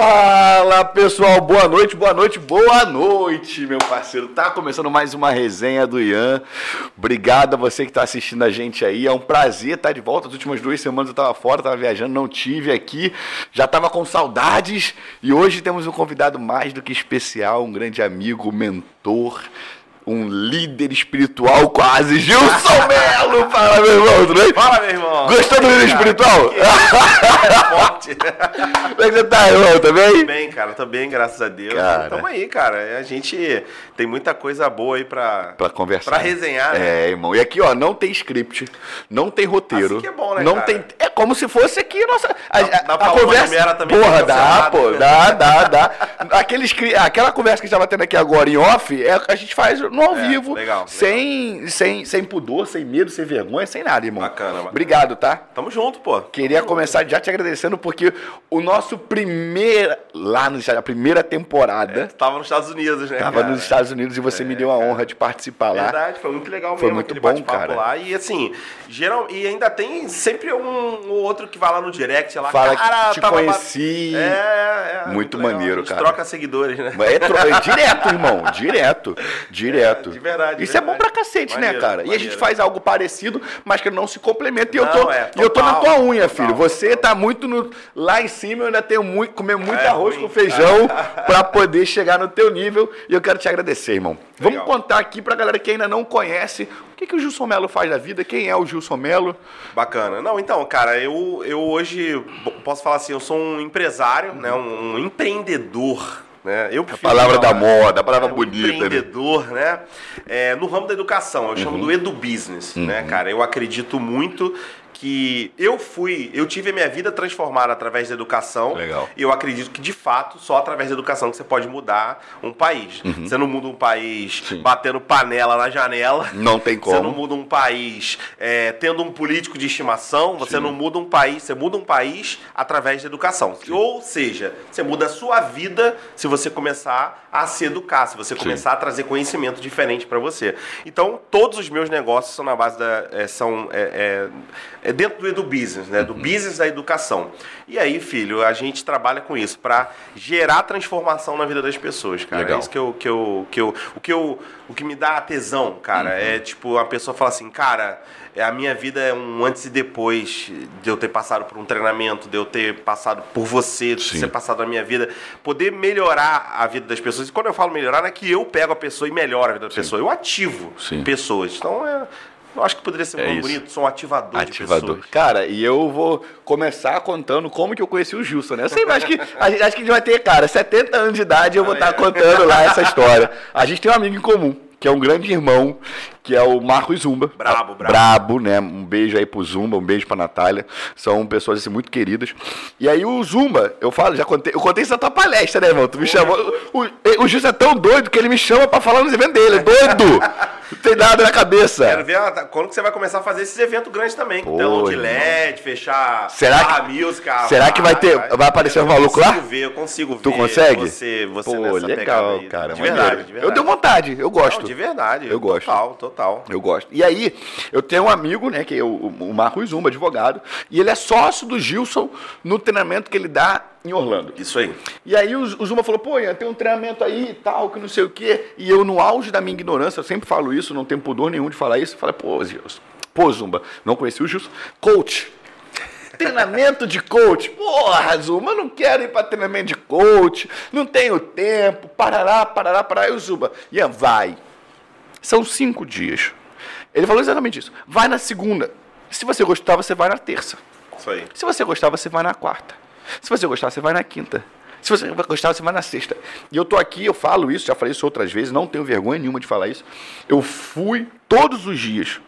Fala pessoal, boa noite, boa noite, boa noite, meu parceiro. Tá começando mais uma resenha do Ian. Obrigado a você que está assistindo a gente aí. É um prazer estar de volta. As últimas duas semanas eu estava fora, estava viajando, não tive aqui. Já estava com saudades e hoje temos um convidado mais do que especial, um grande amigo, mentor um líder espiritual quase, Gilson Melo! Fala, meu irmão, tudo bem? Fala, meu irmão! Gostou do líder espiritual? É forte. Como é que você tá, irmão? Tá bem? Tô bem, cara, tô bem, graças a Deus. Cara. Tamo aí, cara. A gente tem muita coisa boa aí pra, Pra conversar. pra resenhar, né? É, irmão. E aqui, ó, não tem script, não tem roteiro. Assim que é bom, né, Não cara? tem. É como se fosse aqui nossa. A, Dá- dá a- pra a conversa. também Porra, dá, pô. né? Dá, dá, dá. Aquele Aquela conversa que a gente tava tendo aqui agora em off, é, a gente faz no ao É, vivo. legal, sem, Sem, sem pudor, sem medo, sem vergonha, sem nada, irmão. Bacana, bacana. Obrigado, tá? Tamo junto, pô. Queria começar já te agradecendo porque o nosso primeiro. Lá Estados a primeira temporada. Tava nos Estados Unidos, né? Tava cara? nos Estados Unidos e você me deu a honra de participar lá. Verdade, foi muito legal Foi mesmo muito aquele bom, cara. lá. E assim, geral, e ainda tem sempre um ou outro que vai lá no direct lá, Fala cara, que te tava conheci. É, é. Muito legal. maneiro, A gente cara. troca seguidores, né? É, tro- é direto, irmão. Direto. Direto. É, de verdade, de Isso é bom verdade. pra cacete, né, Maneiro, cara? E a gente maneiro. faz algo parecido, mas que não se complementa. E eu Não, tô, é, e eu tô na total, tua unha, total, filho. Você tá muito no- lá em cima, eu ainda tenho muito, comer muito É, arroz ruim. com feijão pra poder chegar no teu nível. E eu quero te agradecer, irmão. Vamos Legal. contar aqui pra galera que ainda não conhece o que, que o Gilson Melo faz da vida, quem é o Gilson Melo. Bacana. Não, então, cara, eu, eu hoje posso falar assim, eu sou um empresário, né? Um empreendedor. Né? Eu A prefiro palavra falar- da moda, a palavra É, bonita. né? empreendedor, né? É, no ramo da educação, eu chamo do edu business, né, cara? Eu acredito muito que eu fui, eu tive a minha vida transformada através da educação. Legal. E eu acredito que de fato só através da educação que você pode mudar um país. Você não muda um país Sim. batendo panela na janela. Não tem Você não como. muda um país é, tendo um político de estimação, você não muda um país, você muda um país através da educação. Ou seja, você muda a sua vida se você começar a se educar, se você começar a trazer conhecimento diferente para você. Então, todos os meus negócios são na base da. é, são, é, é- é dentro do Business, né? Do Uhum. business da educação. E aí, filho, a gente trabalha com isso, para gerar transformação na vida das pessoas, cara. Legal. É isso que eu, que eu, que eu, o que eu, o que me dá tesão, cara, Uhum. é tipo a pessoa fala assim, cara, é, a minha vida é um antes e depois de eu ter passado por um treinamento, de eu ter passado por você, de Sim. ser passado na minha vida, poder melhorar a vida das pessoas. E quando eu falo melhorar, não é que eu pego a pessoa e melhoro a vida da pessoa, eu ativo Sim. pessoas. Então é, eu acho que poderia ser um É bonito, sou um ativador, de Ativador. Cara, e eu vou começar contando como que eu conheci o Gilson, né? Eu sei, mas acho que a gente, acho que a gente vai ter, cara, 70 anos de idade eu vou estar contando lá essa história. A gente tem um amigo em comum, que é um grande irmão, que é o Marcos Zumba. Brabo, brabo. Brabo, né? Um beijo aí pro Zumba, um beijo pra Natália. São pessoas assim, muito queridas. E aí o Zumba, eu falo, já contei, eu contei isso na tua palestra, né, irmão? Tu me chamou. O, o Gilson é tão doido que ele me chama pra falar nos eventos dele. É doido! Não tem nada na cabeça. Quero ver a- quando que você vai começar a fazer esses eventos grandes também. Pô, de. LED, fechar Será barra que- music. ah, será que vai ter- vai aparecer eu um maluco lá? Eu consigo ver, eu consigo ver. Tu consegue? Você, você Pô, legal, cara. De verdade, de verdade. Eu tenho vontade, eu gosto. Não, de verdade. Eu gosto. Total, total. Eu gosto. E aí, eu tenho um amigo, né, que é o, o Marcos Zumba, advogado, e ele é sócio do Gilson no treinamento que ele dá em Orlando. Isso aí. E aí o, o Zuma falou, pô, Ian, tem um treinamento aí e tal, que não sei o quê. E eu, no auge da minha ignorância, eu sempre falo isso, não tenho pudor nenhum de falar isso. Eu falei, pô, Gilson, pô, Zumba, não conheci o Gilson. Coach. Treinamento de coach. Porra, Zuma, eu não quero ir para treinamento de coach, não tenho tempo, parará, parará, parará. E o Zumba, Ian, vai. São cinco dias. Ele falou exatamente isso. Vai na segunda. Se você gostar, você vai na terça. Isso aí. Se você gostar, você vai na quarta. Se você gostar, você vai na quinta. Se você gostar, você vai na sexta. E eu tô aqui, eu falo isso, já falei isso outras vezes, não tenho vergonha nenhuma de falar isso. Eu fui todos os dias.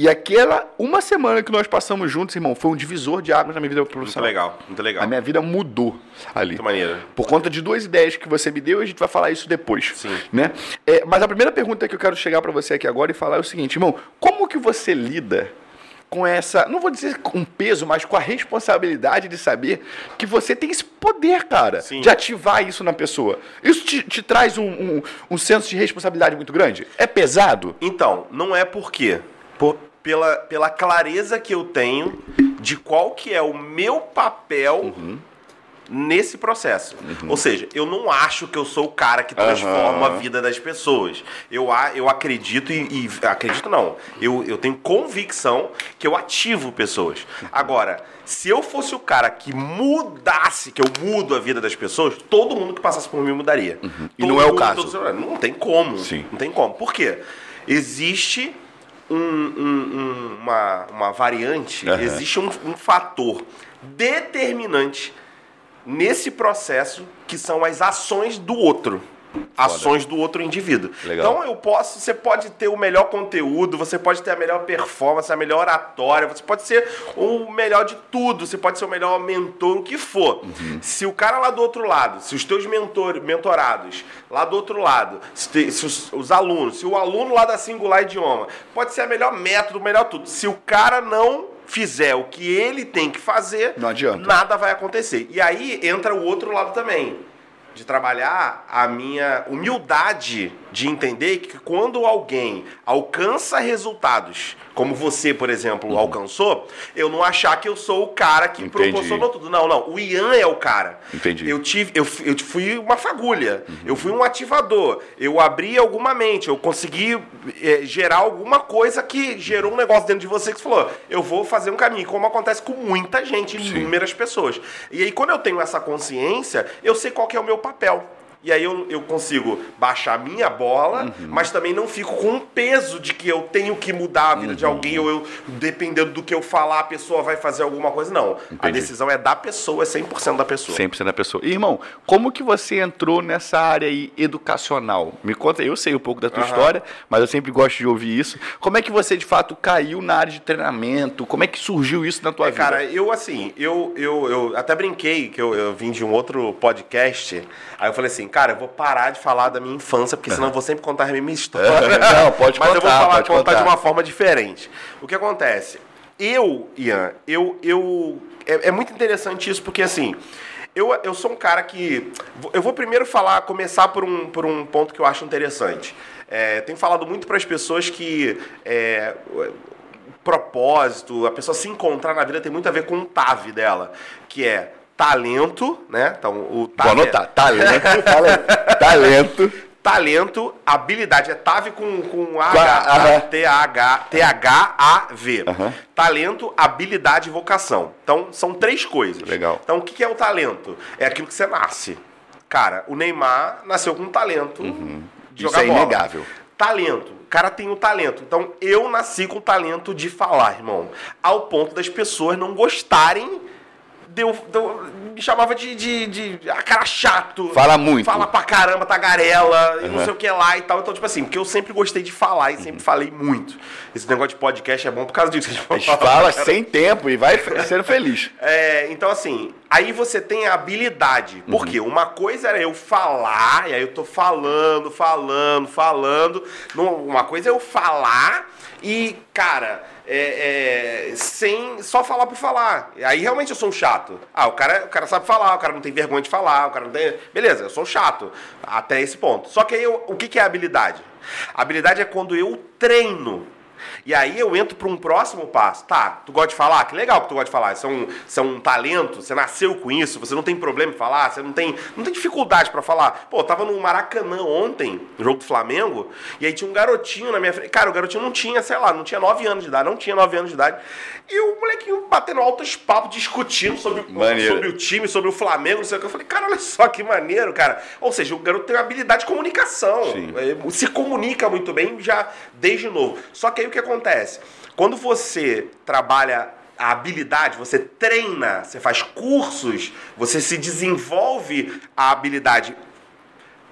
E aquela uma semana que nós passamos juntos, irmão, foi um divisor de águas na minha vida Muito profissional. legal, muito legal. A minha vida mudou ali. Muito maneiro. Por conta de duas ideias que você me deu, e a gente vai falar isso depois. Sim. Né? É, mas a primeira pergunta que eu quero chegar para você aqui agora e falar é o seguinte, irmão, como que você lida com essa, não vou dizer com peso, mas com a responsabilidade de saber que você tem esse poder, cara, Sim. de ativar isso na pessoa. Isso te, te traz um, um, um senso de responsabilidade muito grande? É pesado? Então, não é por quê? Por, pela, pela clareza que eu tenho de qual que é o meu papel Uhum. nesse processo. Ou seja, eu não acho que eu sou o cara que transforma a vida das pessoas. Eu, eu acredito e, e- acredito não. Eu, eu tenho convicção que eu ativo pessoas. Agora, se eu fosse o cara que mudasse, que eu mudo a vida das pessoas, todo mundo que passasse por mim mudaria. E Todo não é o mundo, caso. todo- não tem como. Sim. Não tem como. Por quê? Existe um- um- um- uma, uma variante, Aham. existe um, um fator determinante nesse processo que são as ações do outro. Ações do outro indivíduo. Legal. Então eu posso, você pode ter o melhor conteúdo, você pode ter a melhor performance, a melhor oratória, você pode ser o melhor de tudo, você pode ser o melhor mentor, o que for. Se o cara lá do outro lado, se os teus mentor, mentorados lá do outro lado, se, te- se os, os alunos, se o aluno lá da Singular Idioma, pode ser a melhor método, o melhor tudo. Se o cara não fizer o que ele tem que fazer, Não adianta. nada vai acontecer. E aí entra o outro lado também. De trabalhar a minha humildade de entender que quando alguém alcança resultados, como você, por exemplo, alcançou, eu não achar que eu sou o cara que Uhum. Entendi. proporcionou tudo. Não, não. O Ian é o cara. Entendi. Eu tive, eu, eu fui uma fagulha, eu fui um ativador, eu abri alguma mente, eu consegui eh, gerar alguma coisa que gerou um negócio dentro de você que você falou, eu vou fazer um caminho, como acontece com muita gente, inúmeras pessoas. E aí, quando eu tenho essa consciência, eu sei qual é o meu papel. E aí eu, eu consigo baixar a minha bola, Uhum. mas também não fico com o peso de que eu tenho que mudar a vida Uhum. de alguém, ou eu, dependendo do que eu falar, a pessoa vai fazer alguma coisa. Não. A Entendi. decisão é da pessoa, é 100% da pessoa. 100% da pessoa. E, irmão, como que você entrou nessa área aí educacional? Me conta, eu sei um pouco da tua Aham. história, mas eu sempre gosto de ouvir isso. Como é que você, de fato, caiu na área de treinamento? Como é que surgiu isso na tua É, vida? cara, eu assim, eu, eu, eu até brinquei que eu, eu vim de um outro podcast. Aí eu falei assim, cara, eu vou parar de falar da minha infância, porque senão eu vou sempre contar a mesma história. Não, pode Mas eu vou contar, falar, contar contar. de uma forma diferente. O que acontece? Eu, Ian, eu. eu é, é muito interessante isso, porque assim. Eu, eu sou um cara que. Eu vou primeiro falar, começar por um, por um ponto que eu acho interessante. É, tenho falado muito para as pessoas que. é, propósito, a pessoa se encontrar na vida tem muito a ver com o TAV dela, que é talento, né? Então, o Vou TAV é- anotar. Talento, aí. Talento. Talento, habilidade. É TAV com, com H. A- tá? T-H-A-V. Talento, habilidade e vocação. Então, são três coisas. Legal. Então, o que é o talento? É aquilo que você nasce. Cara, o Neymar nasceu com talento de Uhum. Isso jogar é bola. inegável. Talento. O cara tem o talento. Então, eu nasci com o talento de falar, irmão. Ao ponto das pessoas não gostarem de eu, de eu- me chamava de, de, de ah, cara chato. Fala muito. Fala pra caramba, tagarela, e não Uhum. sei o que lá e tal. Então, tipo assim, porque eu sempre gostei de falar e sempre falei muito. Esse negócio de podcast é bom por causa disso. A gente fala sem tempo e vai sendo feliz. É, então, assim, aí você tem a habilidade. Uhum. Porque uma coisa era eu falar, e aí eu tô falando, falando, falando. Uma coisa é eu falar e, cara, é, é, sem só falar por falar. Aí realmente eu sou um chato. Ah, o cara, o cara sabe falar, o cara não tem vergonha de falar, o cara não tem. Beleza, eu sou chato. Até esse ponto. Só que aí eu- o que, que é habilidade? Habilidade é quando eu treino. E aí eu entro para um próximo passo. Tá, tu gosta de falar? Que legal que tu gosta de falar. Isso é um, isso é um talento, você nasceu com isso, você não tem problema em falar, você não tem, não tem dificuldade para falar. Pô, eu tava no Maracanã ontem, no jogo do Flamengo, e aí tinha um garotinho na minha frente. Cara, o garotinho não tinha, sei lá, não tinha 9 anos de idade, não tinha 9 anos de idade. E o molequinho batendo altos papos, discutindo sobre, Maneiro. sobre o time, sobre o Flamengo, não sei o que. Eu falei, cara, olha só que maneiro, cara. Ou seja, o garoto tem uma habilidade de comunicação. Sim. É, se comunica muito bem já desde novo. Só que aí o que acontece? Quando você trabalha a habilidade, você treina, você faz cursos, você se desenvolve a habilidade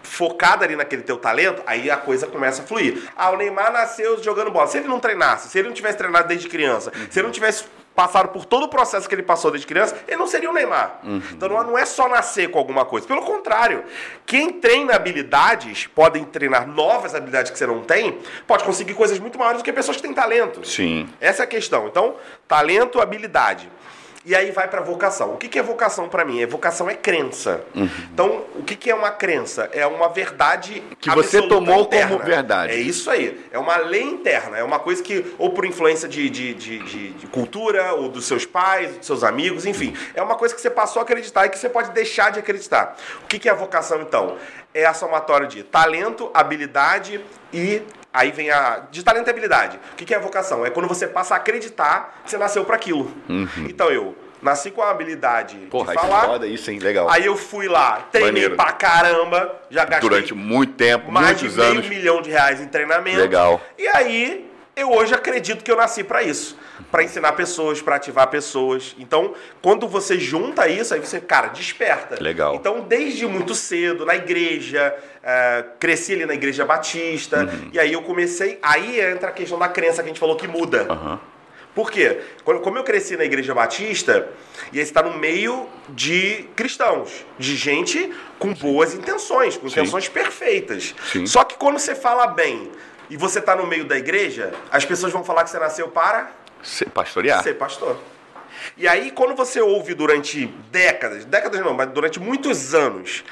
focada ali naquele teu talento, aí a coisa começa a fluir. Ah, o Neymar nasceu jogando bola. Se ele não treinasse, se ele não tivesse treinado desde criança, se ele não tivesse passado por todo o processo que ele passou desde criança, ele não seria o Neymar. Então não- não é só nascer com alguma coisa. Pelo contrário, quem treina habilidades, podem treinar novas habilidades que você não tem, pode conseguir coisas muito maiores do que pessoas que têm talento. Sim. Essa é a questão. Então, talento, habilidade. E aí vai pra vocação. O que, que é vocação pra mim? É vocação é crença. Uhum. Então, o que, que é uma crença? É uma verdade Que você tomou interna. como verdade. É isso aí. É uma lei interna. É uma coisa que, ou por influência de, de, de, de- de cultura, ou dos seus pais, dos seus amigos, enfim. É uma coisa que você passou a acreditar e que você pode deixar de acreditar. O que, que é a vocação, então? É a somatória de talento, habilidade e. Aí vem a. De talento e habilidade. O que, é a vocação? É quando você passa a acreditar que você nasceu para aquilo. Então eu nasci com a habilidade Uhum. Porra, de falar. foda isso, hein? Legal. Aí eu fui lá, treinei Maneiro. pra caramba, já gastei Durante muito tempo, mais de muitos meio anos. milhão de reais em treinamento. Legal. E aí, eu hoje acredito que eu nasci pra isso. Pra ensinar pessoas, pra ativar pessoas. Então, quando você junta isso, aí você, cara, desperta. Legal. Então, desde muito cedo, na igreja, eh, cresci ali na igreja batista. Uhum. E aí eu comecei. Aí entra a questão da crença que a gente falou que muda. Aham. Por quê? Como eu cresci na igreja batista, e aí você está no meio de cristãos, de gente com boas intenções, com Sim. intenções perfeitas. Sim. Só que quando você fala bem e você está no meio da igreja, as pessoas vão falar que você nasceu para Se- Pastorear. ser pastor. E aí, quando você ouve durante décadas, décadas não, mas durante muitos anos,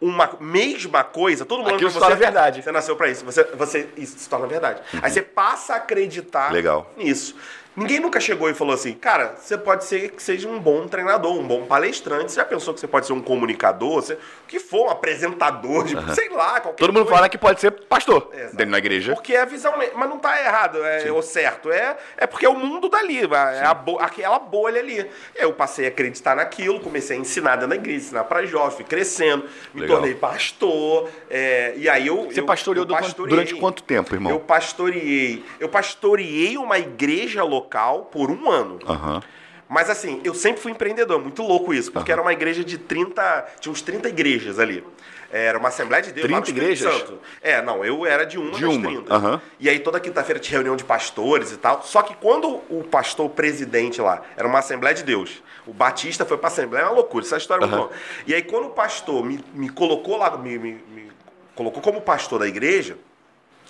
uma mesma coisa, todo mundo Aquilo torna verdade. Você nasceu pra isso, você, você isso se torna verdade. Aí você passa a acreditar Uhum. Legal. nisso. Ninguém nunca chegou e falou assim, cara, você pode ser que seja um bom treinador, um bom palestrante. Você já pensou que você pode ser um comunicador, você, o que for, um apresentador, de, sei lá, qualquer Todo mundo coisa. fala que pode ser pastor Exato. dentro da igreja. Porque é visualmente. Mas não tá errado, é o certo. É, é porque é o mundo dali, é a bo- aquela bolha ali. Eu passei a acreditar naquilo, comecei a ensinar dentro da igreja, ensinar pra jovens, fui crescendo, me Legal. tornei pastor. é, e aí eu. Você eu- pastoreou eu durante quanto tempo, irmão? Eu pastoreei. Eu pastoreei uma igreja local por um ano. Aham. Mas assim, eu sempre fui empreendedor, muito louco isso, porque era uma igreja de 30. Tinha uns 30 igrejas ali. Era uma Assembleia de Deus. lá no 30 igrejas? Santo. É, não, eu era de uma De das uma, 30. aham. E aí toda quinta-feira tinha reunião de pastores e tal. Só que quando o pastor presidente lá, era uma Assembleia de Deus, o Batista foi pra Assembleia, é uma loucura, essa história é muito longa. E aí quando o pastor me, me colocou lá, me, me- me colocou como pastor da igreja,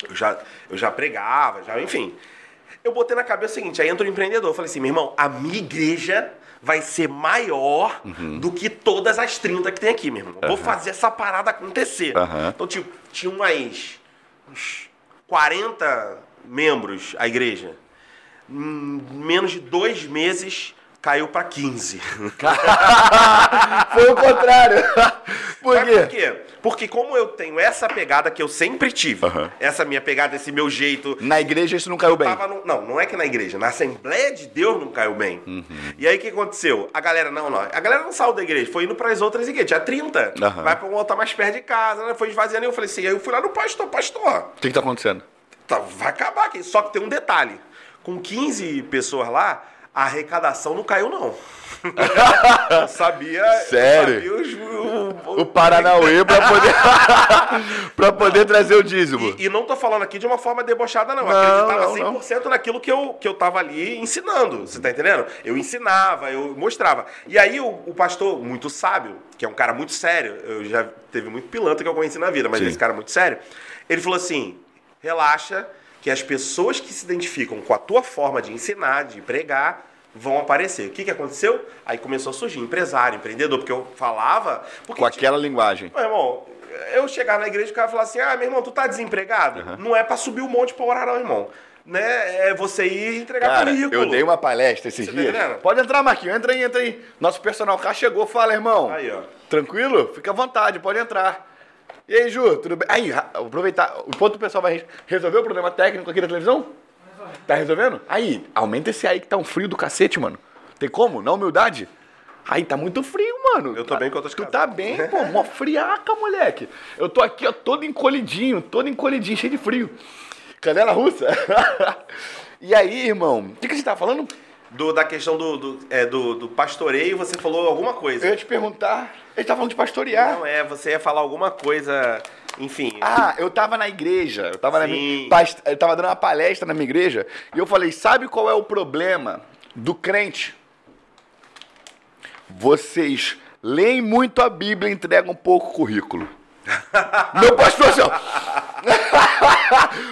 eu já, eu já pregava, já, enfim. Eu botei na cabeça o seguinte, aí entra o empreendedor. Eu falei assim, meu irmão, a minha igreja vai ser maior Uhum. do que todas as 30 que tem aqui, meu irmão. Vou fazer essa parada acontecer. Aham. Então, tipo, tinha umas, uns 40 membros a igreja. Em menos de dois meses, caiu pra 15. Foi o contrário. Por quê? por quê? Porque como eu tenho essa pegada que eu sempre tive, Aham. essa minha pegada, esse meu jeito, Na igreja isso não caiu bem. No- não, não é que na igreja, na Assembleia de Deus não caiu bem. Uhum. E aí o que aconteceu? A galera, não, não. A galera não saiu da igreja, foi indo para as outras igrejas. Tinha 30. Aham. Vai para um altar mais perto de casa, né? Foi esvaziando. E eu falei assim, aí eu fui lá no pastor, pastor, O que, que tá acontecendo? tá, vai acabar aqui. Só que tem um detalhe: com 15 pessoas lá, a arrecadação não caiu, não. eu sabia. Sério? Eu sabia os- o, O Paranauê pra poder, pra poder trazer o dízimo. E, e não tô falando aqui de uma forma debochada, não. Eu Não, acreditava não, não. 100% naquilo que eu, que eu tava ali ensinando. Você tá entendendo? Eu ensinava, eu mostrava. E aí o, o pastor, muito sábio, que é um cara muito sério, eu já teve muito pilantra que eu conheci na vida, mas Sim. esse cara é muito sério, ele falou assim: relaxa, que as pessoas que se identificam com a tua forma de ensinar, de pregar, vão aparecer. O que, que aconteceu? Aí começou a surgir empresário, empreendedor, porque eu falava. Porque Com aquela linguagem. meu irmão, eu chegar na igreja e o cara falar assim: ah, meu irmão, tu tá desempregado? Não é pra subir o monte pra orar, não, irmão. Né? É você ir entregar Cara, currículo. eu dei uma palestra esses Você tá dias. entendendo? Pode entrar, Marquinhos. Entra aí, entra aí. Nosso personal cá chegou. Fala, irmão. Aí, ó. Tranquilo? Fica à vontade, pode entrar. E aí, Ju, tudo bem? Aí, aproveitar. Enquanto o pessoal vai resolver o problema técnico aqui da televisão? Tá resolvendo? Aí, aumenta esse aí que tá um frio do cacete, mano. Tem como? Na humildade? Aí, tá muito frio, mano. Eu tô bem tô de Tu tá bem, pô. Mó friaca, moleque. Eu tô aqui, ó, todo encolhidinho, todo encolhidinho, cheio de frio. Canela russa. e aí, irmão? O que, que você tá falando? Do, da questão do, do, é, do, do pastoreio, você falou alguma coisa. Eu ia te perguntar. Ele tá falando de pastorear. Não, é, você ia falar alguma coisa, enfim. Ah, eu tava na igreja, eu tava, na minha, past- eu tava dando uma palestra na minha igreja e eu falei: sabe qual é o problema do crente? Vocês leem muito a Bíblia e entregam pouco currículo. Meu pastor, assim, ó,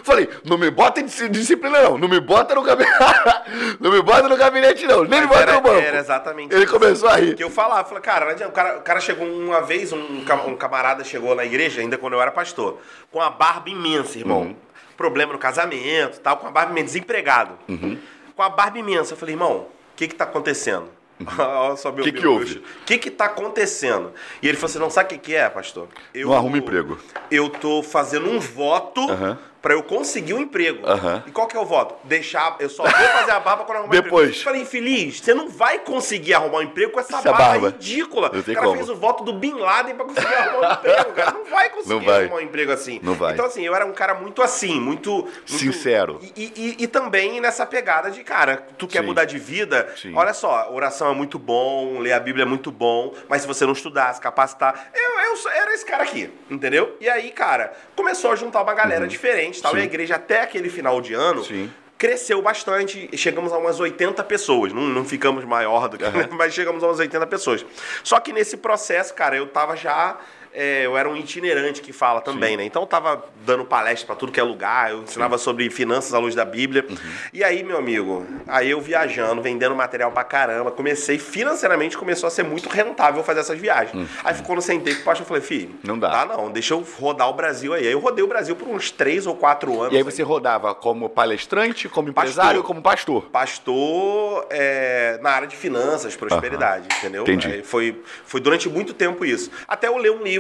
Falei, não me bota em dis- disciplina, não. Não me bota no gabinete. não me bota no gabinete, não. Nem me Mas bota era, no banco. era exatamente Ele isso. começou a rir. Que eu falava, falei, cara, não adianta. o cara, o cara chegou uma vez, um, um camarada chegou na igreja, ainda quando eu era pastor, com a barba imensa, irmão. Uhum. Problema no casamento tal, com a barba imensa, desempregado. Uhum. Com a barba imensa. Eu falei, irmão, o que que tá acontecendo? Olha só meu Uhum. Que que houve? O que que tá acontecendo? E ele falou assim, não sabe o que que é, pastor? Eu, Não arruma emprego. Eu tô fazendo um voto Aham. Pra eu conseguir um emprego. Aham. E qual que é o voto? Deixar, eu só vou fazer a barba quando arrumar um Depois. emprego. Eu falei, infeliz, você não vai conseguir arrumar um emprego com essa, Essa barba, barba. ridícula. O cara como. fez o voto do Bin Laden pra conseguir arrumar um emprego, cara. Não vai conseguir Não vai. arrumar um emprego assim. Não vai. Então, assim, eu era um cara muito assim, muito... muito- Sincero. E, e- e também nessa pegada de, cara, tu quer Sim. mudar de vida, Sim. olha só, oração é muito bom, ler a Bíblia é muito bom, mas se você não estudar, se capacitar... Eu, eu era esse cara aqui, entendeu? E aí, cara, começou a juntar uma galera diferente, tal, Uhum. Sim. e a igreja até aquele final de ano Sim. cresceu bastante, chegamos a umas 80 pessoas, não, não ficamos maior do que, mas chegamos a umas 80 pessoas. Só que nesse processo, cara, eu tava já, é, eu era um itinerante que fala também, né? Então eu tava dando palestra pra tudo que é lugar, eu ensinava sobre finanças à luz da Bíblia. Uhum. E aí, meu amigo, aí eu viajando, vendendo material pra caramba, comecei, financeiramente começou a ser muito rentável fazer essas viagens. Aí quando eu sentei com o pastor, eu falei, filho, Uhum. Não dá. Dá não, deixa eu rodar o Brasil aí. Aí eu rodei o Brasil por uns 3 ou 4 anos. E aí você rodava como palestrante, como empresário, como pastor. pastor é, na área de finanças, prosperidade, entendeu? Entendi. Aí foi, foi durante muito tempo isso. Até eu ler um livro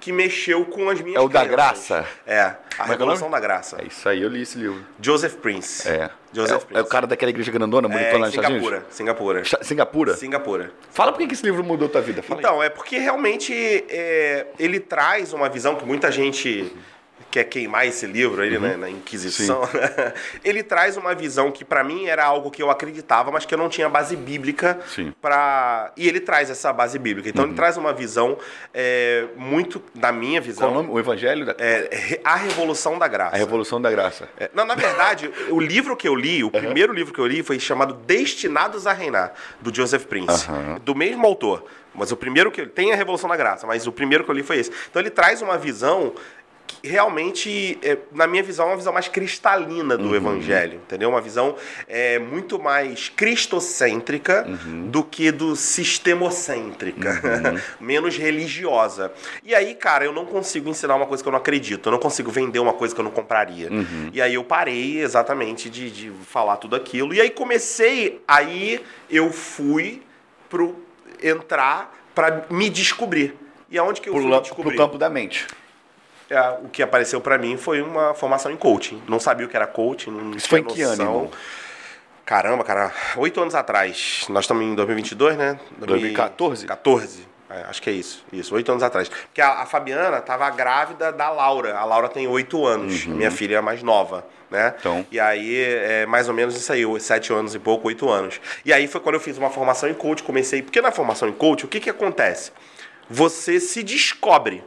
que mexeu com as minhas É o da crenças. Graça? É, A Como é é Revolução nome? da Graça. É isso aí, eu li esse livro. Joseph Prince. É. Joseph é, Prince. é o cara daquela igreja grandona, É, bonitona Unidos? Singapura. Singapura. Singapura? Singapura. Fala por que esse livro mudou tua vida. Fala aí. Então, é porque realmente é, ele traz uma visão que muita gente quer queimar esse livro aí né, na Inquisição. ele traz uma visão que pra mim era algo que eu acreditava, mas que eu não tinha base bíblica para E ele traz essa base bíblica. Então ele traz uma visão é, muito, da minha Qual o visão, nome? O Evangelho da... é, a Revolução da Graça. A Revolução da Graça. É, Não, na verdade, o livro que eu li, o primeiro livro que eu li foi chamado Destinados a Reinar, do Joseph Prince, do mesmo autor. Mas o primeiro que tem a Revolução da Graça, mas o primeiro que eu li foi esse. Então ele traz uma visão realmente, é, na minha visão, é uma visão mais cristalina do Evangelho, entendeu? Uma visão é, muito mais cristocêntrica do que do sistemocêntrica, menos religiosa. E aí, cara, eu não consigo ensinar uma coisa que eu não acredito, eu não consigo vender uma coisa que eu não compraria. E aí eu parei exatamente de, de falar tudo aquilo. E aí comecei, aí eu fui pro entrar para me descobrir. E aonde que eu Pro, fui descobrir? pro campo da mente. É, o que apareceu pra mim foi uma formação em coaching. Não sabia o que era coaching, não Isso foi em que ano, irmão? Caramba, cara, oito anos atrás. Nós estamos em 2022, né? 2014? 14. É, acho que é isso. Isso, oito anos atrás. Porque a, a Fabiana tava grávida da Laura. A Laura tem oito anos. Minha filha é mais nova, né? Uhum. Então. E aí, é mais ou menos isso aí, sete anos e pouco, oito anos. E aí foi quando eu fiz uma formação em coach, comecei. Porque na formação em coach, o que que acontece? Você se descobre.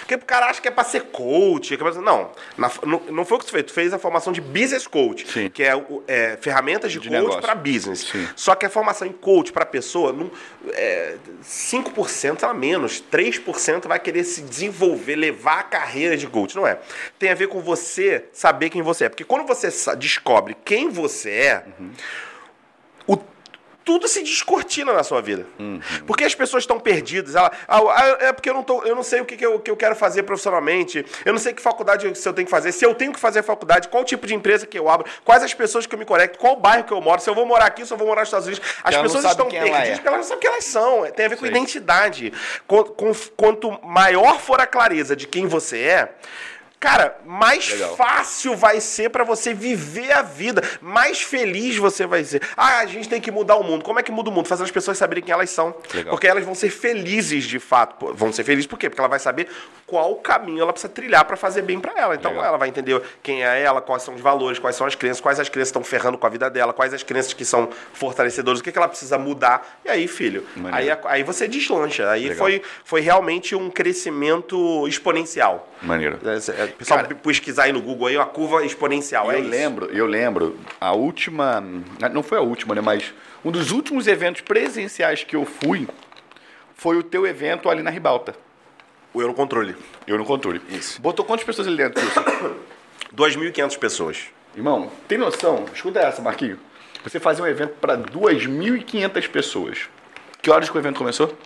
Porque o cara acha que é pra ser coach. que é pra- Não, na- não, não foi o que tu fez. Tu fez a formação de business coach, Sim. que é, é ferramentas de, De coach para business. Sim. Só que a formação em coach para pessoa, não, é, 5% a menos, 3% vai querer se desenvolver, levar a carreira de coach. Não é. Tem a ver com você saber quem você é. Porque quando você descobre quem você é, o- tudo se descortina na sua vida. Porque as pessoas estão perdidas. Ela, ah, ah, é porque eu não, tô, eu não sei o que, que, eu, que eu quero fazer profissionalmente. Eu não sei que faculdade se eu tenho que fazer. Se eu tenho que fazer faculdade, qual tipo de empresa que eu abro, quais as pessoas que eu me conecto, qual bairro que eu moro, se eu vou morar aqui, se eu vou morar nos Estados Unidos. As Ela pessoas estão ela perdidas é. porque elas não sabem quem elas são. Tem a ver com Sei. identidade. Quanto maior for a clareza de quem você é, cara, mais Legal. fácil vai ser pra você viver a vida, mais feliz você vai ser. Ah, a gente tem que mudar o mundo. Como é que muda o mundo? Fazendo as pessoas saberem quem elas são. Legal. Porque elas vão ser felizes de fato. Vão ser felizes por quê? Porque ela vai saber qual caminho ela precisa trilhar pra fazer bem pra ela. Então Legal. ela vai entender quem é ela, quais são os valores, quais são as crenças, quais as crenças estão ferrando com a vida dela, quais as crenças que são fortalecedoras, o que, que ela precisa mudar. E aí, filho, Maneiro. aí, aí você deslancha. Aí foi, foi realmente um crescimento exponencial. Maneiro. É, é, pessoal, Cara- pesquisar aí no Google aí, a curva exponencial. é eu isso. lembro, eu lembro, a última. Não foi a última, né? Mas um dos últimos eventos presenciais que eu fui foi o teu evento ali na Ribalta. O Eurocontrole. Eu no controle. Isso. Botou quantas pessoas ali dentro, Wilson? 2.500 pessoas. Irmão, tem noção? Escuta essa, Marquinho. Você fazia um evento para 2.500 pessoas. Que horas que o evento começou?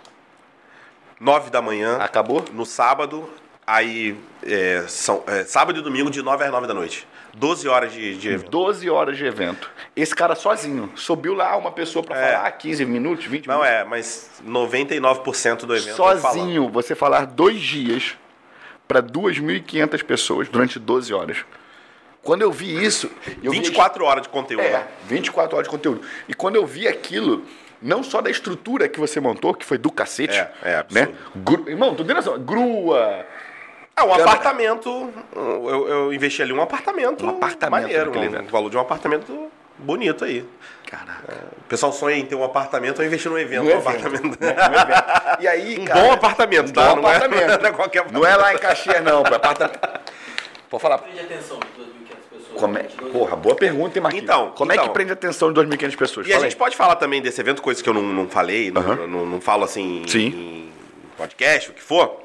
9 da manhã. Acabou? No sábado, aí é, são, é, sábado e domingo de 9 às 9 da noite. 12 horas de, de evento. 12 horas de evento. Esse cara sozinho. Subiu lá uma pessoa para É. falar 15 minutos, 20 Não minutos. é, mas 99% do evento falo. Sozinho, você falar dois dias para 2.500 pessoas durante 12 horas. Quando eu vi isso. Eu vi 24 horas de conteúdo. É, né? 24 horas de conteúdo. E quando eu vi aquilo, não só da estrutura que você montou, que foi do cacete, É, é né? Gru- Irmão, tu tem noção? Grua. Ah, um Câmera. apartamento. Eu, eu investi ali um apartamento. Um apartamento maneiro. Um, evento. valor de um apartamento bonito aí. Caraca. O pessoal sonha em ter um apartamento, eu investi num evento. No um evento, apartamento. né? No evento. E aí, Um cara, bom apartamento, um tá? bom Não é- apartamento. não é qualquer Não é lá em Caxias, não. pô, é apartamento. Pode falar. Prende atenção de 2.500 pessoas. Como é... durante 12 Porra, boa pergunta, hein, Marquinhos? Então, Como é então. que prende a atenção de 2.500 pessoas? E a Fala gente aí. pode falar também desse evento, coisas que eu não, não falei, não, Aham. não, não falo assim Sim. em podcast, o que for,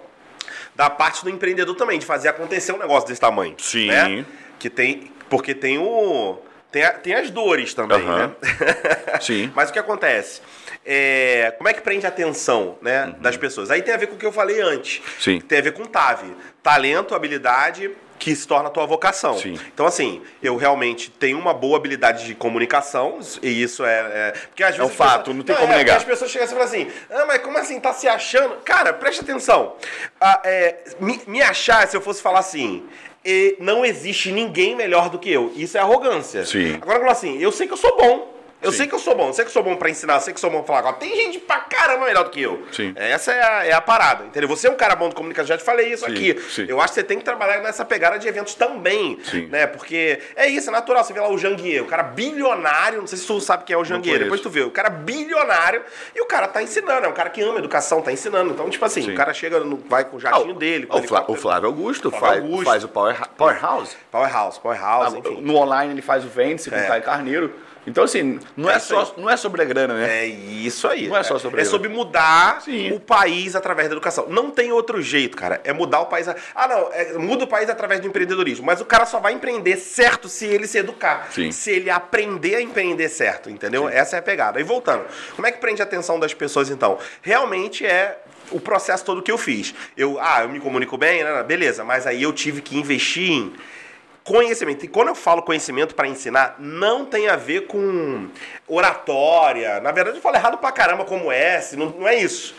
da parte do empreendedor também, de fazer acontecer um negócio desse tamanho. Sim. né? Que tem. Porque tem o. Tem, a- tem as dores também, Aham. né? Sim. Mas o que acontece? É, como é que prende a atenção né, das pessoas? Aí tem a ver com o que eu falei antes. Uhum. Sim. Tem a ver com TAV. Talento, habilidade que se torna a tua vocação. Sim. Então, assim, eu realmente tenho uma boa habilidade de comunicação, e isso é. é- porque às É um vezes. as fato, pessoas- não tem é, como é, negar. As pessoas chegam assim e falam assim: ah, mas como assim? Tá se achando? Cara, preste atenção. Ah, é, me, me achar, se eu fosse falar assim. e não existe ninguém melhor do que eu. Isso é arrogância. Sim. Agora, eu falo assim, eu sei que eu sou bom. Eu Sim. sei que eu sou bom, eu sei que eu sou bom pra ensinar, eu sei que eu sou bom pra falar. Tem gente pra caramba melhor do que eu. Sim. Essa é a, é a parada, entendeu? Você é um cara bom de comunicação, já te falei isso Sim, aqui. sim. Eu acho que você tem que trabalhar nessa pegada de eventos também. Sim. Né? Porque é isso, é natural. Você vê lá o Janguier, o cara bilionário, não sei se tu sabe quem é o Janguier, depois tu vê. O cara bilionário e o cara tá ensinando, é um cara que ama educação, tá ensinando. Então, tipo assim, Sim. o cara chega, no, vai com o Ah, jatinho dele. com o, Flá- o Flávio Augusto, Flávio faz, Augusto. faz o Power, Powerhouse. Powerhouse, Powerhouse, enfim. No online ele faz o Vence com É. o Caio Carneiro. Então, assim, não É é, só, não é sobre a grana, né? É isso aí. Não é só sobre É sobre mudar Sim. o país através da educação. Não tem outro jeito, cara. É mudar o país. a- Ah, não. é- muda o país através do empreendedorismo. Mas o cara só vai empreender certo se ele se educar. Sim. Se ele aprender a empreender certo, entendeu? Essa é a pegada. E voltando. Como é que prende a atenção das pessoas, então? Realmente é o processo todo que eu fiz. Eu, ah, eu me comunico bem, né? beleza. Mas aí eu tive que investir em Conhecimento. E quando eu falo conhecimento para ensinar, não tem a ver com oratória. Na verdade, eu falo errado pra caramba como S, não, não é isso.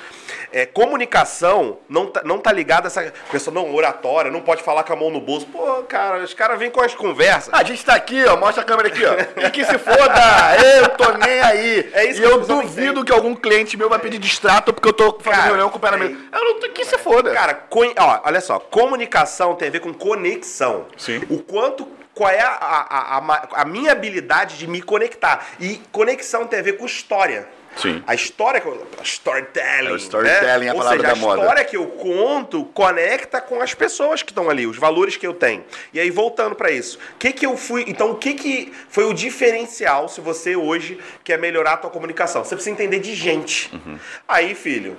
É, comunicação não tá, não tá ligada a essa pessoa, não, oratória, não pode falar com a mão no bolso. Pô, cara, os caras vêm com as conversas. A gente tá aqui, ó, mostra a câmera aqui, ó. E que se foda, eu tô nem aí. É isso e que eu duvido que algum cliente meu vai pedir distrato porque eu tô fazendo Cara, reunião com o pé na mesa. Eu não tô que se foda. Cara, co- ó, olha só, comunicação tem a ver com conexão. Sim. O quanto. Qual é a, a, a, a minha habilidade de me conectar? E conexão tem a ver com história. Sim. A história, que eu- a storytelling. É, o storytelling é a Ou palavra seja, da a moda. história que eu conto conecta com as pessoas que estão ali, os valores que eu tenho. E aí, voltando pra isso, o que que eu fui. Então, o que que foi o diferencial se você hoje quer melhorar a tua comunicação? Você precisa entender de gente. Uhum. Aí, filho.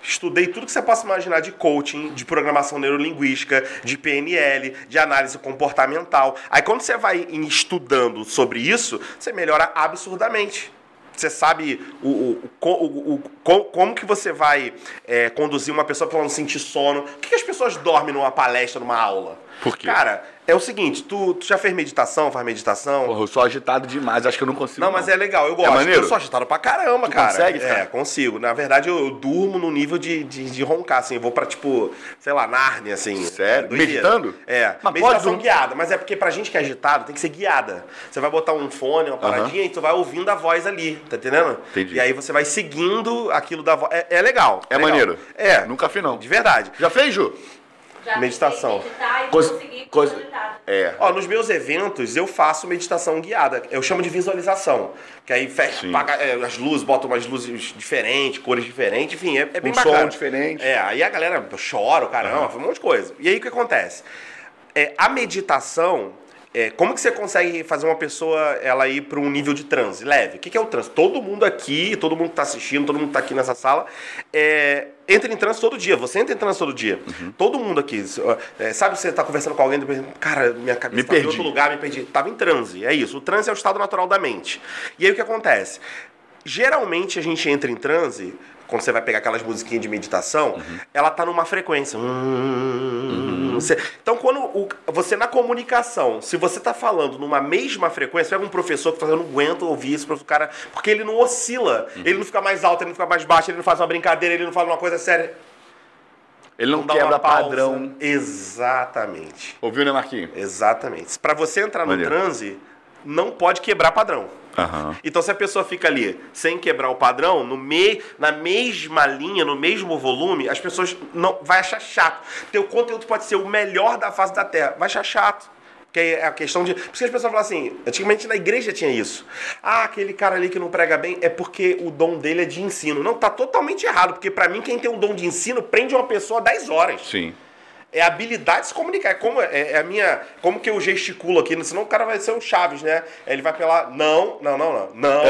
Estudei tudo que você possa imaginar de coaching, de programação neurolinguística, de PNL, de análise comportamental. Aí quando você vai estudando sobre isso, você melhora absurdamente. Você sabe o, o- o o- o- co- como que você vai é, conduzir uma pessoa para ela não sentir sono. Por que, que as pessoas dormem numa palestra, numa aula? Por quê? Cara, é o seguinte, tu, tu já fez meditação, faz meditação? Porra, eu sou agitado demais, acho que eu não consigo. Não, mas é legal, eu gosto. maneiro? Eu sou agitado pra caramba, Tu cara. consegue, É, cara? consigo. Na verdade, eu, eu durmo no nível de, de, de roncar, assim. Eu vou pra, tipo, sei lá, Nárnia, assim. Sério? Doideira. Meditando? É. Mas pode meditação dormir. guiada. Mas é porque pra gente que é agitado, tem que ser guiada. Você vai botar um fone, uma paradinha, e tu vai ouvindo a voz ali, tá entendendo? Entendi. E aí você vai seguindo aquilo da voz. É, é legal. É legal. maneiro? É. Nunca fiz, não. De verdade. Já fez, Ju? Já Meditação. meditar e Coisa- consegui coisa- meditar. É. Ó, nos meus eventos eu faço meditação guiada. Eu chamo de visualização. Que aí fecha, apaga, é, as luzes, botam umas luzes diferentes, cores diferentes, enfim, é, é bem Um bacana. som diferente. É, aí a galera chora, caramba, um monte de coisa. E aí o que acontece? É, a meditação, é, como que você consegue fazer uma pessoa ela ir para um nível de transe leve? O que, que é o transe? Todo mundo aqui, todo mundo que está assistindo, todo mundo que está aqui nessa sala, é, entra em transe todo dia. Você entra em transe todo dia. Uhum. Todo mundo aqui. é, sabe você está conversando com alguém, depois, cara, minha cabeça Me tá em outro lugar, me perdi. Tava em transe. É isso. O transe é o estado natural da mente. E aí o que acontece? Geralmente a gente entra em transe, quando você vai pegar aquelas musiquinhas de meditação, Uhum. ela tá numa frequência. Hum, você- Então, quando o- você na comunicação, se você tá falando numa mesma frequência, pega um professor que fala, eu não aguento ouvir isso, o cara, porque ele não oscila, Uhum. ele não fica mais alto, ele não fica mais baixo, ele não faz uma brincadeira, ele não fala uma coisa séria. Ele não dá quebra padrão. Exatamente. Ouviu, né, Marquinhos? Exatamente. Pra você entrar no Maneiro. transe, não pode quebrar padrão. Aham. Então, se a pessoa fica ali sem quebrar o padrão, no me, na mesma linha, no mesmo volume, as pessoas não vai achar chato. Teu conteúdo pode ser o melhor da face da Terra, vai achar chato. Que é a questão de. Por isso que as pessoas falam assim, antigamente na igreja tinha isso. Ah, aquele cara ali que não prega bem é porque o dom dele é de ensino. Não, tá totalmente errado, porque pra mim quem tem um dom de ensino prende uma pessoa 10 horas. Sim. É habilidade de se comunicar. É como é, é a minha. Como que eu gesticulo aqui? Senão o cara vai ser o Chaves, né? Ele vai pelar. Não, não, não, não. Não.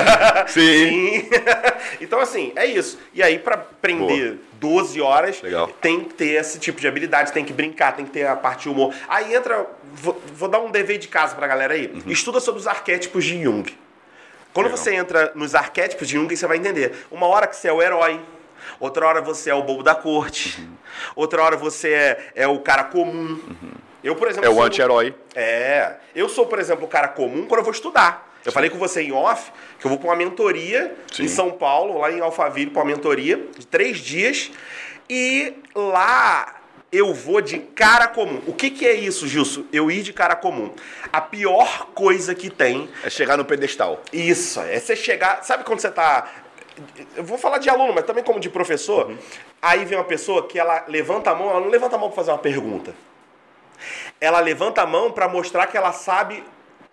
Sim. Sim. então, assim, é isso. E aí, pra prender 12 horas, Legal. tem que ter esse tipo de habilidade, tem que brincar, tem que ter a parte de humor. Aí entra. Vou, vou dar um dever de casa pra galera aí. Estuda sobre os arquétipos de Jung. Quando Legal. você entra nos arquétipos de Jung, você vai entender. Uma hora que você é o herói, outra hora você é o bobo da corte, Uhum. outra hora você é, é o cara comum. Eu, por exemplo, É o anti-herói. é. Eu sou, por exemplo, o cara comum quando eu vou estudar. Eu falei com você em off que eu vou para uma mentoria Sim. em São Paulo, lá em Alphaville, para uma mentoria de três dias. E lá eu vou de cara comum. O que, que é isso, Gilson? Eu ir de cara comum. A pior coisa que tem É chegar no pedestal. isso, é você chegar. Sabe quando você tá. Eu vou falar de aluno, mas também como de professor. Aí vem uma pessoa que ela levanta a mão, ela não levanta a mão para fazer uma pergunta. Ela levanta a mão para mostrar que ela sabe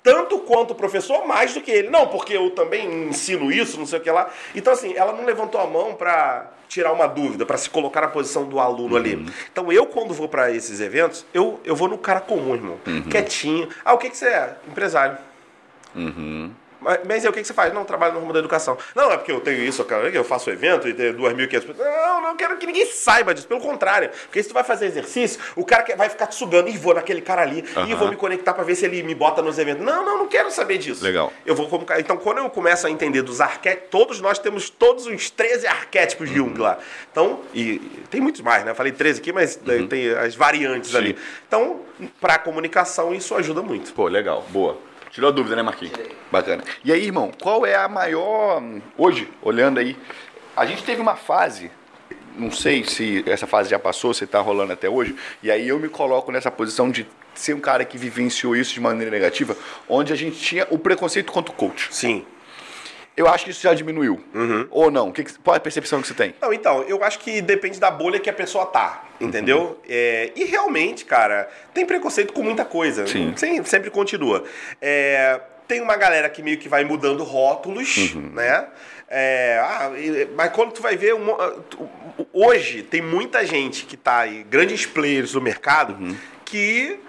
tanto quanto o professor, mais do que ele. Não, porque eu também ensino isso, não sei o que lá. Então, assim, ela não levantou a mão para tirar uma dúvida, para se colocar na posição do aluno ali. Então, eu, quando vou para esses eventos, eu, eu vou no cara comum, irmão. Quietinho. Ah, o que, que você é? Empresário. Mas, mas aí, o que, que você faz? Não, trabalho no ramo da educação. Não, é porque eu tenho isso, cara, eu faço evento e tenho 2.500 pessoas. Não, não quero que ninguém saiba disso. Pelo contrário. Porque se tu vai fazer exercício, o cara vai ficar te sugando. Ih, vou naquele cara ali. Ih, Aham. vou me conectar pra ver se ele me bota nos eventos. Não, não, não quero saber disso. Legal. Eu vou. Então, quando eu começo a entender dos arquétipos, todos nós temos todos os 13 arquétipos de Jung lá. Então, e, e tem muitos mais, né? Eu falei 13 aqui, mas daí tem as variantes Sim. ali. Então, pra comunicação, isso ajuda muito. Pô, legal. Boa. Tirou a dúvida, né, Marquinhos? Tirei. Bacana. E aí, irmão, qual é a maior. Hoje, olhando aí, a gente teve uma fase. Não sei se essa fase já passou, se tá rolando até hoje. E aí eu me coloco nessa posição de ser um cara que vivenciou isso de maneira negativa, onde a gente tinha o preconceito contra o coach. Sim. Eu acho que isso já diminuiu. Ou não? Que qual é a percepção que você tem? Não, então, eu acho que depende da bolha que a pessoa tá, entendeu? Uhum. É, e realmente, cara, tem preconceito com muita coisa. Sim. Sem- sempre continua. É, tem uma galera que meio que vai mudando rótulos, Uhum. né? É, ah, mas quando tu vai ver, tu- hoje tem muita gente que tá aí, grandes players do mercado, Uhum. que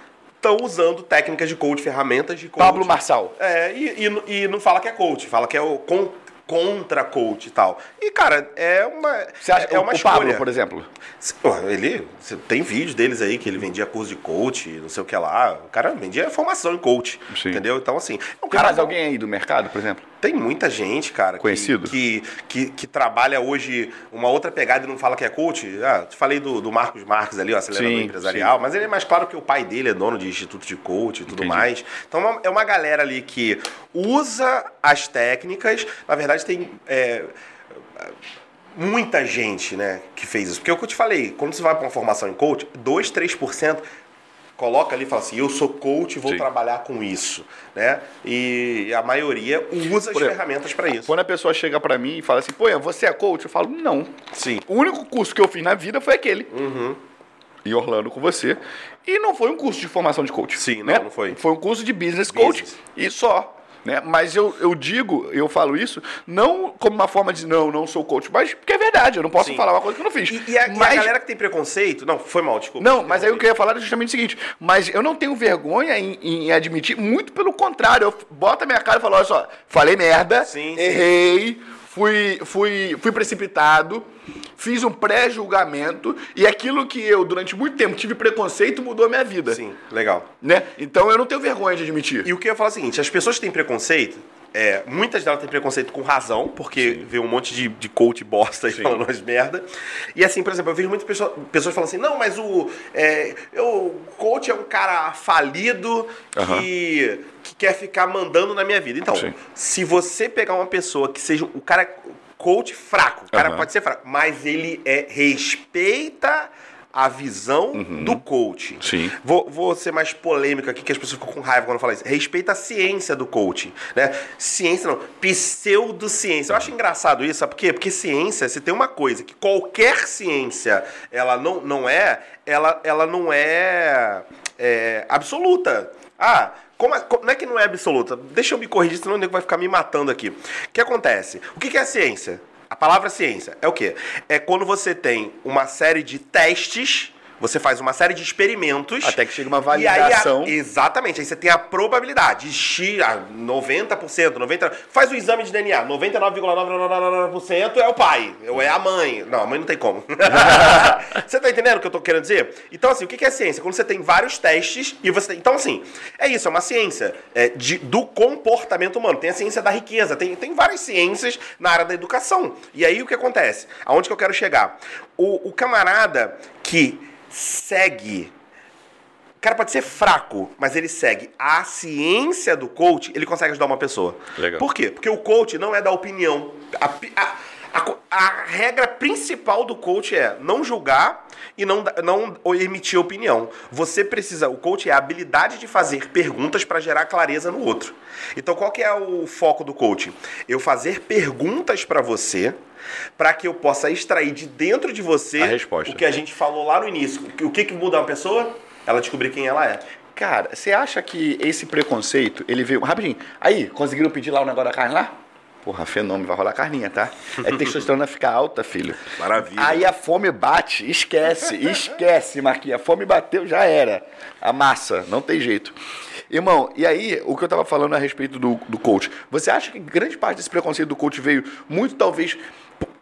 estão usando técnicas de coach, ferramentas de coach. Pablo Marçal. É, e, e, e não fala que é coach, fala que é o con- contra coach e tal. E, cara, é uma. Você acha é uma o escolha. Pablo, por exemplo? Ele. Tem vídeos deles aí que ele vendia curso de coach, não sei o que lá. O cara vendia formação em coach. Sim. Entendeu? Então, assim. É um Tem mais alguém aí do mercado, por exemplo? Tem muita gente, cara, que- Conhecido? Que, que, que trabalha hoje uma outra pegada e não fala que é coach. Ah, te falei do, do Marcos Marques ali, o acelerador Sim, empresarial, mas ele é mais claro que o pai dele é dono de instituto de coach e tudo Entendi. mais. Então é uma- é uma galera ali que usa as técnicas. Na verdade, tem. é, muita gente, né, que fez isso. Porque é o que eu te falei, quando você vai para uma formação em coach, 2, 3% coloca ali e fala assim, eu sou coach e vou Sim. trabalhar com isso, né? E a maioria usa as exemplo, ferramentas para isso. Quando a pessoa chega pra mim e fala assim, pô, você é coach? Eu falo, não. Sim. O único curso que eu fiz na vida foi aquele. Uhum. Em Orlando com você. E não foi um curso de formação de coach. Sim, né? não, não foi. Foi um curso de business coach Business. e só. Né? Mas eu, eu digo, eu falo isso, não como uma forma de não, não sou coach, mas porque é verdade, eu não posso Sim. falar uma coisa que eu não fiz. E, e a, e a mas, galera que tem preconceito. Não, foi mal, desculpa. Não, mas aí o que eu ia falar é justamente o seguinte, mas eu não tenho vergonha em, em admitir, muito pelo contrário, eu boto a minha cara e falo, olha só, falei merda, sim. errei, fui, fui, fui precipitado, fiz um pré-julgamento e aquilo que eu, durante muito tempo, tive preconceito, mudou a minha vida. Sim, legal. Né? Então eu não tenho vergonha de admitir. E o que eu ia falar é o seguinte: as pessoas que têm preconceito, é, muitas delas têm preconceito com razão, porque vê um monte de, de coach bosta aí falando umas merda. E assim, por exemplo, eu vejo muitas pessoas, pessoas falando assim: não, mas o, é, eu, coach é um cara falido que, que quer ficar mandando na minha vida. Então, Sim. se você pegar uma pessoa que seja o cara coach fraco, o cara Aham. pode ser fraco, mas ele é respeita a visão do coach. Sim. Vou, vou ser mais polêmico aqui, que as pessoas ficam com raiva quando eu falo isso. Respeita a ciência do coaching, né? Ciência não, pseudociência. Eu acho engraçado isso, sabe por quê? Porque ciência, se tem uma coisa que qualquer ciência, ela não, não é, ela, ela não é, é, absoluta. Ah, como é- co- não é que não é absoluta? Deixa eu me corrigir, senão o nego vai ficar me matando aqui. O que acontece? O que que é ciência? A palavra ciência é o quê? É quando você tem uma série de testes, você faz uma série de experimentos. Até que chega uma e aí a- validação. exatamente, aí você tem a probabilidade. X, ah, 90%, 90%. Faz o exame de DNA, 99,999% é o pai, ou é a mãe. Não, a mãe não tem como. você tá entendendo o que eu tô querendo dizer? Então, assim, o que que é ciência? Quando você tem vários testes e você tem. Então, assim, é isso, é uma ciência é, de, do comportamento humano. Tem a ciência da riqueza, tem, tem várias ciências na área da educação. E aí o que acontece? Aonde que eu quero chegar? O, o camarada que segue o cara pode ser fraco, mas ele segue a ciência do coach, ele consegue ajudar uma pessoa. Legal. Por quê? Porque o coach não é da opinião. A, a- a a regra principal do coach é não julgar e não, não emitir opinião. Você precisa, o coach é a habilidade de fazer perguntas para gerar clareza no outro. Então qual que é o foco do coach? Eu fazer perguntas para você para que eu possa extrair de dentro de você A resposta. o que a gente falou lá no início. O que, que muda uma pessoa? Ela descobrir quem ela é. Cara, você acha que esse preconceito, ele veio. Rapidinho. Aí, conseguiram pedir lá o negócio da carne lá? Porra, fenômeno, vai rolar carninha, tá? É testosterona ficar alta, filho. Maravilha. Aí a fome bate, esquece, esquece, Marquinhos. A fome bateu, já era. A massa, não tem jeito. Irmão, e aí, o que eu tava falando a respeito do, do coach. Você acha que grande parte desse preconceito do coach veio muito, talvez,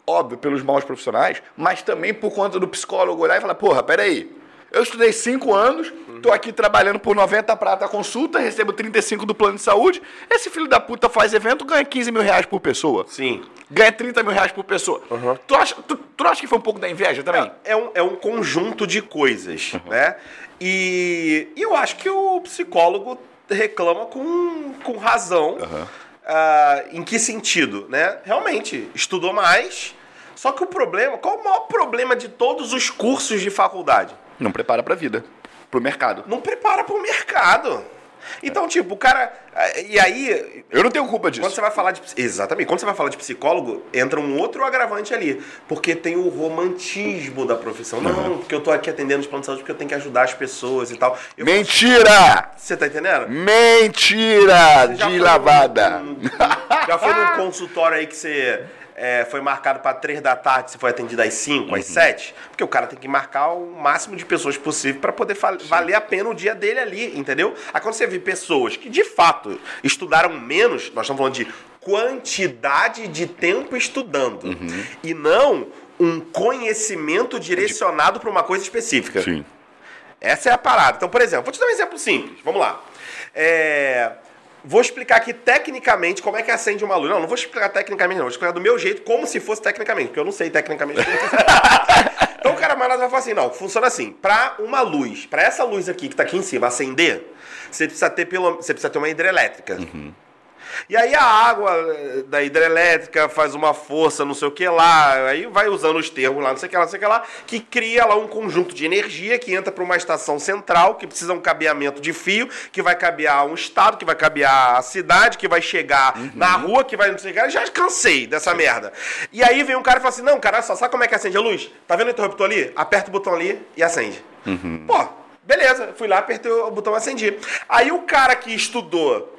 óbvio, pelos maus profissionais, mas também por conta do psicólogo olhar e falar, porra, peraí. Eu estudei cinco anos, tô aqui trabalhando por 90 prata a consulta, recebo 35 do plano de saúde. Esse filho da puta faz evento, ganha 15 mil reais por pessoa. Sim. Ganha 30 mil reais por pessoa. Tu, acha, tu, tu acha que foi um pouco da inveja também? É um, é um conjunto de coisas, né? E, e eu acho que o psicólogo reclama com, com razão. Ah, em que sentido, né? Realmente, estudou mais. Só que o problema, qual o maior problema de todos os cursos de faculdade? Não prepara pra vida, pro mercado. Não prepara para o mercado. Então, tipo, o cara. ah, E aí, Eu não tenho culpa disso. Quando você vai falar de exatamente, quando você vai falar de psicólogo, entra um outro agravante ali, porque tem o romantismo da profissão. Não, porque eu tô aqui atendendo os planos de saúde porque eu tenho que ajudar as pessoas e tal. Eu- Mentira! Você tá entendendo? Mentira de lavada. num- já foi num consultório aí que você é, foi marcado para três da tarde, você foi atendido às 5, às 7? Porque o cara tem que marcar o máximo de pessoas possível para poder valer a pena o dia dele ali, entendeu? Aí quando você vê pessoas que de fato estudaram menos, nós estamos falando de quantidade de tempo estudando, e não um conhecimento direcionado para uma coisa específica. Sim. Essa é a parada. Então, por exemplo, vou te dar um exemplo simples. Vamos lá. É, Vou explicar aqui tecnicamente como é que acende uma luz. Não, não vou explicar tecnicamente, não. Vou explicar do meu jeito, como se fosse tecnicamente, porque eu não sei tecnicamente como que Então o cara mais vai falar assim: não, funciona assim. Pra uma luz, pra essa luz aqui que tá aqui em cima acender, você precisa ter pelo, você precisa ter uma hidrelétrica. E aí a água eh, da hidrelétrica faz uma força, não sei o que lá, aí vai usando os termos lá, não sei o que lá, não sei o que lá, que cria lá um conjunto de energia que entra para uma estação central, que precisa um cabeamento de fio, que vai cabear um estado, que vai cabear a cidade, que vai chegar na rua, que vai não sei o que lá. Já cansei dessa merda. E aí vem um cara e fala assim: não, cara, olha só, sabe como é que acende a luz? Tá vendo o interruptor ali? Aperta o botão ali e acende. Pô, beleza, fui lá, apertei o botão e acendi. Aí o cara que estudou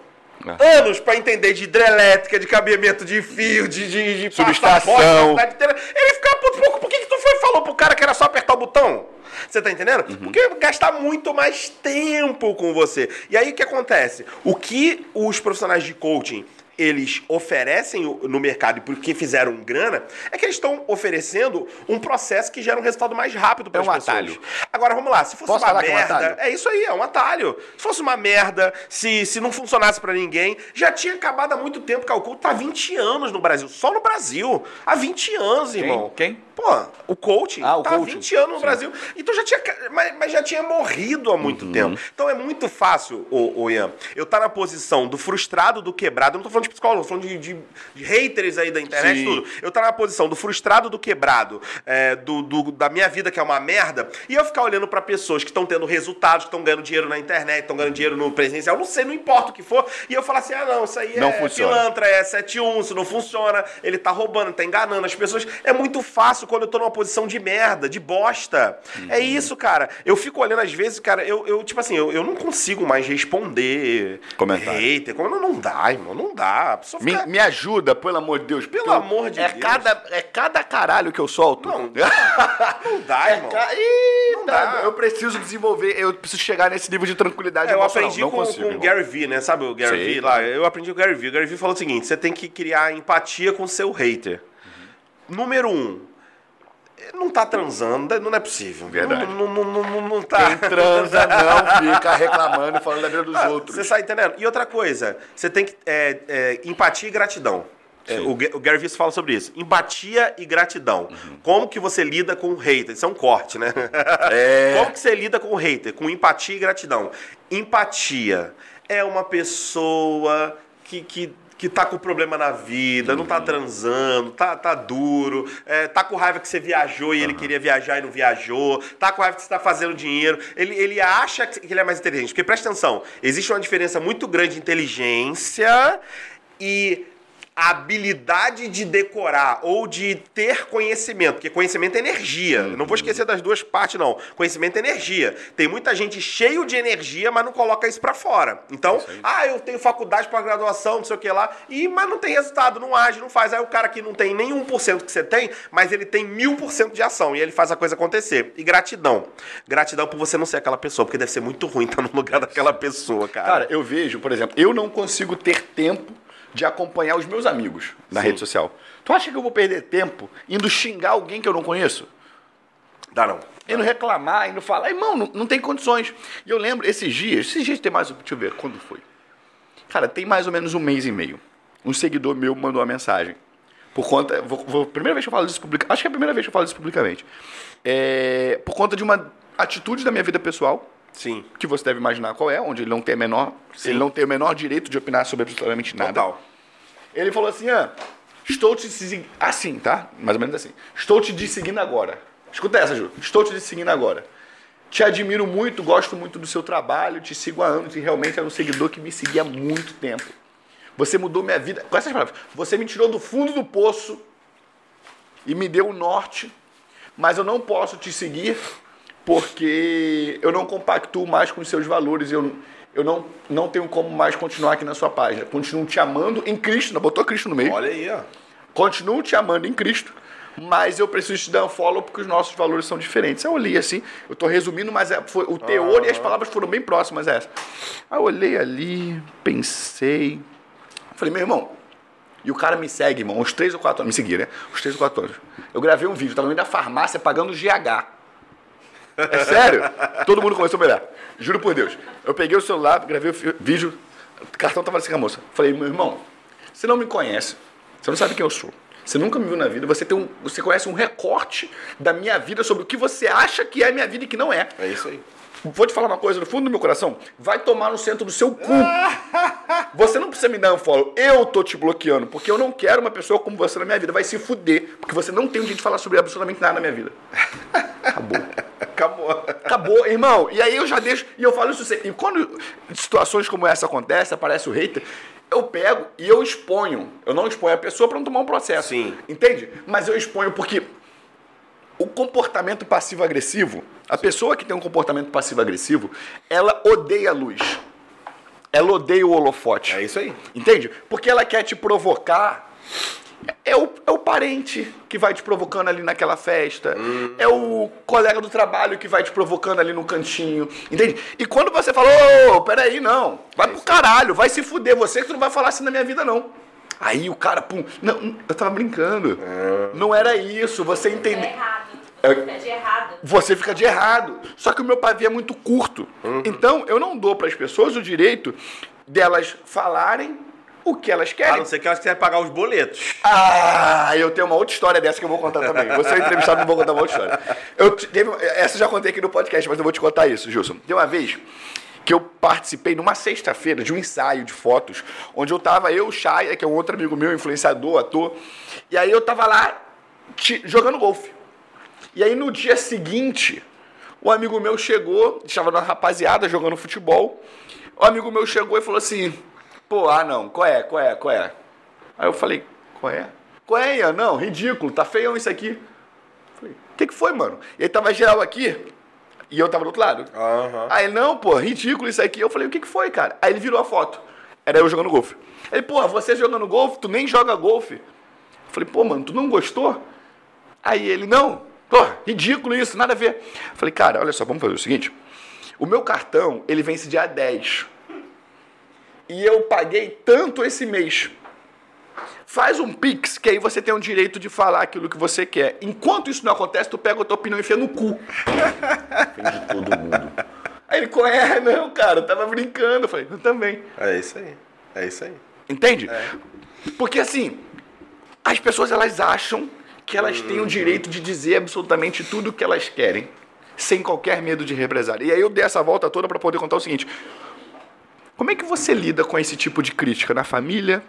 É. Anos pra entender de hidrelétrica, de cabeamento de fio, de, de, de Subestação. Ele ficava puto, pô, por que, que tu foi e falou pro cara que era só apertar o botão? Você tá entendendo? Uhum. Porque gastar muito mais tempo com você. E aí o que acontece? O que os profissionais de coaching eles oferecem no mercado e porque fizeram grana, é que eles estão oferecendo um processo que gera um resultado mais rápido para É as um pessoas. atalho. Agora vamos lá, se fosse Posso uma que é um merda, é isso aí, é um atalho. Se fosse uma merda, se, se não funcionasse pra ninguém, já tinha acabado há muito tempo. Calculo tá há 20 anos no Brasil, só no Brasil. Há 20 anos, irmão. Quem? Pô, o coaching Ah, o tá coaching. há 20 anos no Sim. Brasil. Então já tinha. Mas, mas já tinha morrido há Uhum. muito tempo. Então é muito fácil, ô, ô Ian, eu tá na posição do frustrado, do quebrado. Eu não tô falando de psicólogo, tô falando de, de- de haters aí da internet Sim. tudo. Eu tá na posição do frustrado, do quebrado, é, do, do- da minha vida que é uma merda, e eu ficar olhando pra pessoas que estão tendo resultados, que estão ganhando dinheiro na internet, estão ganhando dinheiro no presencial, não sei, não importa o que for, e eu falar assim: ah, não, isso aí Não é funciona. pilantra, é 7-1, isso não funciona, ele tá roubando, tá enganando as pessoas. É muito fácil quando eu tô numa posição de merda, de bosta. É Uhum. isso, cara. Eu fico olhando às vezes, cara, eu, eu tipo assim, eu, eu não consigo mais responder Comentário. hater. Como, não, não dá, irmão, não dá. Me, fica... me ajuda, pelo amor de Deus. Pelo eu- amor de é Deus. Cada, é cada caralho que eu solto. Não, Não dá, É irmão. ca- Ih, Não tá, dá. Eu preciso desenvolver, eu preciso chegar nesse nível de tranquilidade É, eu aprendi Não com, consigo, com o. Gary Vee, né? Sabe o Gary. Vee lá? Eu aprendi com o Gary Vee. O Gary Vee falou o seguinte: você tem que criar empatia com o seu hater. Número um, não tá transando, não é possível. Verdade. Não, não, não, não, não tá. Quem transa não fica reclamando e falando da vida dos Ah, outros. Você está entendendo? E outra coisa, você tem que. é, é, empatia e gratidão. É, o, o Gary Vee fala sobre isso. Empatia e gratidão. Uhum. Como que você lida com o hater? Isso é um corte, né? É. Como que você lida com o hater? Com empatia e gratidão. Empatia é uma pessoa que, que, que tá com problema na vida, não tá Uhum. transando, tá, tá duro, é, tá com raiva que você viajou e ele queria viajar e não viajou, tá com raiva que você tá fazendo dinheiro. Ele, ele acha que ele é mais inteligente. Porque presta atenção, existe uma diferença muito grande de inteligência e a habilidade de decorar ou de ter conhecimento, porque conhecimento é energia. Eu não vou esquecer das duas partes, não. Conhecimento é energia. Tem muita gente cheio de energia, mas não coloca isso pra fora. Então, ah, eu tenho faculdade para graduação, não sei o que lá, e mas não tem resultado, não age, não faz. Aí o cara que não tem nem 1% que você tem, mas ele tem mil por cento de ação e ele faz a coisa acontecer. E gratidão. Gratidão por você não ser aquela pessoa, porque deve ser muito ruim estar no lugar daquela pessoa, cara. Cara, eu vejo, por exemplo, eu não consigo ter tempo de acompanhar os meus amigos na Sim. rede social. Tu acha que eu vou perder tempo indo xingar alguém que eu não conheço? Dá não. Indo reclamar, indo falar, irmão, não, não tem condições. E eu lembro, esses dias, esses dias tem mais, deixa eu ver, quando foi? Cara, tem mais ou menos um mês e meio. Um seguidor meu mandou uma mensagem. Por conta, vou, vou- primeira vez que eu falo disso publicamente, acho que é a primeira vez que eu falo disso publicamente. É, por conta de uma atitude da minha vida pessoal, Sim. que você deve imaginar qual é, onde ele não tem a menor, Sim. ele não tem o menor direito de opinar sobre absolutamente nada. Total. Ele falou assim: ah, estou te seguindo. Assim, tá? Mais ou menos assim. Estou te seguindo agora. Escuta essa, Ju. Estou te seguindo agora. Te admiro muito, gosto muito do seu trabalho, te sigo há anos e realmente era um seguidor que me seguia há muito tempo. Você mudou minha vida. Com essas palavras, você me tirou do fundo do poço e me deu o norte, mas eu não posso te seguir porque eu não compactuo mais com os seus valores. Eu, eu não, não tenho como mais continuar aqui na sua página. Continuo te amando em Cristo, não botou Cristo no meio. Olha aí, ó. Continuo te amando em Cristo, mas eu preciso te dar um follow porque os nossos valores são diferentes. Eu olhei assim, eu tô resumindo, mas é- foi, o teor e as palavras foram bem próximas a essa. Aí eu olhei ali, pensei. Falei, meu irmão, e o cara me segue, irmão, uns três ou quatro anos. Me seguia, né? Uns três ou quatro anos. Eu gravei um vídeo, tava indo da farmácia pagando GH. É sério? Todo mundo começou a olhar. Juro por Deus. Eu peguei o celular, gravei o vídeo, o cartão tava assim com a moça. Falei, meu irmão, você não me conhece, você não sabe quem eu sou. Você nunca me viu na vida, você, tem um, você conhece um recorte da minha vida sobre o que você acha que é minha vida e que não é. É isso aí. Vou te falar uma coisa no fundo do meu coração. Vai tomar no centro do seu cu. Você não precisa me dar um follow. Eu tô te bloqueando, porque eu não quero uma pessoa como você na minha vida. Vai se fuder, porque você não tem o direito de falar sobre absolutamente nada na minha vida. Acabou. Acabou. Acabou, irmão. E aí eu já deixo. E eu falo isso sempre. E quando situações como essa acontecem, aparece o hater, eu pego e eu exponho. Eu não exponho a pessoa para não tomar um processo. Sim. Entende? Mas eu exponho porque o comportamento passivo-agressivo, a pessoa que tem um comportamento passivo-agressivo, ela odeia a luz. Ela odeia o holofote. É isso aí. Entende? Porque ela quer te provocar. É o, é o parente que vai te provocando ali naquela festa. É o colega do trabalho que vai te provocando ali no cantinho. Entende? E quando você fala, ô, peraí, não. Vai pro caralho, vai se fuder. Você que tu não vai falar assim na minha vida, não. Aí o cara, pum. Não, eu tava brincando. Não era isso. Você É entendeu. errado. É- Você fica de errado. Você fica de errado. Só que o meu pavio é muito curto. Então, eu não dou para as pessoas o direito delas falarem o que elas A querem. não ser que elas quiserem pagar os boletos. Ah, eu tenho uma outra história dessa que eu vou contar também. Você é entrevistado, não vou contar uma outra história. Eu te- teve, essa eu já contei aqui no podcast, mas eu vou te contar isso, Gilson. Tem uma vez que eu participei numa sexta-feira de um ensaio de fotos, onde eu tava, eu, o Chaya, que é um outro amigo meu, influenciador, ator, e aí eu tava lá ti- jogando golfe. E aí no dia seguinte, o amigo meu chegou, estava na rapaziada jogando futebol. O amigo meu chegou e falou assim: pô, ah não, qual é, qual é, qual é? Aí eu falei: qual é? Qual é, Ian? Não, ridículo, tá feião isso aqui. Falei: o que, que foi, mano? E aí tava geral aqui e eu tava do outro lado. Aham. Aí ele, não, pô, ridículo isso aqui. Eu falei, o que, que foi, cara? Aí ele virou a foto. Era eu jogando golfe. Ele, pô, você jogando golfe, tu nem joga golfe. Eu falei, pô, mano, tu não gostou? Aí ele, não, pô, ridículo isso, nada a ver. Eu falei, cara, olha só, vamos fazer o seguinte. O meu cartão, ele vence dia 10. E eu paguei tanto esse mês. Faz um pix, que aí você tem o direito de falar aquilo que você quer. Enquanto isso não acontece, tu pega a tua opinião e enfia no cu. Ofende todo mundo. Aí ele, qual é? Não, cara, eu tava brincando. Eu falei, eu também. É isso aí. É isso aí. Entende? Porque assim, as pessoas elas acham que elas têm o direito de dizer absolutamente tudo o que elas querem, sem qualquer medo de represália. E aí eu dei essa volta toda para poder contar o seguinte: como é que você lida com esse tipo de crítica na família?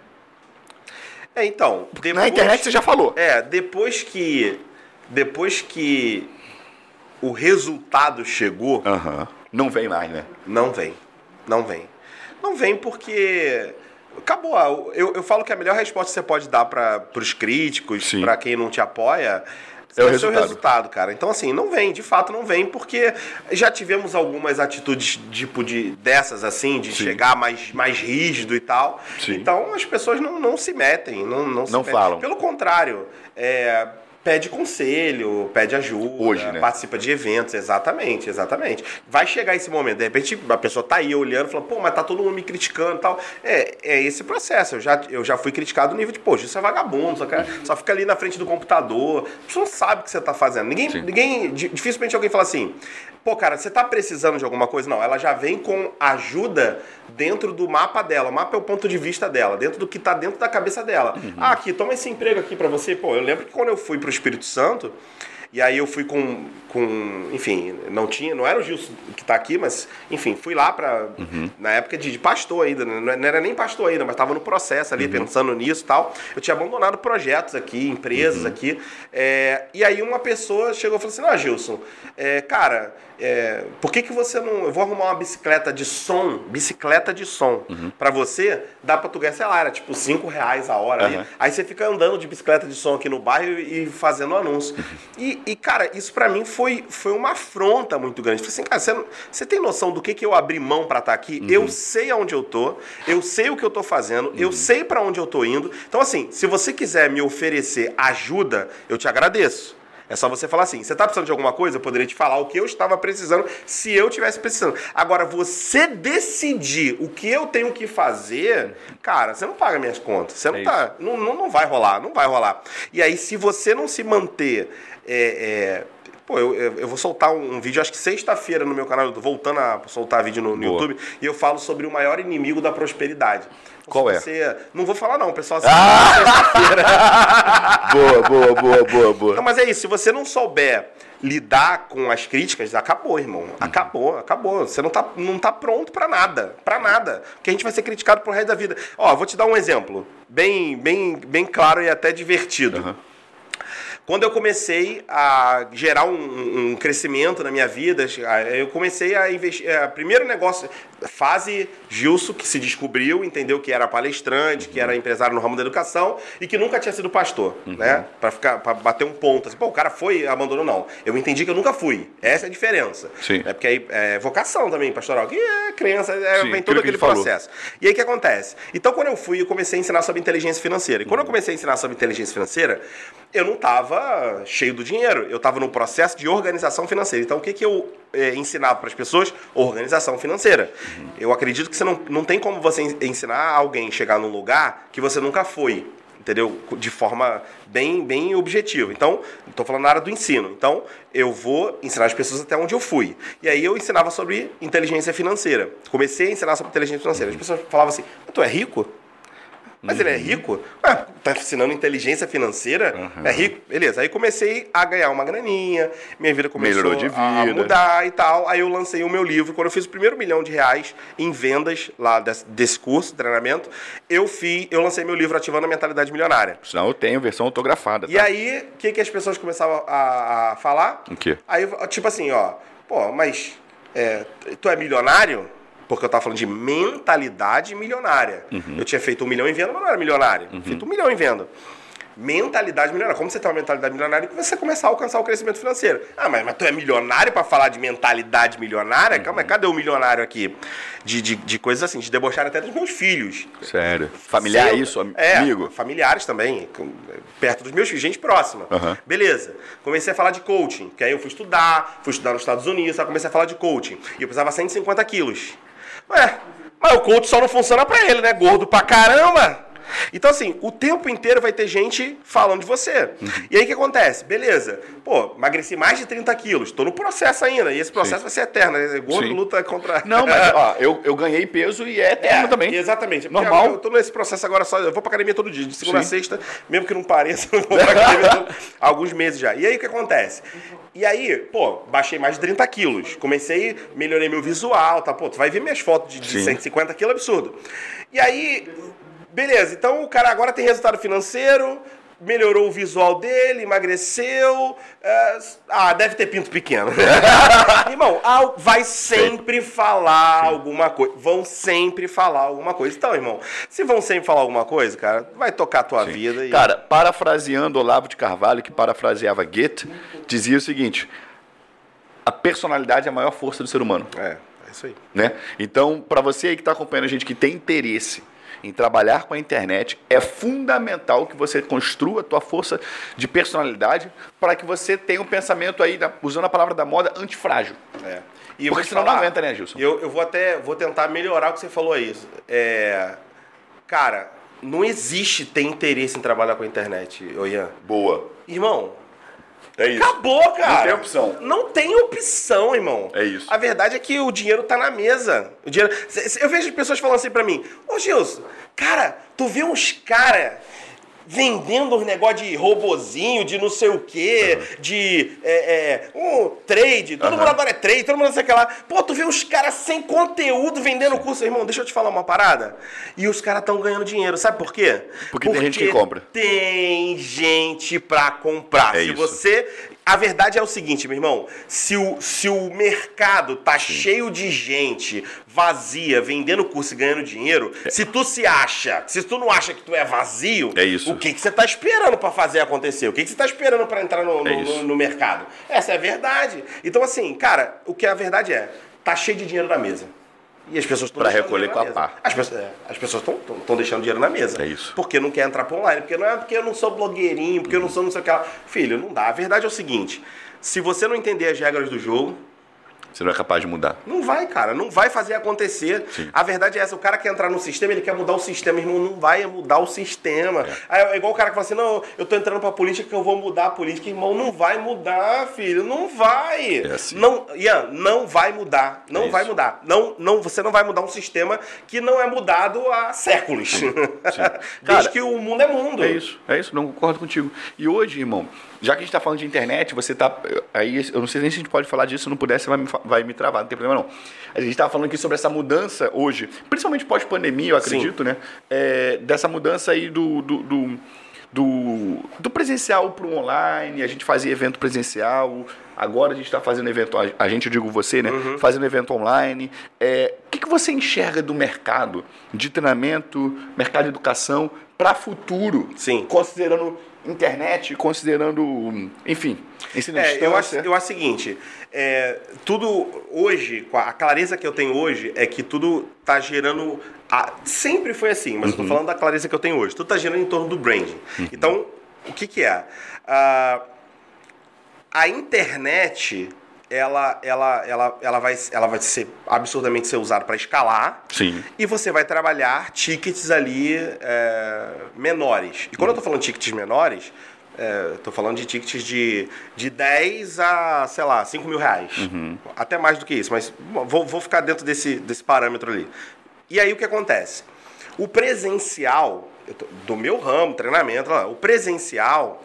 É, então, depois... Na internet você já falou. É, depois que. Depois que o resultado chegou, Aham. Não vem mais, né? não vem. Não vem. Não vem porque. Acabou. Eu, eu falo que a melhor resposta que você pode dar para os críticos, para quem não te apoia, É o resultado. resultado, cara. Então, assim, não vem, de fato não vem, porque já tivemos algumas atitudes tipo de dessas, assim, de Sim. chegar mais, mais rígido e tal. Sim. Então as pessoas não, não se metem, não, não, se Não metem. falam. Pelo contrário, é, pede conselho, pede ajuda, Hoje, né? participa de eventos, exatamente, exatamente. Vai chegar esse momento, de repente a pessoa tá aí olhando e fala, pô, mas tá todo mundo me criticando e tal. É, é esse processo. Eu já, eu já fui criticado no nível de, poxa, isso é vagabundo, só, só fica ali na frente do computador. Pessoa não sabe o que você tá fazendo. Ninguém, Sim. ninguém di- dificilmente alguém fala assim, pô, cara, você tá precisando de alguma coisa? Não, ela já vem com ajuda dentro do mapa dela. O mapa é o ponto de vista dela, dentro do que tá dentro da cabeça dela. Ah, aqui, toma esse emprego aqui pra você. Pô, eu lembro que quando eu fui pro Espírito Santo, e aí eu fui com, com enfim, não tinha, não era o Gilson que tá aqui, mas, enfim, fui lá pra, na época de, de pastor ainda, né? não era nem pastor ainda, mas tava no processo ali, pensando nisso e tal. Eu tinha abandonado projetos aqui, empresas aqui, é, e aí uma pessoa chegou e falou assim, não, Gilson, é, cara, é, por que que você não, eu vou arrumar uma bicicleta de som, bicicleta de som, pra você, dá pra tu ganhar, sei lá, era tipo 5 reais a hora ali. Aham. Aí você fica andando de bicicleta de som aqui no bairro e fazendo anúncio. E, e, cara, isso pra mim foi, foi uma afronta muito grande. Falei assim, cara, você, você tem noção do que, que eu abri mão pra estar aqui? Eu sei aonde eu tô, eu sei o que eu tô fazendo, eu sei pra onde eu tô indo. Então, assim, se você quiser me oferecer ajuda, eu te agradeço. É só você falar assim, você tá precisando de alguma coisa? Eu poderia te falar o que eu estava precisando se eu tivesse precisando. Agora, você decidir o que eu tenho que fazer, cara, você não paga minhas contas. Você não É tá. Não, não, não vai rolar, não vai rolar. E aí, se você não se manter. é, é, Pô, eu, eu vou soltar um, um vídeo, acho que sexta-feira no meu canal, eu tô voltando a soltar vídeo no, no. YouTube, e eu falo sobre o maior inimigo da prosperidade. Qual é? você- Não vou falar não, pessoal. assim, Boa, boa, boa, boa, boa. não, mas é isso. Se você não souber lidar com as críticas, acabou, irmão. Acabou, acabou. Você não tá, não tá pronto pra nada. Pra nada. Porque a gente vai ser criticado pro resto da vida. Ó, vou te dar um exemplo. Bem, bem, bem claro e até divertido. Quando eu comecei a gerar um, um crescimento na minha vida, eu comecei a investir. É, primeiro negócio, fase Gilson, que se descobriu, entendeu que era palestrante, que era empresário no ramo da educação e que nunca tinha sido pastor, Uhum. né? Pra, ficar, bater um ponto. Assim, Pô, o cara foi e abandonou, não. Eu entendi que eu nunca fui. Essa é a diferença. Sim. É porque aí é vocação também, pastoral, que é criança, é, Sim, vem todo que ele aquele falou. processo. E aí o que acontece? Então, quando eu fui, eu comecei a ensinar sobre inteligência financeira. E quando eu comecei a ensinar sobre inteligência financeira, eu não estava cheio do dinheiro, eu estava no processo de organização financeira. Então, o que, que eu eh, ensinava para as pessoas? Organização financeira. Eu acredito que você não, não tem como você en- ensinar alguém chegar num lugar que você nunca foi. Entendeu? De forma bem, bem objetiva. Então, estou falando na área do ensino. Então, eu vou ensinar as pessoas até onde eu fui. E aí eu ensinava sobre inteligência financeira. Comecei a ensinar sobre inteligência financeira. As pessoas falavam assim: "Mas tu é rico? Mas ele é rico? Ué, tá ensinando inteligência financeira? É rico? Beleza. Aí comecei a ganhar uma graninha, minha vida começou de a vida. mudar e tal. Aí eu lancei o meu livro. Quando eu fiz o primeiro milhão de reais em vendas lá desse, desse curso, treinamento, eu fiz, eu lancei meu livro Ativando a Mentalidade Milionária. Senão eu tenho versão autografada. E tá? aí, o que, que as pessoas começavam a, a falar? O quê? Aí, tipo assim, ó, pô, mas é, tu é milionário? Porque eu tava falando de mentalidade milionária. Uhum. Eu tinha feito um milhão em venda, mas não era milionário. Feito um milhão em venda. Mentalidade milionária. Como você tem uma mentalidade milionária você começar a alcançar o crescimento financeiro. Ah, mas, mas tu é milionário pra falar de mentalidade milionária? Calma aí, cadê o milionário aqui? De, de, de coisas assim, de debochar até dos meus filhos. Sério. Familiar Sim, isso, é, amigo? Familiares também, perto dos meus filhos, gente próxima. Aham. Beleza. Comecei a falar de coaching, que aí eu fui estudar, fui estudar nos Estados Unidos, aí comecei a falar de coaching. E eu pesava 150 quilos. Ué, mas o coach só não funciona pra ele, né? Gordo pra caramba! Então, assim, o tempo inteiro vai ter gente falando de você. Uhum. E aí o que acontece? Beleza. Pô, emagreci mais de 30 quilos. Tô no processo ainda. E esse processo Sim. vai ser eterno. Né? Gordo Sim. luta contra. Não, mas ó, eu, eu ganhei peso e é eterno É, também. Exatamente. Normal. Eu tô nesse processo agora só. Eu vou pra academia todo dia, de segunda Sim. a sexta, mesmo que não pareça, eu vou pra academia todo- há alguns meses já. E aí o que acontece? E aí, pô, baixei mais de 30 quilos. Comecei, melhorei meu visual, tá? Pô, tu vai ver minhas fotos de, de Sim. 150 quilos, absurdo. E aí, beleza, então o cara agora tem resultado financeiro. Melhorou o visual dele, emagreceu. é, ah, deve ter pinto pequeno. Irmão, al- vai sempre falar alguma coisa. Vão sempre falar alguma coisa. Então, irmão, se vão sempre falar alguma coisa, cara, vai tocar a tua vida. E... Cara, parafraseando Olavo de Carvalho, que parafraseava Goethe, dizia o seguinte: a personalidade é a maior força do ser humano. É, é isso aí. né? Então, para você aí que está acompanhando a gente que tem interesse em trabalhar com a internet, é fundamental que você construa a tua força de personalidade para que você tenha um pensamento aí, usando a palavra da moda, antifrágil. É. E Porque senão não falar, aguenta, né, Gilson? Eu, eu vou até vou tentar melhorar o que você falou aí. É, cara, não existe ter interesse em trabalhar com a internet, Ian. Boa. Irmão, É isso. Acabou, cara. tem opção. Não tem opção, irmão. É isso. A verdade é que o dinheiro tá na mesa. O dinheiro... Eu vejo as pessoas falando assim pra mim: Ô Gilson, cara, tu vê uns cara vendendo uns negócio de robozinho, de não sei o quê, de é, é, um trade. Todo Aham. mundo agora é trade, todo mundo não sei o que lá. Pô, tu vê uns caras sem conteúdo vendendo curso. Irmão, deixa eu te falar uma parada. E os caras estão ganhando dinheiro. Sabe por quê? Porque tem gente que compra. Tem gente pra comprar. É Se isso. você. A verdade é o seguinte, meu irmão. Se o, se o mercado tá cheio de gente vazia, vendendo curso e ganhando dinheiro, se tu se acha, se tu não acha que tu é vazio, É isso. o que, que você tá esperando pra fazer acontecer? O que, que você tá esperando pra entrar no, no, É isso. no- no mercado? Essa é a verdade. Então, assim, cara, o que a verdade é, tá cheio de dinheiro na mesa. E as pessoas deixando recolher com a pá. As pessoas é, estão deixando dinheiro na mesa. É isso. Porque não quer entrar para online, porque não é porque eu não sou blogueirinho, porque eu não sou não sei o que. Filho, não dá. A verdade é o seguinte: se você não entender as regras do jogo, Você não é capaz de mudar. não vai, cara. Não vai fazer acontecer. Sim. A verdade é essa: o cara quer entrar no sistema, ele quer mudar o sistema. Irmão, não vai mudar o sistema. Aí É igual o cara que fala assim: não, eu tô entrando pra política que eu vou mudar a política. Irmão, não vai mudar, filho. Não vai. É assim. Não, Ian, não vai mudar. Não É vai mudar. Não, não, você não vai mudar um sistema que não é mudado há séculos. Desde Cara, que o mundo é mundo. É isso, é isso, não concordo contigo. E hoje, irmão, já que a gente está falando de internet, você tá. Aí, eu não sei nem se a gente pode falar disso, se não puder, você vai me, vai me travar, não tem problema não. A gente estava falando aqui sobre essa mudança hoje, principalmente pós-pandemia, eu acredito, né? É, dessa mudança aí do, do, do, do, do presencial para o online, a gente fazia evento presencial, agora a gente está fazendo evento, a- gente, eu digo você, né? Fazendo evento online. É, o que, que você enxerga do mercado de treinamento, mercado de educação para futuro? Sim. Considerando internet, considerando, enfim, ensino É, eu acho, eu acho o seguinte, é, tudo hoje, a clareza que eu tenho hoje, é que tudo tá gerando. a- sempre foi assim, mas eu tô falando da clareza que eu tenho hoje. Tudo tá girando em torno do branding. Então, o que, que é? Ah, a internet. Ela, ela, ela, ela, vai, ela vai ser absurdamente ser usada para escalar. Sim. E você vai trabalhar tickets ali é, menores. E quando eu tô falando de tickets menores, é, eu tô falando de tickets de, de 10 a, sei lá, 5 mil reais. Até mais do que isso, mas vou, vou ficar dentro desse, desse parâmetro ali. E aí o que acontece? O presencial, tô- do meu ramo, treinamento, lá, o presencial.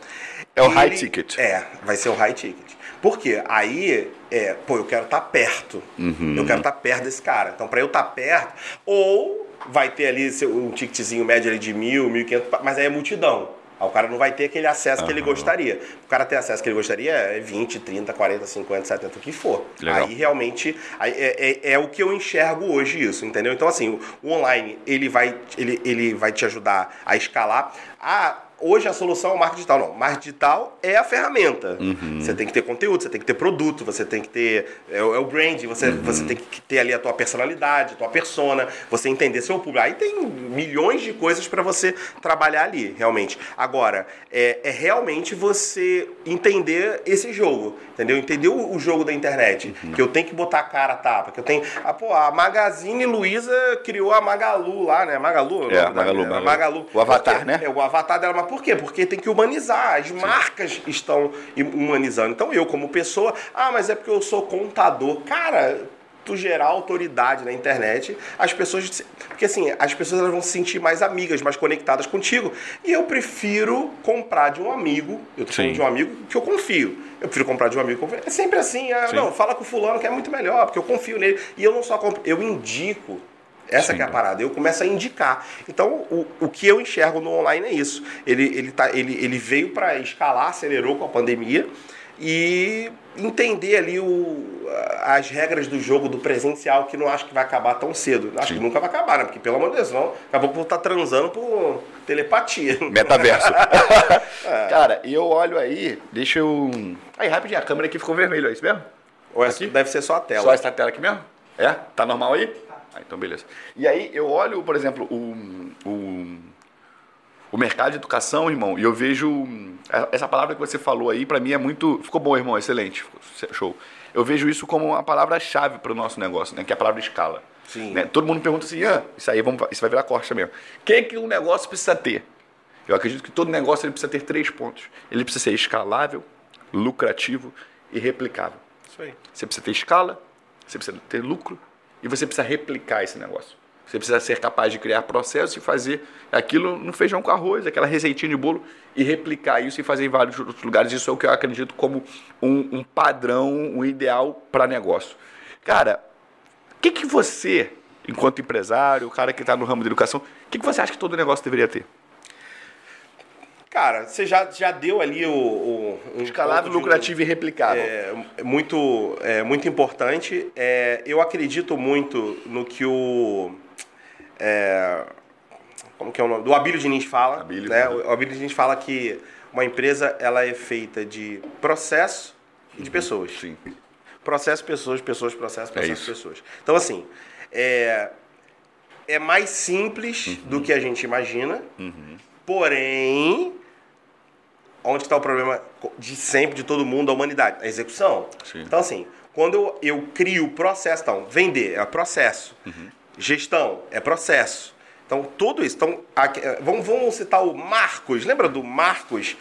É o high ticket. É, vai ser o high ticket. Por quê? Aí, é, pô, eu quero estar perto. Uhum. Eu quero estar perto desse cara. Então, para eu estar perto, ou vai ter ali um ticketzinho médio ali de mil, mil e quinhentos, mas aí é multidão. Aí o cara não vai ter aquele acesso que ele gostaria. O cara ter acesso que ele gostaria é 20, 30, 40, 50, 70, o que for. Legal. Aí realmente aí é, é- é o que eu enxergo hoje isso, entendeu? Então assim, o, o online ele vai, ele, ele vai te ajudar a escalar. Ah, hoje a solução é o marketing digital. Não, marketing digital é a ferramenta. Você tem que ter conteúdo, você tem que ter produto, você tem que ter é, o é o brand, você, você tem que ter ali a tua personalidade, a tua persona, você entender seu público. Aí tem milhões de coisas para você trabalhar ali, realmente. Agora, é, é realmente você entender esse jogo, entendeu? Entender o, o jogo da internet. Que eu tenho que botar a cara a tapa, que eu tenho... Ah, pô, a Magazine Luiza criou a Magalu lá, né? Magalu? É, da- Magalu, a Magalu. Magalu. O avatar, Por quê? né? É, o avatar dela, mas por quê? Porque tem que humanizar, as marcas estão humanizando. Então eu, como pessoa, ah, mas é porque eu sou contador. Cara, tu gerar autoridade na internet, as pessoas. Porque assim, as pessoas elas vão se sentir mais amigas, mais conectadas contigo. E eu prefiro comprar de um amigo, eu tô falando de um amigo que eu confio. Eu prefiro comprar de um amigo que eu confio. É sempre assim, ah, não, fala com o fulano que é muito melhor, porque eu confio nele. E eu não só compro, eu indico. Essa é a parada. Eu começo a indicar. Então, o, o que eu enxergo no online é isso. Ele, ele, tá, ele, ele veio para escalar, acelerou com a pandemia e entender ali o, as regras do jogo do presencial, que não acho que vai acabar tão cedo. Acho Sim. que nunca vai acabar, né? Porque, pelo amor de Deus, não, acabou por estar transando por telepatia. Metaverso. Cara, e eu olho aí, deixa eu. Aí, rapidinho, a câmera aqui ficou vermelha, é isso mesmo? Ou essa deve ser só a tela. Só essa tela aqui mesmo? É? Tá normal aí? Ah, então beleza. E aí eu olho, por exemplo, o, o, o mercado de educação, irmão, e eu vejo. hum, Essa palavra que você falou aí, pra mim é muito. Ficou bom, irmão, excelente. Show. Eu vejo isso como uma palavra-chave para o nosso negócio, né? Que é a palavra escala. Sim. Né? Todo mundo pergunta assim, ah, isso aí vamos, isso vai virar corte mesmo. O que, que um negócio precisa ter? Eu acredito que todo negócio ele precisa ter três pontos. Ele precisa ser escalável, lucrativo e replicável. Isso aí. Você precisa ter escala, você precisa ter lucro e você precisa replicar esse negócio. Você precisa ser capaz de criar processos e fazer aquilo no feijão com arroz, aquela receitinha de bolo, e replicar isso e fazer em vários outros lugares. Isso é o que eu acredito como um, um padrão, um ideal para negócio. Cara, o que, que você, enquanto empresário, o cara que está no ramo da educação, o que, que você acha que todo negócio deveria ter? Cara, você já, já deu ali o. o um Escalável, ponto de- lucrativo e replicável. É, é muito, é, muito importante. É, eu acredito muito no que o. é, como que é o nome? Do Abílio Diniz fala. Abílio, né? né? O Abílio Diniz fala que uma empresa ela é feita de processo e de pessoas. Sim. Processo, pessoas, pessoas, processo, processo, É isso. pessoas. Então, assim, é, é mais simples Uhum. do que a gente imagina, porém, onde está o problema de sempre, de todo mundo, da humanidade? A execução. Sim. Então, assim, quando eu, eu crio o processo, então, vender é processo, Uhum. gestão é processo. Então, tudo isso. Então, aqui, eh, vamos, vamos citar o Marcos. Lembra do Marcos,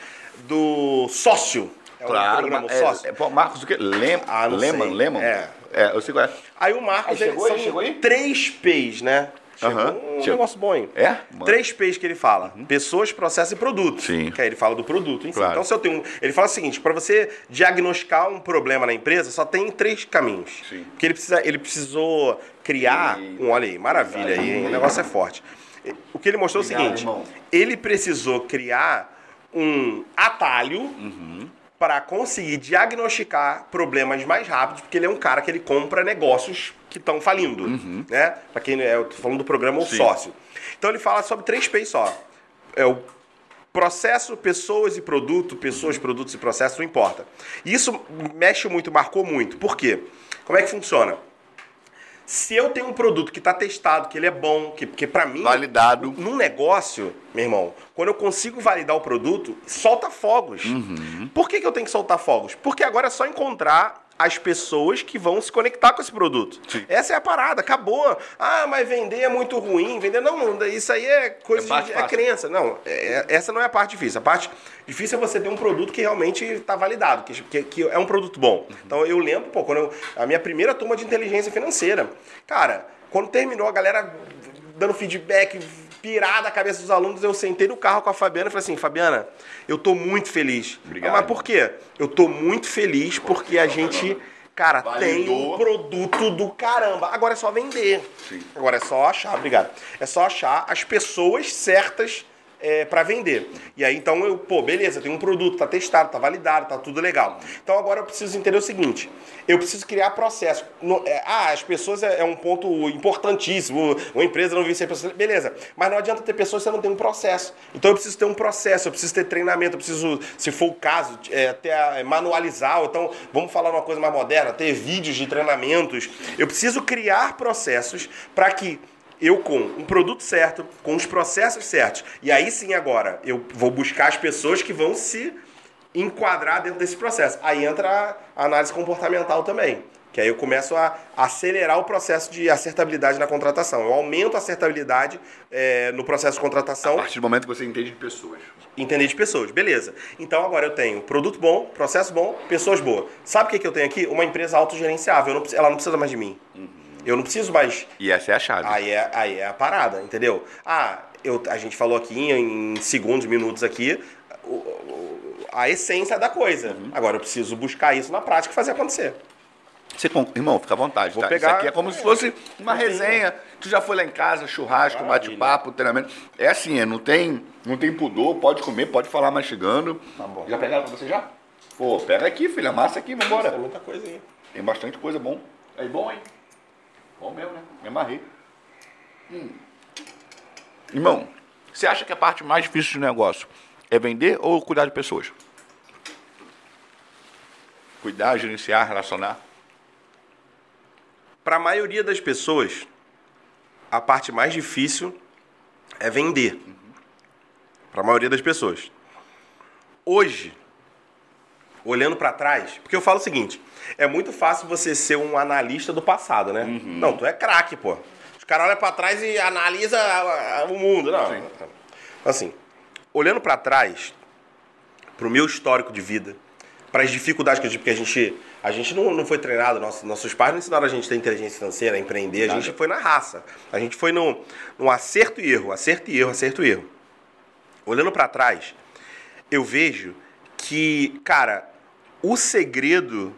do sócio? É o programa é, sócio. é, pô, Marcos, o quê? Lem, Ah. Lemon? É. É, eu sei qual é. Aí o Marcos, Aí ele chegou aí? são Chegou aí? três P's, né? Chegou Aham. um Chegou. negócio bom, hein? É? Mano. Três P's que ele fala. Pessoas, processo e produto. Sim. Que aí ele fala do produto em si. Claro. Então, se eu tenho um... Ele fala o seguinte, para você diagnosticar um problema na empresa, só tem três caminhos. Sim. Porque ele, precisa, ele precisou criar... E- Um, olha aí, maravilha aí, hein? O negócio é forte. O que ele mostrou Obrigado, é o seguinte. irmão. Ele precisou criar um atalho para conseguir diagnosticar problemas mais rápidos, porque ele é um cara que ele compra negócios que estão falindo, né? Para quem é, falando do programa O Sim. Sócio. Então ele fala sobre três P's só. É o processo, pessoas e produto, pessoas, produtos e processos, não importa. E isso mexe muito, marcou muito. Por quê? Como é que funciona? Se eu tenho um produto que está testado, que ele é bom, que, que para mim. Validado. Num negócio, meu irmão, quando eu consigo validar o produto, solta fogos. Por que, que eu tenho que soltar fogos? Porque agora é só encontrar as pessoas que vão se conectar com esse produto. Sim. Essa é a parada, acabou. Ah, mas vender é muito ruim. Vender. Não, isso aí é coisa É de. É crença. Não, é- essa não é a parte difícil. A parte difícil é você ter um produto que realmente está validado, que, que- que é um produto bom. Então eu lembro, pô, quando eu, a minha primeira turma de inteligência financeira, cara, quando terminou a galera dando feedback, pirada a cabeça dos alunos, eu sentei no carro com a Fabiana e falei assim, Fabiana, eu tô muito feliz. Obrigado. Mas por quê? Eu tô muito feliz porque a gente, cara, tem um Validou. produto do caramba. Agora é só vender. Sim. Agora é só achar, obrigado. É só achar as pessoas certas é, para vender. E aí, então, eu, pô, beleza, tem um produto, tá testado, tá validado, tá tudo legal. Então, agora eu preciso entender o seguinte: eu preciso criar processo. No- é, ah, as pessoas é, é um ponto importantíssimo. Uma empresa não vive sem pessoas. Beleza, mas não adianta ter pessoas se você não tem um processo. Então, eu preciso ter um processo, eu preciso ter treinamento, eu preciso, se for o caso, até é, manualizar. Ou então, vamos falar uma coisa mais moderna, ter vídeos de treinamentos. Eu preciso criar processos para que eu com um produto certo, com os processos certos. E aí sim agora eu vou buscar as pessoas que vão se enquadrar dentro desse processo. Aí entra a análise comportamental também. Que aí eu começo a acelerar o processo de acertabilidade na contratação. Eu aumento a acertabilidade eh, no processo de A contratação partir do momento que você entende de pessoas. entender de pessoas. Beleza. Então agora eu tenho produto bom, processo bom, pessoas boas. Sabe o que, que eu tenho aqui? Uma empresa autogerenciável. Não, ela não precisa mais de mim. Eu não preciso mais E essa é a chave. Aí é, aí é a parada, entendeu? Ah, eu, a gente falou aqui em, em segundos, minutos aqui, o- o- a essência da coisa. Uhum. Agora eu preciso buscar isso na prática e fazer acontecer. Você, irmão, fica à vontade. Vou tá? pegar- Isso aqui é como se fosse uma resenha. Tu já foi lá em casa, churrasco, bate-papo, treinamento. É assim, é, não tem, não tem pudor, pode comer, pode falar mastigando. Tá bom. Já pegaram pra você já? Pô, pega aqui, filha, massa aqui, Tem vambora. muita coisa aí. Tem bastante coisa bom. É bom, hein? Bom mesmo, né? Me amarrei. Hum. Irmão, você acha que a parte mais difícil do negócio é vender ou cuidar de pessoas? Cuidar, gerenciar, relacionar? Para a maioria das pessoas, a parte mais difícil é vender. Para a maioria das pessoas. Hoje, olhando para trás, porque eu falo o seguinte: é muito fácil você ser um analista do passado, né? Não, tu é craque, pô. Os caras olham para trás e analisa o mundo, não. Sim. Assim, olhando para trás, pro meu histórico de vida, para as dificuldades que eu tive, porque a gente, a gente não, não foi treinado, nossos, nossos pais não ensinaram a gente a ter inteligência financeira, a empreender, a Nada. gente foi na raça. A gente foi no, no acerto e erro, acerto e erro, acerto e erro. Olhando para trás, eu vejo que, cara, o segredo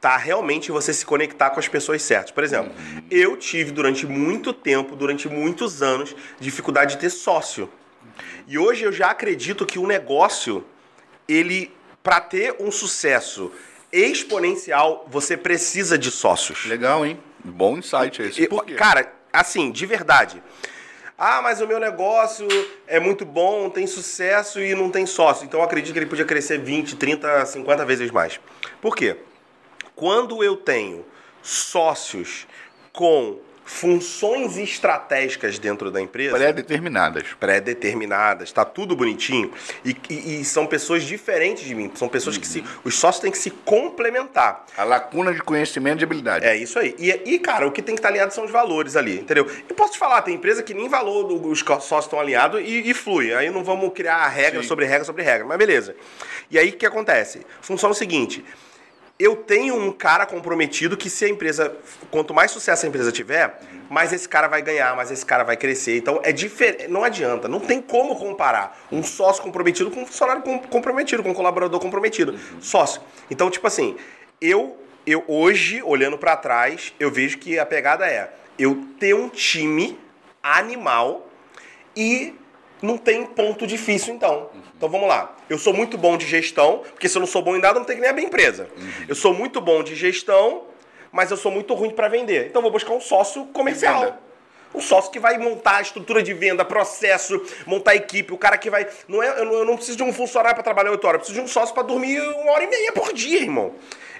tá realmente em você se conectar com as pessoas certas. Por exemplo, eu tive durante muito tempo, durante muitos anos, dificuldade de ter sócio. E hoje eu já acredito que o negócio, ele, para ter um sucesso exponencial, você precisa de sócios. Legal, hein? Bom insight esse. E? Cara, assim, de verdade. Ah, mas o meu negócio é muito bom, tem sucesso e não tem sócio. Então eu acredito que ele podia crescer 20, 30, 50 vezes mais. Por quê? Quando eu tenho sócios com funções estratégicas dentro da empresa, Pré-determinadas. pré-determinadas, tá tudo bonitinho, e, e- e são pessoas diferentes de mim, são pessoas que se. Os sócios têm que se complementar. A lacuna de conhecimento e de habilidade. É isso aí. E, e, cara, o que tem que estar alinhado são os valores ali, entendeu? E posso te falar, tem empresa que nem valor do- os sócios estão alinhados e, e flui. Aí não vamos criar regra Sim. sobre regra sobre regra, mas beleza. E aí o que acontece? Funciona o seguinte. Eu tenho um cara comprometido que se a empresa, quanto mais sucesso a empresa tiver, mais esse cara vai ganhar, mais esse cara vai crescer. Então é diferente, não adianta, não tem como comparar um sócio comprometido com um funcionário com- comprometido, com um colaborador comprometido. Sócio. Então, tipo assim, eu eu hoje, olhando pra trás, eu vejo que a pegada é eu ter um time animal e não tem ponto difícil, então. Então vamos lá. Eu sou muito bom de gestão, porque se eu não sou bom em nada, não tenho que nem abrir empresa. Eu sou muito bom de gestão, mas eu sou muito ruim para vender. Então vou buscar um sócio comercial. Um sócio que vai montar a estrutura de venda, processo, montar a equipe, o cara que vai. Não é, eu, não, eu não preciso de um funcionário para trabalhar 8 horas, eu preciso de um sócio para dormir uma hora e meia por dia, irmão.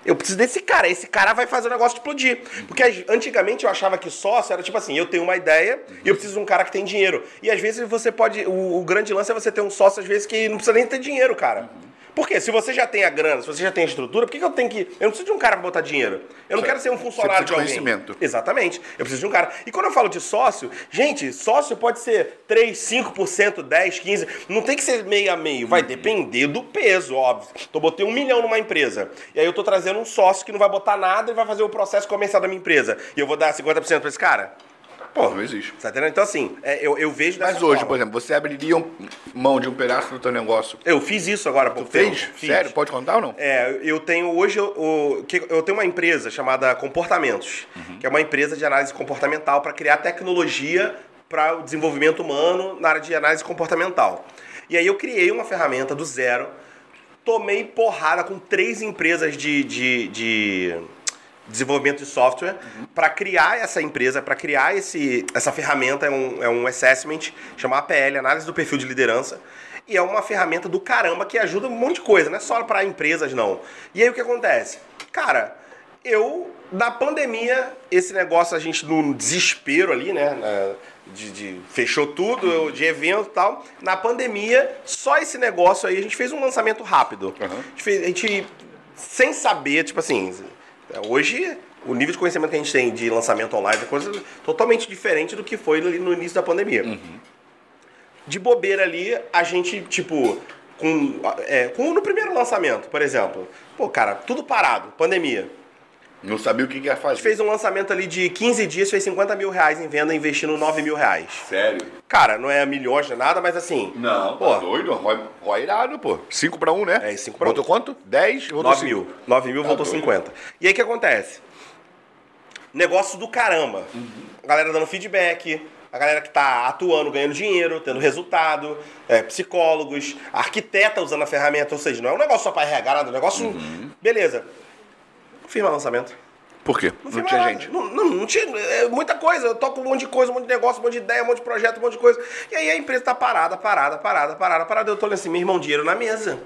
Eu preciso desse cara. Esse cara vai fazer o negócio explodir. Porque antigamente eu achava que sócio era tipo assim: eu tenho uma ideia e eu preciso de um cara que tem dinheiro. E às vezes você pode. O, o grande lance é você ter um sócio, às vezes, que não precisa nem ter dinheiro, cara. Por quê? Se você já tem a grana, se você já tem a estrutura, por que, que eu tenho que. Eu não preciso de um cara pra botar dinheiro. Eu não Certo. quero ser um funcionário de alguém. conhecimento. Exatamente. Eu preciso de um cara. E quando eu falo de sócio, gente, sócio pode ser 3, 5%, 10, 15%. Não tem que ser meio a meio. Vai depender do peso, óbvio. Então, eu botei um milhão numa empresa. E aí eu tô trazendo um sócio que não vai botar nada e vai fazer o processo comercial da minha empresa. E eu vou dar 50% pra esse cara? Pô, Não existe. tá entendendo? Então, assim, é, eu, eu vejo Mas hoje, forma. por exemplo, você abriria um- mão de um pedaço do teu negócio. Eu fiz isso agora, Tu por fez? Sério? Pode contar ou não? É, eu tenho hoje eu, eu tenho uma empresa chamada Comportamentos, que é uma empresa de análise comportamental para criar tecnologia para o desenvolvimento humano na área de análise comportamental. E aí eu criei uma ferramenta do zero, tomei porrada com três empresas de, de, de desenvolvimento de software para criar essa empresa, para criar esse, essa ferramenta, é um, é um assessment, chama APL, Análise do Perfil de Liderança. E é uma ferramenta do caramba que ajuda um monte de coisa, não é só para empresas, não. E aí o que acontece? Cara, eu, na pandemia, esse negócio, a gente no desespero ali, né? na- de, de- fechou tudo, eu- de evento e tal. Na pandemia, só esse negócio aí, a gente fez um lançamento rápido. Uhum. A, gente fez- a gente, sem saber, tipo assim, hoje o nível de conhecimento que a gente tem de lançamento online é coisa totalmente diferente do que foi ali no início da pandemia de bobeira ali, a gente, tipo, com, é, com no primeiro lançamento, por exemplo. Pô, cara, tudo parado, pandemia. Não sabia o que que ia A fazer. gente fez um lançamento ali de 15 dias, fez 50 mil reais em venda, investindo 9 mil reais. Sério? Cara, não é milhões, não é nada, mas assim. Não, pô, pô. doido? Rói, Rói irado, pô. 5 pra 1, um, né? É, cinco pra um. Botou quanto? 10? 9 mil. 9 mil Tá voltou doido. 50. E aí o que acontece? Negócio do caramba. A galera dando feedback, a galera que tá atuando, ganhando dinheiro, tendo resultado, é, psicólogos, arquiteta usando a ferramenta, ou seja, não é um negócio só pra RH, nada, é um negócio. Uhum. Beleza. Firma lançamento. Por quê? Não, Não, tinha nada. gente. Não, não, não tinha. é, muita coisa. Eu toco um monte de coisa, um monte de negócio, um monte de ideia, um monte de projeto, um monte de coisa. E aí a empresa tá parada, parada, parada, parada, parada. Eu tô olhando assim, meu irmão, dinheiro na mesa.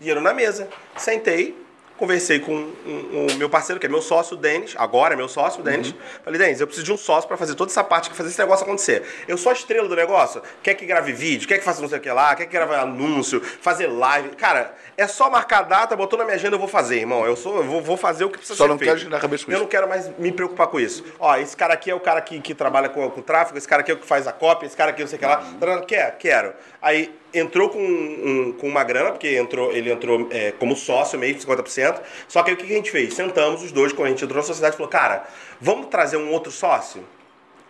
Dinheiro na mesa. Sentei, conversei com o meu parceiro, que é meu sócio, o Denis. Agora é meu sócio, o Denis. Falei, Denis, eu preciso de um sócio pra fazer toda essa parte, fazer esse negócio acontecer. Eu sou a estrela do negócio. Quer que grave vídeo, quer que faça não sei o que lá, quer que grave anúncio, fazer live. Cara, é só marcar a data, botou na minha agenda, eu vou fazer, irmão. Eu, sou, eu vou, vou fazer o que precisa Só ser não feito. quero te dar cabeça com Eu isso. não quero mais me preocupar com isso. Ó, esse cara aqui é o cara que, que trabalha com, com tráfego, esse cara aqui é o que faz a cópia, esse cara aqui não sei o que lá. Uhum. Quer? Quero. Aí entrou com, um- com uma grana, porque entrou, ele entrou é, como sócio meio, 50%. Só que aí o que a gente fez? Sentamos os dois, quando a gente entrou na sociedade, falou, cara, vamos trazer um outro sócio?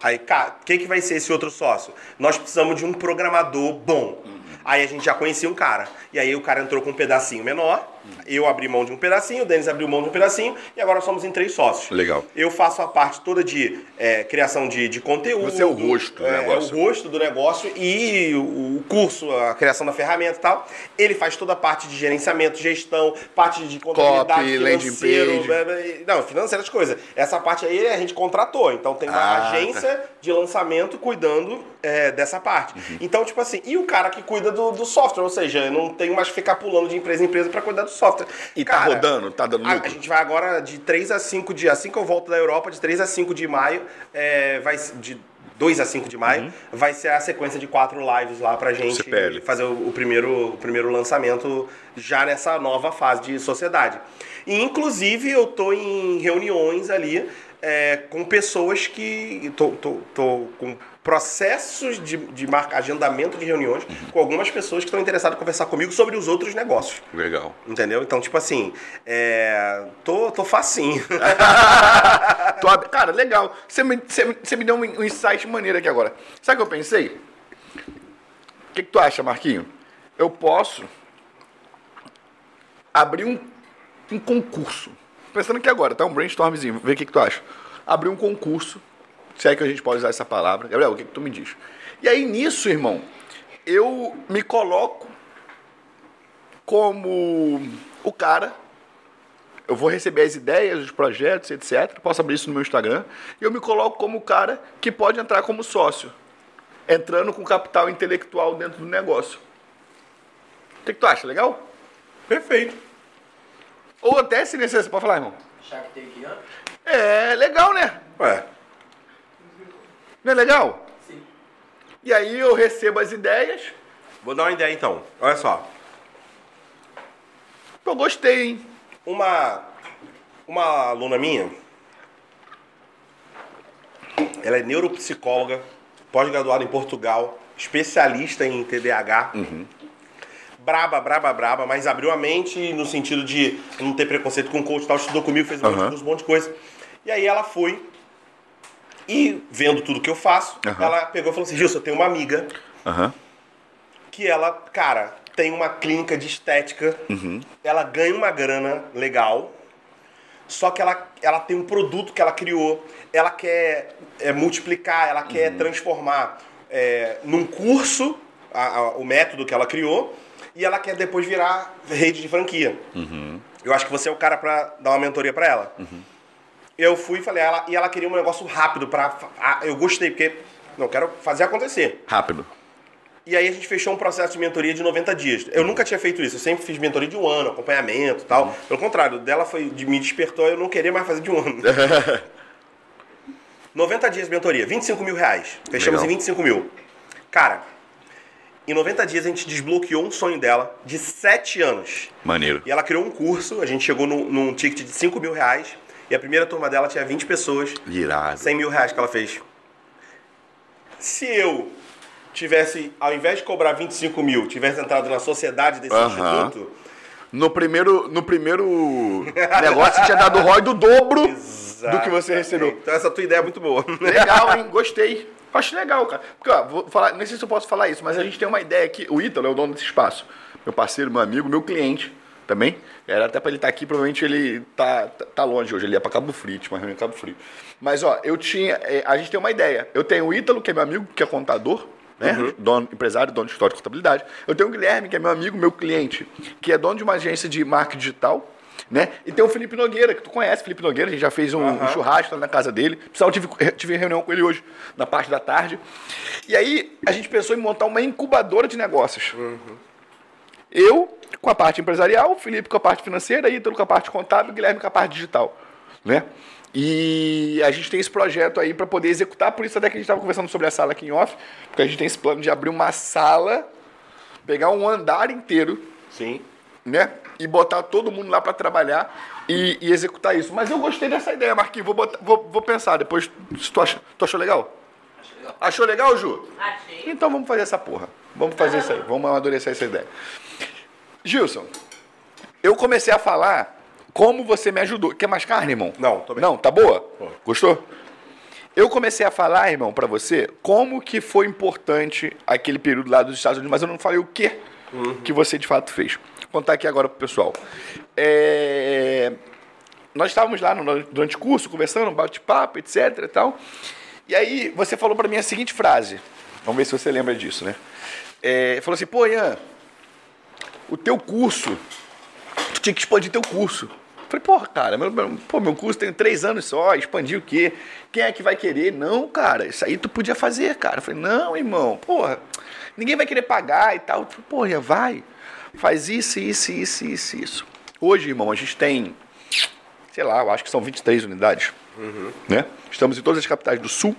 Aí, cara, quem que vai ser esse outro sócio? Nós precisamos de um programador bom. Aí a gente já conhecia um cara. E aí o cara entrou com um pedacinho menor. Eu abri mão de um pedacinho, o Denis abriu mão de um pedacinho. E agora somos em três sócios. Legal. Eu faço a parte toda de é, criação de, de conteúdo. Você é o rosto do é, negócio. o rosto do negócio e o, o curso, a criação da ferramenta e tal. Ele faz toda a parte de gerenciamento, gestão, parte de contabilidade, Copy, landing financeiro, page. blá, blá. Não, financeiras coisas. Essa parte aí a gente contratou. Então tem uma Ah, agência de lançamento cuidando é, dessa parte. Então, tipo assim, e o cara que cuida do, do software, ou seja, eu não tenho mais que ficar pulando de empresa em empresa para cuidar do software. E tá rodando? Tá dando a, lucro? a gente vai agora de 3 a 5 de. Assim que eu volto da Europa, de 3 a 5 de maio, é, vai de 2 a 5 de maio, vai ser a sequência de quatro lives lá pra gente CPL. fazer o, o primeiro, o primeiro lançamento já nessa nova fase de sociedade. E inclusive eu tô em reuniões ali é, com pessoas que. Tô, tô, tô com processos de, de marca, agendamento de reuniões com algumas pessoas que estão interessadas em conversar comigo sobre os outros negócios. Legal. Entendeu? Então, tipo assim, é... tô, tô facinho. Tô Cara, legal. Você me, você, você me deu um, um insight maneiro aqui agora. Sabe o que eu pensei? O que, que tu acha, Marquinho? Eu posso abrir um, um concurso. Pensando aqui agora, tá? Um brainstormzinho. Vê o que, que tu acha. Abrir um concurso. Se é que a gente pode usar essa palavra. Gabriel, o que, que tu me diz? E aí, nisso, irmão, eu me coloco como o cara. Eu vou receber as ideias, os projetos, etc. Posso abrir isso no meu Instagram. E eu me coloco como o cara que pode entrar como sócio, entrando com capital intelectual dentro do negócio. O que, que tu acha? Legal? Perfeito. Ou até se necessário. Pode falar, irmão? Shark Tank ano? É legal, né? Ué, Não é legal? Sim. E aí eu recebo as ideias. vou dar uma ideia então. Olha só. Pô, gostei, hein? Uma, uma aluna minha, ela é neuropsicóloga, pós-graduada em Portugal, especialista em TDAH. Braba, braba, braba, mas abriu a mente no sentido de não ter preconceito com coach e tal, estudou comigo, fez um monte de Aham. curso, um monte de coisa. E aí ela foi e vendo tudo que eu faço, Aham. ela pegou e falou assim, Gilson, eu tenho uma amiga Aham. que ela, cara, tem uma clínica de estética, ela ganha uma grana legal, só que ela, ela tem um produto que ela criou, ela quer é, multiplicar, ela quer transformar é, num curso a- a- o método que ela criou e ela quer depois virar rede de franquia. Eu acho que você é o cara pra dar uma mentoria pra ela. Eu fui e falei, ela, e ela queria um negócio rápido pra. ah, eu gostei, porque não quero fazer acontecer. Rápido. E aí a gente fechou um processo de mentoria de 90 dias. Eu nunca tinha feito isso, eu sempre fiz mentoria de um ano, acompanhamento e tal. Pelo contrário, dela foi de me despertou eu não querer mais fazer de um ano. 90 dias de mentoria, 25 mil reais. Fechamos Legal. em 25 mil. Cara, em 90 dias a gente desbloqueou um sonho dela de 7 anos. Maneiro. E ela criou um curso, a gente chegou num, num ticket de 5 mil reais. E a primeira turma dela tinha 20 pessoas. Irado. 100 mil reais que ela fez. Se eu tivesse, ao invés de cobrar 25 mil, tivesse entrado na sociedade desse instituto, No primeiro, no primeiro negócio, tinha dado ROI do dobro do que você recebeu. Então essa tua ideia é muito boa. Legal, hein? Gostei. Acho legal, cara. Porque, ó, vou falar, não sei se eu posso falar isso, mas a gente tem uma ideia aqui. O Ítalo é o dono desse espaço. Meu parceiro, meu amigo, meu cliente também. Era até pra ele estar aqui, provavelmente ele tá, tá, tá longe hoje. Ele ia pra Cabo Frio, tinha uma reunião em Cabo Frio. Mas, ó, eu tinha. é, A gente tem uma ideia. Eu tenho o Ítalo, que é meu amigo, que é contador. Né? Dono, empresário, dono de história de contabilidade. Eu tenho o Guilherme, que é meu amigo, meu cliente, que é dono de uma agência de marketing digital. Né? E tem o Felipe Nogueira, que tu conhece, Felipe Nogueira, a gente já fez um, um churrasco lá na casa dele. Pessoal, eu tive, tive reunião com ele hoje, na parte da tarde. E aí, a gente pensou em montar uma incubadora de negócios. Eu com a parte empresarial, o Felipe com a parte financeira, Ítalo com a parte contábil, o Guilherme com a parte digital. Né? E a gente tem esse projeto aí para poder executar, por isso até que a gente estava conversando sobre a sala aqui em off, porque a gente tem esse plano de abrir uma sala, pegar um andar inteiro, Sim. né? E botar todo mundo lá para trabalhar e, e executar isso. Mas eu gostei dessa ideia, Marquinhos. Vou, botar- vou, vou pensar depois. Se tu, acha, tu achou legal? Achou legal, Ju? Achei. Então vamos fazer essa porra. Vamos fazer isso aí. Vamos amadurecer essa ideia. Gilson, eu comecei a falar como você me ajudou. Quer mais carne, irmão? Não, tô bem. Não, tá boa? Gostou? Eu comecei a falar, irmão, pra você, como que foi importante aquele período lá dos Estados Unidos, mas eu não falei o que que você de fato fez. Vou contar aqui agora pro pessoal. É, Nós estávamos lá no- durante o curso, conversando, bate-papo, etc e tal. E aí você falou pra mim a seguinte frase. Vamos ver se você lembra disso, né? É, falou assim, pô, Ian, o teu curso, tu tinha que expandir teu curso. Falei, porra, cara, meu, meu- pô, meu curso tem três anos só, expandir o quê? Quem é que vai querer? Não, cara, isso aí tu podia fazer, cara. Falei, não, irmão, porra, ninguém vai querer pagar e tal. Falei, porra, vai, faz isso, isso, isso, isso, isso. Hoje, irmão, a gente tem, sei lá, eu acho que são 23 unidades, né? Estamos em todas as capitais do Sul,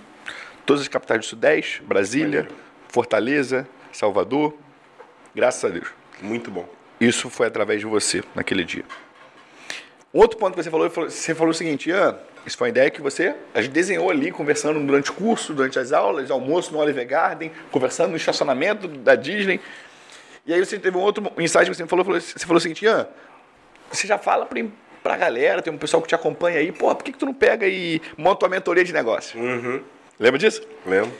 todas as capitais do Sudeste, Brasília, Fortaleza, Salvador, graças a Deus. Muito bom. Isso foi através de você naquele dia. Outro ponto que você falou, você falou o seguinte, Ian, isso foi uma ideia que você, a gente desenhou ali, conversando durante o curso, durante as aulas, almoço no Oliver Garden, conversando no estacionamento da Disney. E aí você teve um outro insight que você falou, você falou o seguinte, Ian, você já fala pra, pra galera, tem um pessoal que te acompanha aí, pô, por que, que tu não pega e monta uma mentoria de negócio? Lembra disso? Lembro?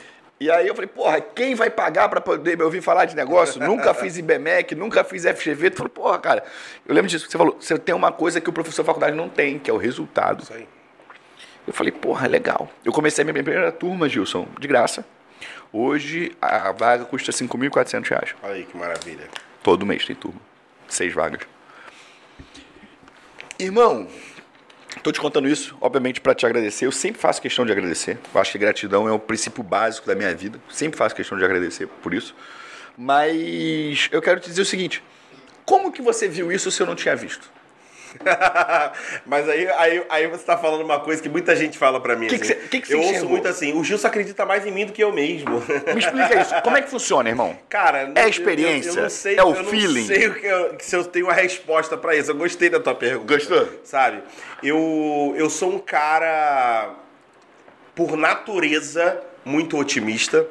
E aí eu falei, porra, quem vai pagar para poder me ouvir falar de negócio? nunca fiz IBMEC, nunca fiz FGV. Tu falou, porra, cara, eu lembro disso. Você falou, você tem uma coisa que o professor da faculdade não tem, que é o resultado. Isso aí. Eu falei, porra, legal. Eu comecei a minha primeira turma, Gilson, de graça. Hoje a vaga custa 5.400 reais. Olha aí que maravilha. Todo mês tem turma. Seis vagas. Irmão, tô te contando isso, obviamente, para te agradecer. Eu sempre faço questão de agradecer. Eu acho que gratidão é o princípio básico da minha vida. Sempre faço questão de agradecer por isso. Mas eu quero te dizer o seguinte: como que você viu isso se eu não tinha visto? Mas aí, aí, aí você tá falando uma coisa que muita gente fala pra mim. Que que assim. cê- que que cê eu ouço enxergou? muito assim, o Gilson acredita mais em mim do que eu mesmo. Me explica isso. Como é que funciona, irmão? Cara, É a eu- experiência? Eu, eu não sei, É o eu feeling? Não sei o que eu- se eu tenho uma resposta pra isso. Eu gostei da tua pergunta. Gostou? Sabe? Eu, eu sou um cara, por natureza, muito otimista,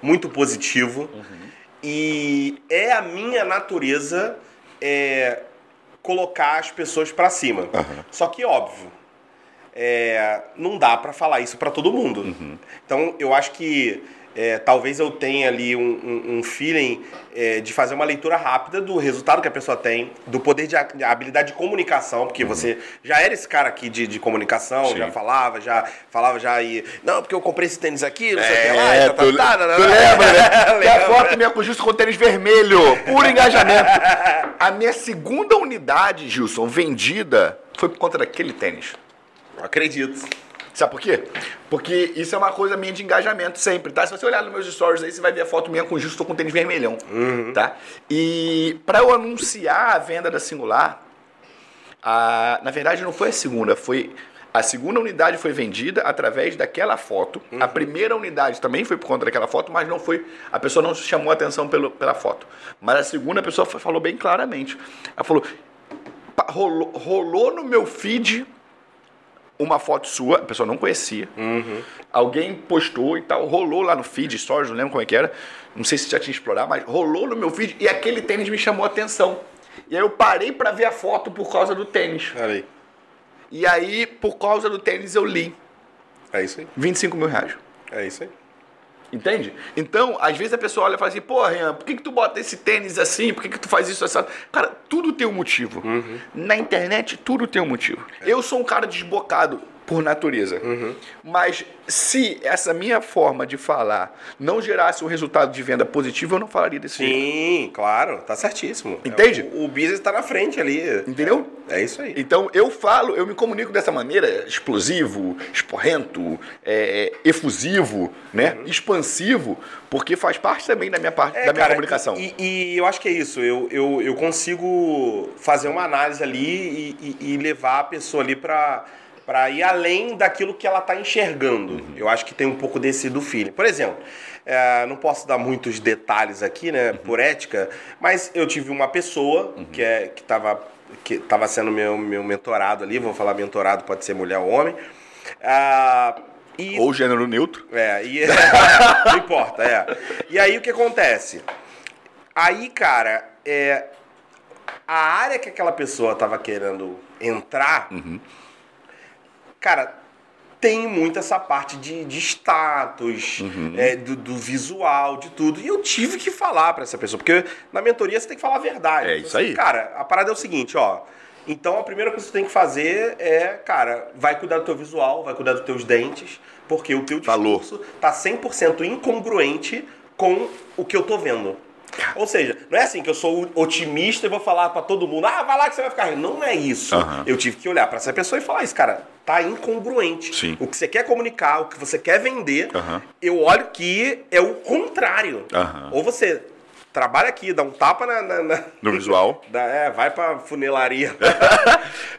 muito positivo. E é a minha natureza é, colocar as pessoas pra cima. Só que, óbvio, é, não dá pra falar isso pra todo mundo. Então, eu acho que é, talvez eu tenha ali um, um- um feeling é, de fazer uma leitura rápida do resultado que a pessoa tem, do poder de a- habilidade de comunicação, porque você já era esse cara aqui de, de comunicação, Sim. já falava, já falava já aí, não, porque eu comprei esse tênis aqui, não sei o que lá, É, e tá, tu, tá, tá, tá, tu tá. lembra, né? Tem a Lembro. foto minha com Gilson com tênis vermelho, puro engajamento. A minha segunda unidade, Gilson, vendida, foi por conta daquele tênis. Acredito. Sabe por quê? Porque isso é uma coisa minha de engajamento sempre, tá? Se você olhar nos meus stories aí, você vai ver a foto minha com o Gilson, tô com tênis vermelhão, tá? E para eu anunciar a venda da Singular, a, na verdade não foi a segunda, foi a segunda unidade foi vendida através daquela foto. A primeira unidade também foi por conta daquela foto, mas não foi. A pessoa não chamou atenção pelo, pela foto. Mas a segunda a pessoa fa- falou bem claramente. Ela falou: "Pa- rolou, rolou no meu feed uma foto sua, a pessoa não conhecia. Alguém postou e tal, rolou lá no feed, stories, não lembro como é que era. Não sei se já tinha explorado, mas rolou no meu feed e aquele tênis me chamou a atenção. E aí eu parei pra ver a foto por causa do tênis. Aí. E aí, por causa do tênis, eu li É isso aí. 25 mil reais. É isso aí. Entende? Então, às vezes a pessoa olha e fala assim, pô, Rian, por que, que tu bota esse tênis assim? Por que, que tu faz isso assim? Cara, tudo tem um motivo. Na internet, tudo tem um motivo. Eu sou um cara desbocado por natureza. Mas se essa minha forma de falar não gerasse um resultado de venda positivo, eu não falaria desse jeito. Sim, claro, tá certíssimo. Entende? O, o business tá na frente ali. Entendeu? É isso aí. Então eu falo, eu me comunico dessa maneira, explosivo, esporrento, é, é, efusivo, né? Expansivo, porque faz parte também da minha parte É, da minha cara, comunicação. E, e eu acho que é isso. Eu, eu, eu consigo fazer uma análise ali e, e- e levar a pessoa ali pra, pra ir além daquilo que ela tá enxergando. Uhum. Eu acho que tem um pouco desse do feeling. Por exemplo, é, não posso dar muitos detalhes aqui, Uhum. né, por ética, mas eu tive uma pessoa que, é, que tava que tava sendo meu, meu mentorado ali, vou falar mentorado, pode ser mulher ou homem. Ah, e Ou gênero neutro. é, e não importa, é. E aí o que acontece? Aí, cara, é, a área que aquela pessoa tava querendo entrar, cara, tem muito essa parte de, de status, Uhum. é, do, do visual, de tudo. E eu tive que falar pra essa pessoa, porque na mentoria você tem que falar a verdade. É Então, isso assim, aí. Cara, a parada é o seguinte, ó. Então a primeira coisa que você tem que fazer é, cara, vai cuidar do teu visual, vai cuidar dos teus dentes, porque o teu Falou. discurso tá 100% incongruente com o que eu tô vendo. Ou seja, não é assim que eu sou otimista e vou falar pra todo mundo, ah, vai lá que você vai ficar. Não é isso. Aham. Eu tive que olhar pra essa pessoa e falar isso, cara, tá incongruente. Sim. O que você quer comunicar, o que você quer vender, Aham. eu olho que é o contrário. Aham. Ou você trabalha aqui, dá um tapa na- na- na, No visual. da- é, vai pra funelaria.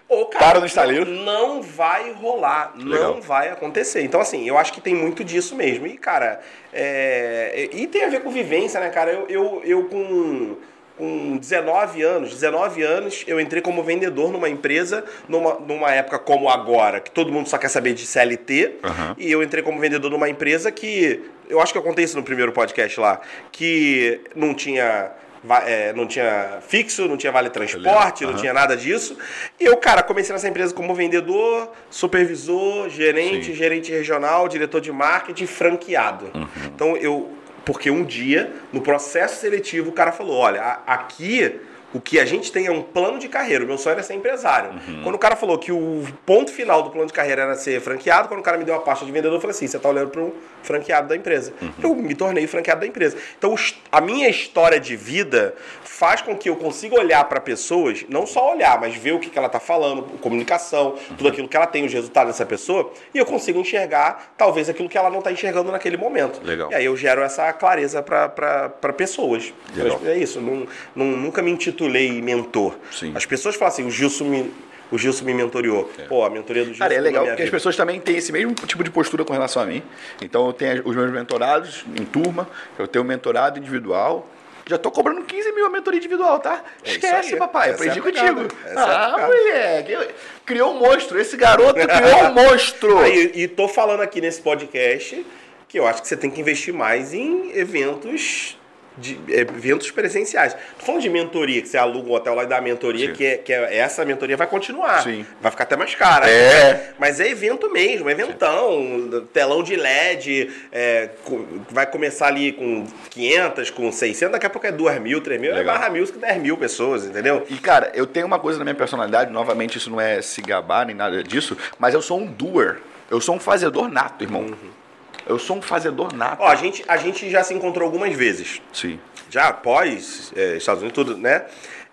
Ou, cara, Para no estaleiro. Não vai rolar. Legal. Não vai acontecer. Então, assim, eu acho que tem muito disso mesmo. E, cara, é, e tem a ver com vivência, né, cara? Eu, eu, eu com, com 19 anos, 19 anos, eu entrei como vendedor numa empresa, numa, numa época como agora, que todo mundo só quer saber de CLT. Aham. E eu entrei como vendedor numa empresa que. Eu acho que eu contei isso no primeiro podcast lá, que não tinha. é, não tinha fixo, não tinha vale transporte, não Aham. tinha nada disso. E eu, cara, comecei nessa empresa como vendedor, supervisor, gerente, Sim. gerente regional, diretor de marketing, franqueado. Uhum. Então eu. Porque um dia, no processo seletivo, o cara falou: olha, aqui o que a gente tem é um plano de carreira. O meu sonho era ser empresário. Uhum. Quando o cara falou que o ponto final do plano de carreira era ser franqueado, quando o cara me deu a pasta de vendedor, eu falei assim: você tá olhando para um franqueado da empresa. Uhum. Eu me tornei franqueado da empresa. Então, a minha história de vida faz com que eu consiga olhar para pessoas, não só olhar, mas ver o que, que ela tá falando, comunicação, tudo aquilo que ela tem, os resultados dessa pessoa, e eu consigo enxergar, talvez, aquilo que ela não tá enxergando naquele momento. Legal. E aí eu gero essa clareza para pessoas. Legal. É isso, não, não- nunca me intitulei mentor. Sim. As pessoas falam assim, o Gilson me, o Gilson me mentoriou. Pô, a mentoria do Gilson Cara, é legal porque as vida. pessoas também têm esse mesmo tipo de postura com relação a mim. Então eu tenho os meus mentorados em turma, eu tenho um mentorado individual. Já tô cobrando 15 mil a mentoria individual, tá? É Esquece, papai, Essa é aprendi contigo. É a ah, pegada. moleque, criou um monstro. Esse garoto criou um monstro. Aí, e tô falando aqui nesse podcast que eu acho que você tem que investir mais em eventos de é, eventos presenciais. Tô falando de mentoria, que você aluga um hotel lá e dá a mentoria, Sim. que, é, que é- essa mentoria vai continuar. Sim. Vai ficar até mais cara. É. Mas é evento mesmo, eventão, telão de LED, é, vai começar ali com 500, com 600, daqui a pouco é 2 mil, 3 mil, é Legal. barra mil, que 10 mil pessoas, entendeu? E, cara, eu tenho uma coisa na minha personalidade, novamente, isso não é se gabar nem nada disso, mas eu sou um doer. Eu sou um fazedor nato, irmão. Eu sou um fazedor nato. Ó, a gente, a gente já se encontrou algumas vezes. Sim. já após é, Estados Unidos tudo, né?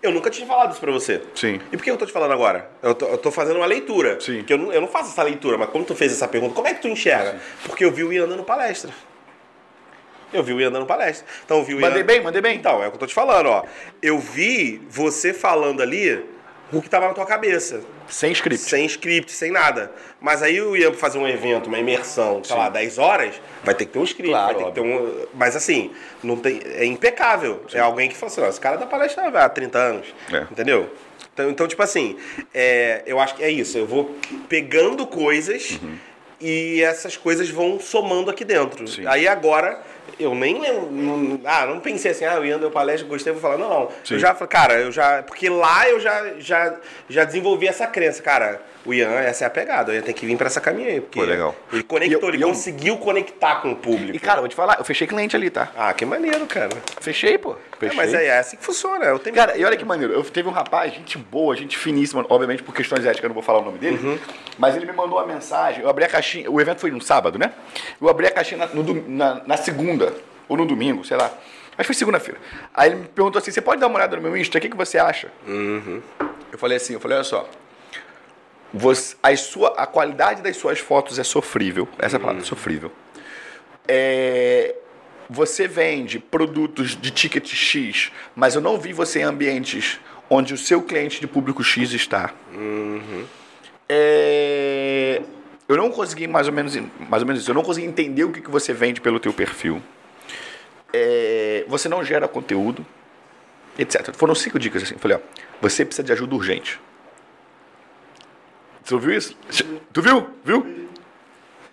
Eu nunca tinha falado isso pra você. Sim. E por que eu tô te falando agora? Eu tô, eu tô fazendo uma leitura. Sim. Porque eu não, eu não faço essa leitura, mas como tu fez essa pergunta, como é que tu enxerga? Porque eu vi o Ian dando palestra. Eu vi o Ian dando palestra. Então eu vi o Ian... Mandei bem, mandei bem. Então, é o que eu tô te falando, ó. Eu vi você falando ali o que tava na tua cabeça. Sem script. Sem script, sem nada. Mas aí Ian pra fazer um evento, uma imersão, sei lá, 10 horas, vai ter que ter um script, Claro, vai ter que ter um. Mas assim, não tem. É impecável. É alguém que fala assim, esse cara dá palestra há 30 anos. É. Entendeu? Então, então, tipo assim, é, eu acho que é isso. Eu vou pegando coisas e essas coisas vão somando aqui dentro. Sim. Aí agora, eu nem lembro. Não, ah, não pensei assim, ah, o Ian deu palestra, gostei, vou falar. Não, não. Sim. Eu já falei, cara, eu já. Porque lá eu já, já, já desenvolvi essa crença, cara. O Ian, essa é a pegada. O Ian tem que vir pra essa caminha aí. Porque Pô, legal. Ele conectou, eu- ele eu- conseguiu conectar com o público. E, cara, vou te falar, eu fechei cliente ali, tá? Ah, que maneiro, cara. Fechei, pô. É, Fechei. mas é, é assim que funciona. Eu tenho... Cara, e olha que maneiro. Eu teve um rapaz, gente boa, gente finíssima, obviamente por questões éticas eu não vou falar o nome dele, Uhum. mas ele me mandou uma mensagem. Eu abri a caixinha, o evento foi no sábado, né? Eu abri a caixinha na, no na- na segunda, ou no domingo, sei lá. Acho que foi segunda-feira. Aí ele me perguntou assim: você pode dar uma olhada no meu Insta? O que, que você acha? Uhum. Eu falei assim: eu falei, olha só. Você, as sua, a qualidade das suas fotos é sofrível. Essa a Uhum. palavra, sofrível. É, você vende produtos de ticket X, mas eu não vi você em ambientes onde o seu cliente de público X está. É, eu não consegui mais ou menos mais ou menos isso. Eu não consegui entender o que, que você vende pelo teu perfil. É, você não gera conteúdo, etc. Foram cinco dicas assim. Eu falei, ó, você precisa de ajuda urgente. Você ouviu isso? Tu viu? Viu?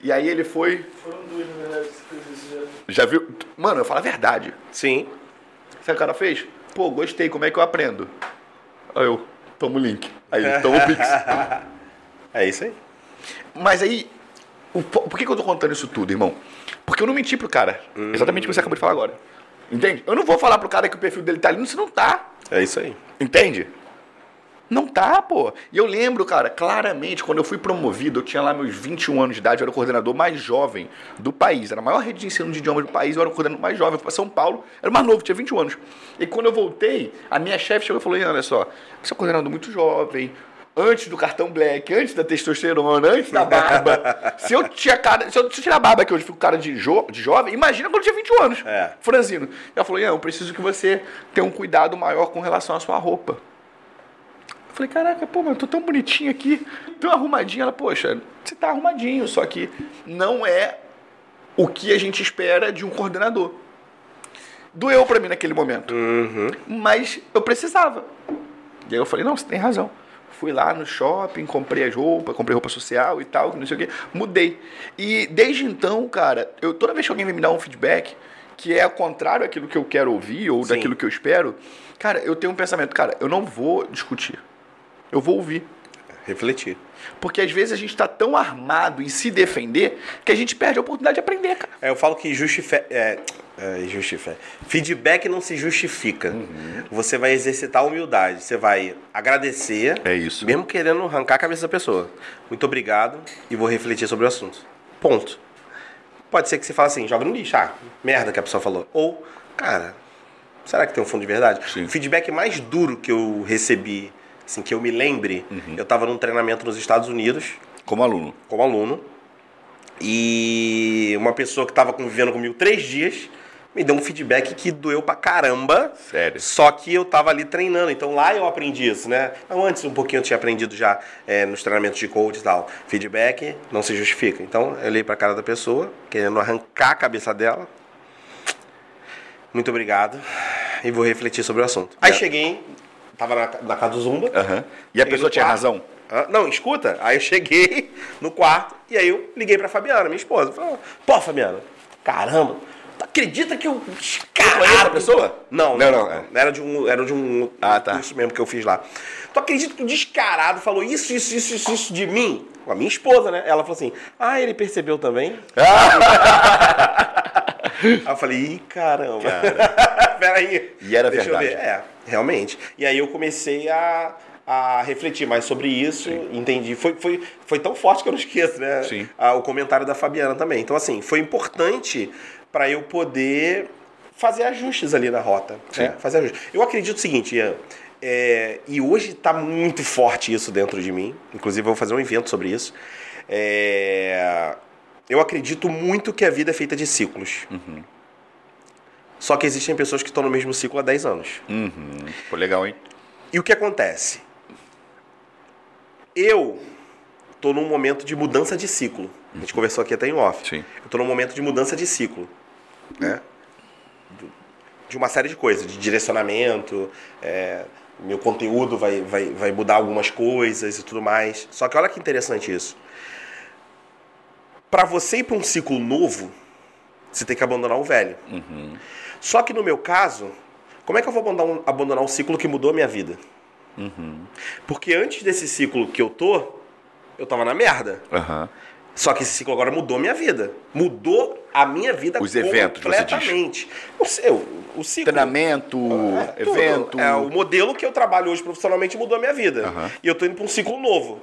E aí ele foi. Foram duas, na verdade, que fez isso já. Já viu? Mano, eu falo a verdade. Sim. Sabe o que o cara fez? Pô, gostei, como é que eu aprendo? Aí eu, toma o link. Aí ele, toma o Pix. É isso aí. Mas aí, o po- por que, que eu tô contando isso tudo, irmão? Porque eu não menti pro cara. Exatamente o que você acabou de falar agora. Entende? Eu não vou falar pro cara que o perfil dele tá ali, se não tá. É isso aí. Entende? Não tá, pô. E eu lembro, cara, claramente, quando eu fui promovido, eu tinha lá meus 21 anos de idade, eu era o coordenador mais jovem do país. Era a maior rede de ensino de idiomas do país, eu era o coordenador mais jovem. Eu fui pra São Paulo, era o mais novo, tinha 21 anos. E quando eu voltei, a minha chefe chegou e falou: "Ian, olha só, você é um coordenador muito jovem, antes do cartão black, antes da testosterona, antes da barba. se eu tinha cara, se eu, se eu tirar a barba aqui hoje, eu fico cara de, jo, de jovem, imagina quando eu tinha 21 anos. É. Franzino. Ela falou: Ian, eu preciso que você tenha um cuidado maior com relação à sua roupa. Falei, caraca, pô, mas eu tô tão bonitinho aqui, tão arrumadinho. Ela, poxa, você tá arrumadinho, só que não é o que a gente espera de um coordenador. Doeu pra mim naquele momento. Mas eu precisava. E aí eu falei, não, você tem razão. Fui lá no shopping, comprei as roupas, comprei roupa social e tal, que não sei o quê. Mudei. E desde então, cara, eu toda vez que alguém vem me dar um feedback que é ao contrário daquilo que eu quero ouvir ou Sim. daquilo que eu espero, cara, eu tenho um pensamento, cara, eu não vou discutir. Eu vou ouvir. Refletir. Porque às vezes a gente tá tão armado em se defender que a gente perde a oportunidade de aprender, cara. É, eu falo que justife... é, é, feedback não se justifica. Você vai exercitar a humildade. Você vai agradecer. É isso. Mesmo querendo arrancar a cabeça da pessoa. Muito obrigado e vou refletir sobre o assunto. Ponto. Pode ser que você fale assim, joga no lixo. Ah, merda que a pessoa falou. Ou, cara, será que tem um fundo de verdade? Sim. O feedback mais duro que eu recebi, assim, que eu me lembre, eu tava num treinamento nos Estados Unidos Como aluno. como aluno. E uma pessoa que estava convivendo comigo três dias me deu um feedback que doeu pra caramba. Sério. Só que eu tava ali treinando. Então lá eu aprendi isso, né? Não, antes um pouquinho eu tinha aprendido já é, nos treinamentos de coach e tal. Feedback não se justifica. Então eu olhei pra cara da pessoa, querendo arrancar a cabeça dela. Muito obrigado. E vou refletir sobre o assunto. Aí É. cheguei, tava na, na casa do Zumba. Aham. E a pessoa tinha quarto. razão? Ah, Não, escuta. Aí eu cheguei no quarto e aí eu liguei pra Fabiana, minha esposa. Falei, pô, Fabiana, caramba, tu acredita que eu. conhece Caralho, a pessoa? Não, Não, não, não, é. Era de um, era de um Ah, tá. curso mesmo que eu fiz lá. Tu acredita que o descarado falou isso, isso, isso, isso, isso de mim? Com a minha esposa, né? Ela falou assim: ah, ele percebeu também? Aí eu falei, ih, caramba. Peraí. E era Deixa eu verdade. ver. É, realmente. E aí eu comecei a, a refletir mais sobre isso, entendi. Foi, foi, foi tão forte que eu não esqueço, né? Sim. Ah, o comentário da Fabiana também. Então, assim, foi importante para eu poder fazer ajustes ali na rota. né? Fazer ajustes. Eu acredito o seguinte, Ian. é, e hoje está muito forte isso dentro de mim. Inclusive, eu vou fazer um evento sobre isso. É, eu acredito muito que a vida é feita de ciclos. Só que existem pessoas que estão no mesmo ciclo há 10 anos. Uhum. Pô, legal, hein? E o que acontece? Eu tô num momento de mudança de ciclo. A gente conversou aqui até em off. Sim. Eu tô num momento de mudança de ciclo. Né? De uma série de coisas, de direcionamento, é, meu conteúdo vai, vai, vai mudar algumas coisas e tudo mais. Só que olha que interessante isso. Para você ir para um ciclo novo, você tem que abandonar o velho. Só que no meu caso, como é que eu vou abandonar um, abandonar um ciclo que mudou a minha vida? Porque antes desse ciclo que eu tô, eu tava na merda. Aham. Só que esse ciclo agora mudou a minha vida. Mudou a minha vida Os eventos, você diz. completamente. O, seu, o ciclo. Treinamento, É, evento. É, o modelo que eu trabalho hoje profissionalmente mudou a minha vida. Aham. E eu tô indo para um ciclo novo.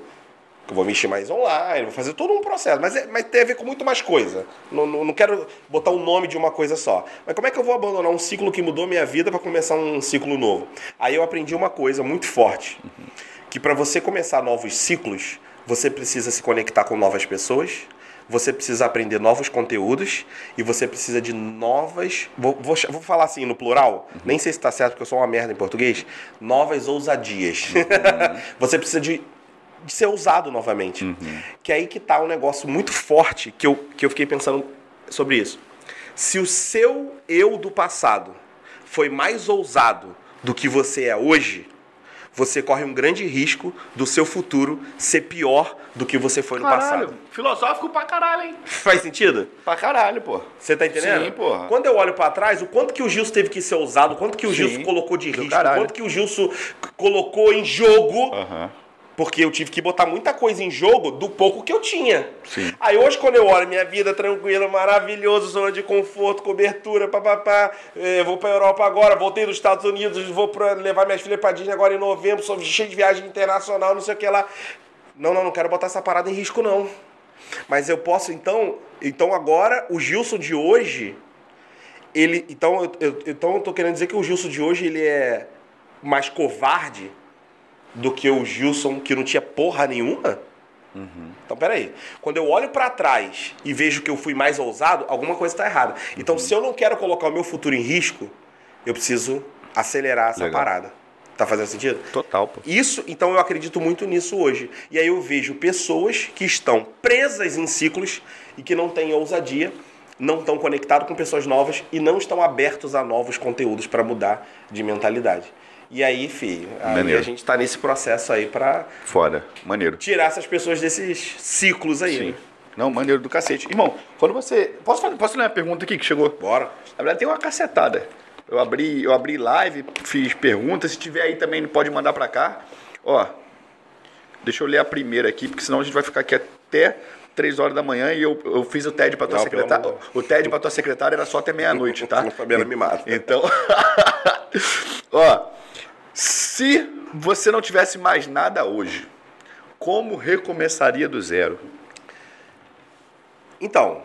Eu vou mexer mais online, vou fazer todo um processo. Mas, é- mas tem a ver com muito mais coisa. Não, não, não quero botar o nome de uma coisa só. Mas como é que eu vou abandonar um ciclo que mudou a minha vida para começar um ciclo novo? Aí eu aprendi uma coisa muito forte. Que para você começar novos ciclos, você precisa se conectar com novas pessoas, você precisa aprender novos conteúdos e você precisa de novas. Vou, vou, vou falar assim no plural, nem sei se está certo porque eu sou uma merda em português. Novas ousadias. você precisa de, de ser ousado novamente. Que é aí que tá um negócio muito forte que eu, que eu fiquei pensando sobre isso. Se o seu eu do passado foi mais ousado do que você é hoje, você corre um grande risco do seu futuro ser pior do que você foi no Caralho, passado. filosófico pra caralho, hein? Faz sentido? Pra caralho, pô. Você tá entendendo? Sim, porra. Quando eu olho pra trás, o quanto que o Gilson teve que ser ousado, o quanto que o Sim, Gilson colocou de risco, o quanto que o Gilson colocou em jogo, Aham. Porque eu tive que botar muita coisa em jogo do pouco que eu tinha. Sim. Aí hoje, quando eu olho minha vida tranquila, maravilhoso, zona de conforto, cobertura, papapá, eh, vou pra Europa agora, voltei dos Estados Unidos, vou pra levar minhas filhas pra Disney agora em novembro, sou cheio de viagem internacional, não sei o que lá. Não, não, não quero botar essa parada em risco, não. Mas eu posso, então, então agora, o Gilson de hoje, ele, então, eu, eu, então eu tô querendo dizer que o Gilson de hoje, ele é mais covarde do que o Gilson que não tinha porra nenhuma? Então, peraí. Quando eu olho pra trás e vejo que eu fui mais ousado, alguma coisa está errada. Então, se eu não quero colocar o meu futuro em risco, eu preciso acelerar essa Legal. parada. Tá fazendo sentido? Total, pô. Isso, então eu acredito muito nisso hoje. E aí eu vejo pessoas que estão presas em ciclos e que não têm ousadia, não estão conectados com pessoas novas e não estão abertos a novos conteúdos para mudar de mentalidade. E aí, filho, aí a gente tá nesse processo aí para Foda. Maneiro. tirar essas pessoas desses ciclos aí. Sim. né? Não, maneiro do cacete. Irmão, quando você. Posso, fazer- posso ler uma pergunta aqui que chegou? Bora. Na verdade, tem uma cacetada. Eu abri, eu abri live, fiz perguntas. Se tiver aí também, pode mandar pra cá. Ó. Deixa eu ler a primeira aqui, porque senão a gente vai ficar aqui até 3 horas da manhã e eu, eu fiz o TED para tua secretária. O TED para tua secretária era só até meia-noite, tá? Fabiana me mata. Então, ó, se você não tivesse mais nada hoje, como recomeçaria do zero? Então,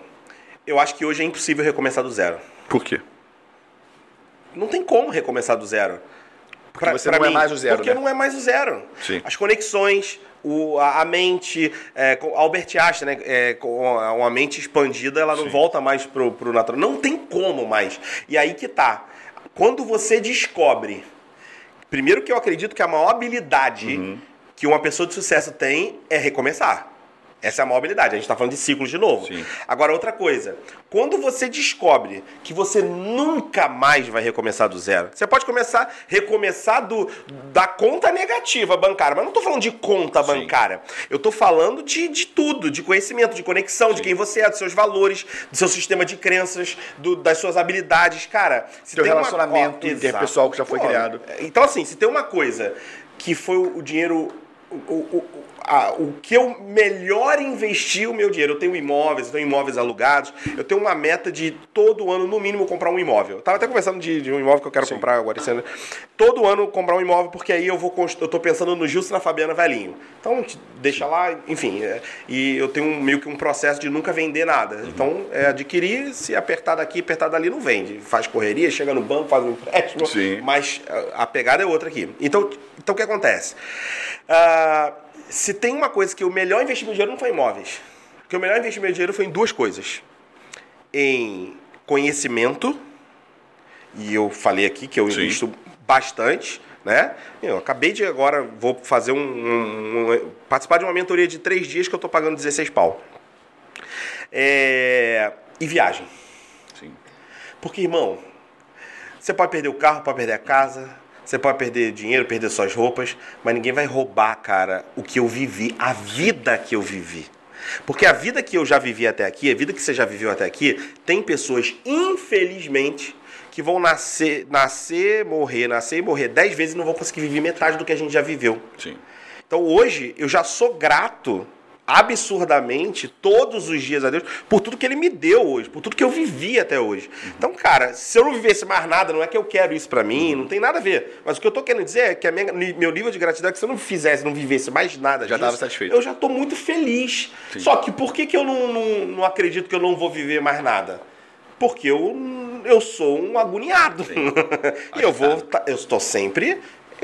eu acho que hoje é impossível recomeçar do zero. Por quê? Não tem como recomeçar do zero. Porque você não é mais o zero, Porque né? não é mais o zero. Sim. As conexões, o, a, a mente, é, Albert Einstein, né? é, uma mente expandida, ela não Sim. volta mais pro, pro natural. Não tem como mais. E aí que tá. Quando você descobre. Primeiro que eu acredito que a maior habilidade Uhum. que uma pessoa de sucesso tem é recomeçar. Essa é a maior habilidade. A gente está falando de ciclos de novo. Sim. Agora, outra coisa. Quando você descobre que você nunca mais vai recomeçar do zero, você pode começar, recomeçar do, da conta negativa bancária. Mas não estou falando de conta Sim. bancária. Eu estou falando de, de tudo, de conhecimento, de conexão, de Sim. quem você é, dos seus valores, do seu sistema de crenças, do- das suas habilidades. Cara, se Teu tem uma- relacionamento Ó, interpessoal que já foi Pô, criado. Então, assim, se tem uma coisa que foi o dinheiro. O, o- a- o que eu melhor investi o meu dinheiro. Eu tenho imóveis, eu tenho imóveis alugados. Eu tenho uma meta de todo ano, no mínimo, comprar um imóvel. Eu tava até conversando de, de um imóvel que eu quero comprar agora esse ano. Todo ano comprar um imóvel, porque aí eu vou eu tô pensando no Gilson na Fabiana Velhinho. Então, deixa lá, enfim. é, e eu tenho um- meio que um processo de nunca vender nada. Então, é adquirir, se apertar daqui, apertar dali, não vende. Faz correria, chega no banco, faz um empréstimo. Sim. Mas a a pegada é outra aqui. Então, então o que acontece? Ah, se tem uma coisa que o melhor investir meu dinheiro não foi em imóveis. Que o melhor investir meu dinheiro foi em duas coisas. Em conhecimento, e eu falei aqui que eu Sim. invisto bastante, né? Eu acabei de agora, vou fazer um, um- um- participar de uma mentoria de três dias que eu tô pagando 16 pau. É, e viagem. Sim. Porque, irmão, você pode perder o carro, pode perder a casa, você pode perder dinheiro, perder suas roupas, mas ninguém vai roubar, cara, o que eu vivi, a vida que eu vivi. Porque a vida que eu já vivi até aqui, a vida que você já viveu até aqui, tem pessoas, infelizmente, que vão nascer, nascer, morrer, nascer e morrer dez vezes e não vão conseguir viver metade do que a gente já viveu. Sim. Então hoje eu já sou grato absurdamente todos os dias a Deus por tudo que ele me deu hoje, por tudo que eu vivi até hoje. Então, cara, se eu não vivesse mais nada, não é que eu quero isso pra mim, não tem nada a ver. Mas o que eu tô querendo dizer é que minha- meu nível de gratidão é que se eu não fizesse, não vivesse mais nada Já disso, tava satisfeito. eu já tô muito feliz. Sim. Só que por que, que eu não, não, não acredito que eu não vou viver mais nada? Porque eu, eu sou um agoniado. e eu vou. tá- Eu estou sempre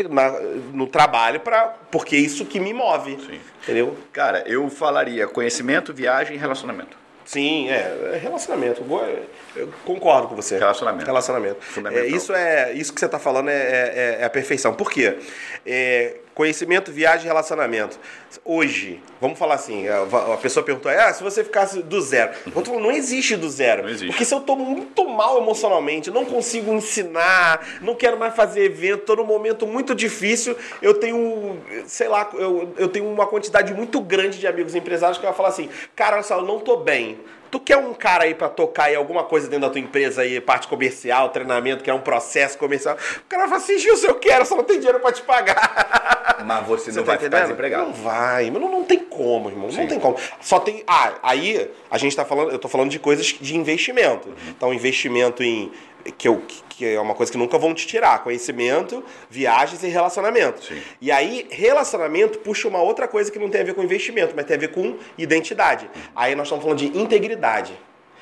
na- no trabalho para porque é isso que me move. Sim. Entendeu? Cara, eu falaria conhecimento, viagem e relacionamento. Sim, é, é relacionamento. Eu, vou- eu concordo com você. Relacionamento. Relacionamento. É, isso, é, isso que você está falando é, é- é a perfeição. Por quê? É, conhecimento, viagem e relacionamento. Hoje, vamos falar assim, a, pessoa perguntou, ah, se você ficasse do zero. Eu tô falando, não existe do zero. Não existe. Porque se eu estou muito mal emocionalmente, não consigo ensinar, não quero mais fazer evento, estou num momento muito difícil, eu tenho, sei lá, eu, eu tenho uma quantidade muito grande de amigos empresários que vai falar assim, cara, olha só, eu não tô bem. Tu quer um cara aí pra tocar aí alguma coisa dentro da tua empresa aí, parte comercial, treinamento, que é um processo comercial? O cara fala assim, Gilson, eu quero, só não tem dinheiro pra te pagar. Mas você, Você não tá vai ficar entendendo? desempregado. Não vai, mas não, não tem como, irmão. Sim. Não tem como. Só tem. Ah, aí a gente tá falando, eu tô falando de coisas de investimento. Então, investimento em. Que, eu, que é uma coisa que nunca vão te tirar: conhecimento, viagens e relacionamento. Sim. E aí, relacionamento puxa uma outra coisa que não tem a ver com investimento, mas tem a ver com identidade. Aí nós estamos falando de integridade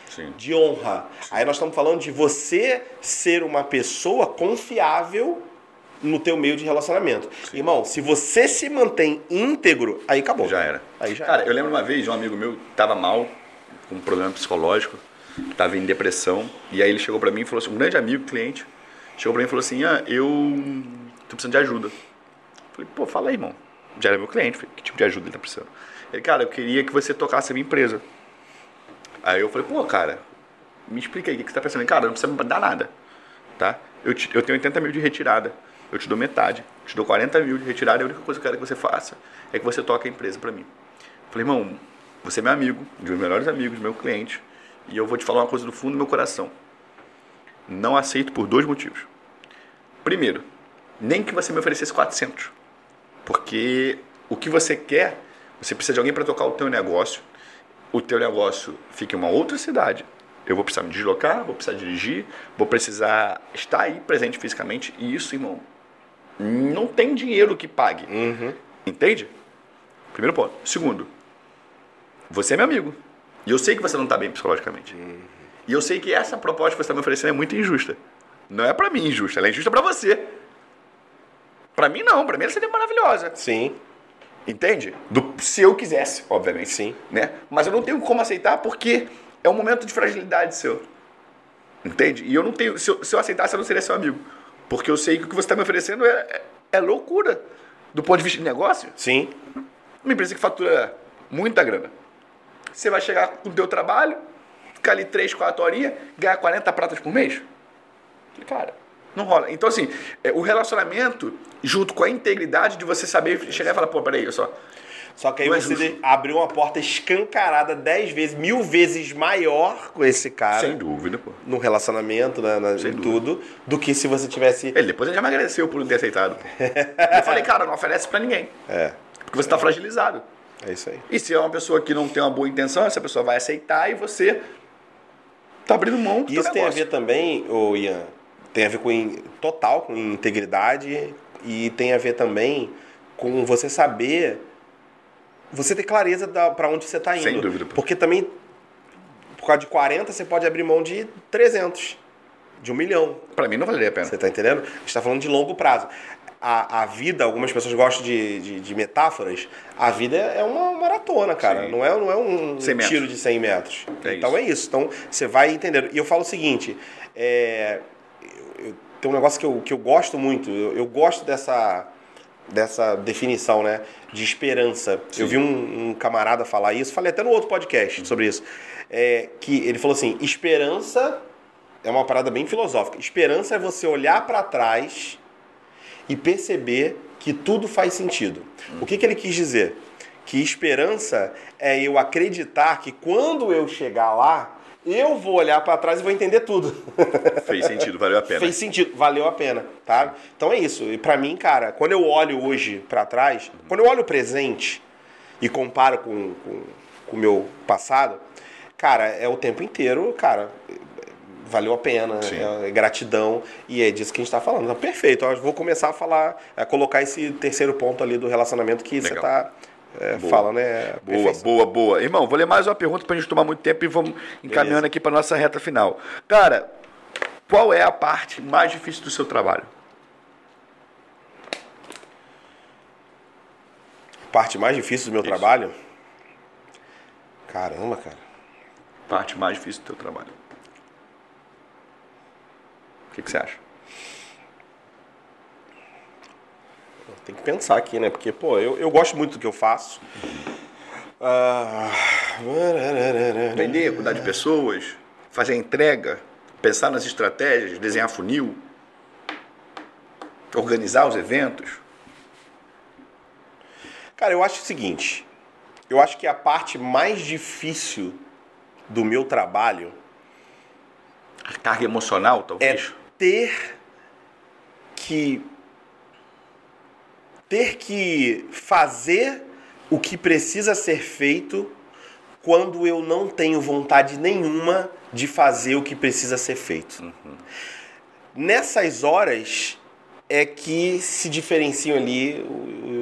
Sim. de honra. Aí nós estamos falando de você ser uma pessoa confiável no teu meio de relacionamento. Irmão, se você se mantém íntegro, aí acabou. Já era. Aí já Cara, era. eu lembro uma vez de um amigo meu que tava mal, com um problema psicológico, tava em depressão, e aí ele chegou pra mim e falou assim, um grande amigo, cliente, chegou pra mim e falou assim, ah, eu tô precisando de ajuda. Falei, pô, fala aí, irmão. Já era meu cliente, falei, que tipo de ajuda ele tá precisando? Ele, cara, eu queria que você tocasse a minha empresa. Aí eu falei, pô, cara, me explica aí o que você tá pensando. Cara, não precisa me dar nada, tá? Eu, te- eu tenho 80 mil de retirada, eu te dou metade, te dou 40 mil de retirada, a única coisa que eu quero que você faça é que você toque a empresa pra mim. Falei, irmão, você é meu amigo, um dos meus melhores amigos, meu cliente, e eu vou te falar uma coisa do fundo do meu coração. Não aceito por dois motivos. Primeiro, nem que você me oferecesse 400, porque o que você quer, você precisa de alguém para tocar o teu negócio. O teu negócio fica em uma outra cidade. Eu vou precisar me deslocar, vou precisar dirigir, vou precisar estar aí presente fisicamente. E isso, irmão, não tem dinheiro que pague. Entende? Primeiro ponto. Segundo, você é meu amigo. E eu sei que você não está bem psicologicamente. E eu sei que essa proposta que você está me oferecendo é muito injusta. Não é para mim injusta, ela é injusta para você. Para mim não, para mim ela seria maravilhosa. Sim. Entende? Do- se eu quisesse, obviamente. Sim. Né? Mas eu não tenho como aceitar porque é um momento de fragilidade seu. Entende? E eu não tenho. Se eu, se eu aceitasse, eu não seria seu amigo. Porque eu sei que o que você está me oferecendo é, é, é loucura. Do ponto de vista de negócio, Sim. uma empresa que fatura muita grana. Você vai chegar com o teu trabalho, ficar ali 3, 4 horinhas, ganhar 40 pratas por mês? Cara, não rola. Então, assim, é, o relacionamento, junto com a integridade de você saber chegar e falar, pô, peraí, olha só. Só que aí Não é você abriu uma porta escancarada dez vezes, mil vezes maior com esse cara. Sem dúvida, pô. No relacionamento, na, na- Sem em tudo, do que se você tivesse. Ele depois ele já me agradeceu por não ter aceitado. Eu falei, cara, não oferece pra ninguém. É, Porque você tá fragilizado. É isso aí. E se é uma pessoa que não tem uma boa intenção, essa pessoa vai aceitar e você tá abrindo mão do Isso tem a negócio. ver também, ô Ian, tem a ver com in- total com integridade e tem a ver também com você saber, você ter clareza para onde você está indo. Sem dúvida, pô. Porque também, por causa de 40, você pode abrir mão de 300, de um milhão. Pra mim não valeria a pena. Você tá entendendo? A gente tá falando de longo prazo. A, a vida, algumas pessoas gostam de, de, de metáforas, a vida é uma maratona, cara. Sim. Não é, não é um 100 metros. tiro de 100 metros. É então isso. é isso. Então você vai entendendo. E eu falo o seguinte: é, eu- tem um negócio que eu, que eu gosto muito, eu, eu gosto dessa, dessa definição, né? De esperança. Eu vi um, um camarada falar isso, falei até no outro podcast sobre isso. É, que ele falou assim: esperança é uma parada bem filosófica. Esperança é você olhar para trás e perceber que tudo faz sentido. O que, que ele quis dizer? Que esperança é eu acreditar que quando eu chegar lá, eu vou olhar para trás e vou entender tudo. Fez sentido, valeu a pena. Fez sentido, valeu a pena, tá? Então é isso. E pra mim, cara, quando eu olho hoje pra trás, quando eu olho o presente e comparo com com com o meu passado, cara, é o tempo inteiro, cara, valeu a pena, Sim. é, gratidão e é disso que a gente tá falando. Então, perfeito. Eu vou começar a falar, a colocar esse terceiro ponto ali do relacionamento que você Legal. tá é, Boa. falando, é Boa, perfeição. boa, boa. Irmão, vou ler mais uma pergunta pra gente tomar muito tempo e vamos encaminhando Beleza. aqui pra nossa reta final. Cara, qual é a parte mais difícil do seu trabalho? Parte mais difícil do meu Isso. trabalho? Caramba, cara. Parte mais difícil do teu trabalho. O que, que você acha? Tem que pensar aqui, né? Porque, pô, eu, eu gosto muito do que eu faço. Ah, Vender, cuidar de pessoas, fazer a entrega, pensar nas estratégias, desenhar funil, organizar os eventos. Cara, eu acho o seguinte. Eu acho que a parte mais difícil do meu trabalho A carga emocional, é talvez. Ter que ter que fazer o que precisa ser feito quando eu não tenho vontade nenhuma de fazer o que precisa ser feito. Nessas horas é que se diferenciam ali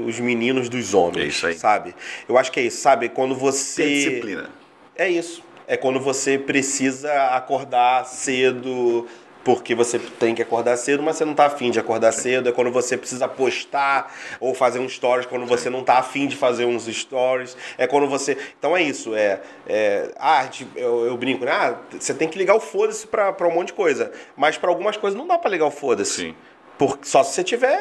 os meninos dos homens, É isso aí. sabe? Eu acho que é isso, sabe? Quando você Ter disciplina. é isso. É quando você precisa acordar cedo, porque você tem que acordar cedo, mas você não tá afim de acordar cedo. É quando você precisa postar ou fazer um stories, quando você não tá afim de fazer uns stories. É quando você. Então é isso. É, é... Ah, eu, eu brinco, né? Ah, você tem que ligar o foda-se pra, pra um monte de coisa. Mas pra algumas coisas não dá pra ligar o foda-se. Sim. Porque, só se você tiver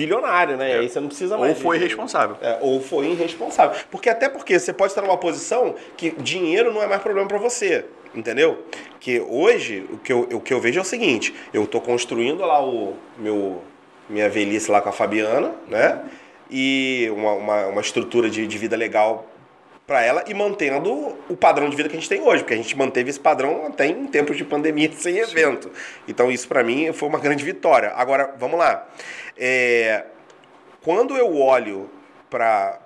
bilionário, né? É. Aí você não precisa Ou mais. foi de- irresponsável. é, ou foi irresponsável. Porque até porque você pode estar numa posição que dinheiro não é mais problema para você. Entendeu? Que hoje o que, eu, o que eu vejo é o seguinte: eu tô construindo lá o meu minha velhice lá com a Fabiana, né? E uma, uma, uma estrutura de, de vida legal para ela e mantendo o padrão de vida que a gente tem hoje, porque a gente manteve esse padrão até em tempos de pandemia sem evento. Então isso para mim foi uma grande vitória. Agora, vamos lá. É, quando eu olho pra,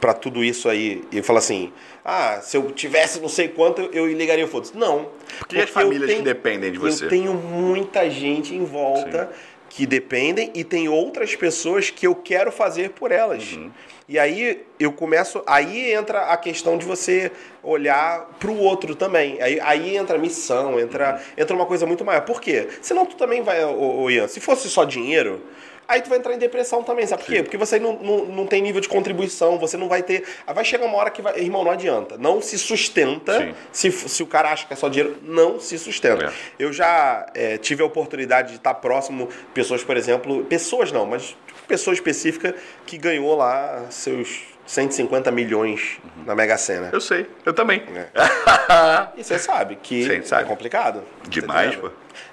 pra tudo isso aí e fala assim: ah, se eu tivesse não sei quanto, eu ligaria o foda-se. Não. Porque as eu famílias que tenho- dependem de você. Eu tenho muita gente em volta que dependem e tem outras pessoas que eu quero fazer por elas. Uhum. E aí eu começo. Aí entra a questão de você olhar pro outro também. Aí, aí entra a missão, entra, entra uma coisa muito maior. Por quê? Senão tu também vai, ô, ô Ian, se fosse só dinheiro. Aí tu vai entrar em depressão também, sabe por quê? Porque você não, não, não tem nível de contribuição, você não vai ter. Aí vai chegar uma hora que vai. Irmão, não adianta. Não se sustenta. Sim. Se, se o cara acha que é só dinheiro, não se sustenta. É. Eu já é, tive a oportunidade de estar próximo, pessoas, por exemplo, pessoas não, mas pessoa específica que ganhou lá seus 150 milhões na Mega Sena. Eu sei, eu também. E você sabe que Sim, sabe. é complicado. Demais, pô.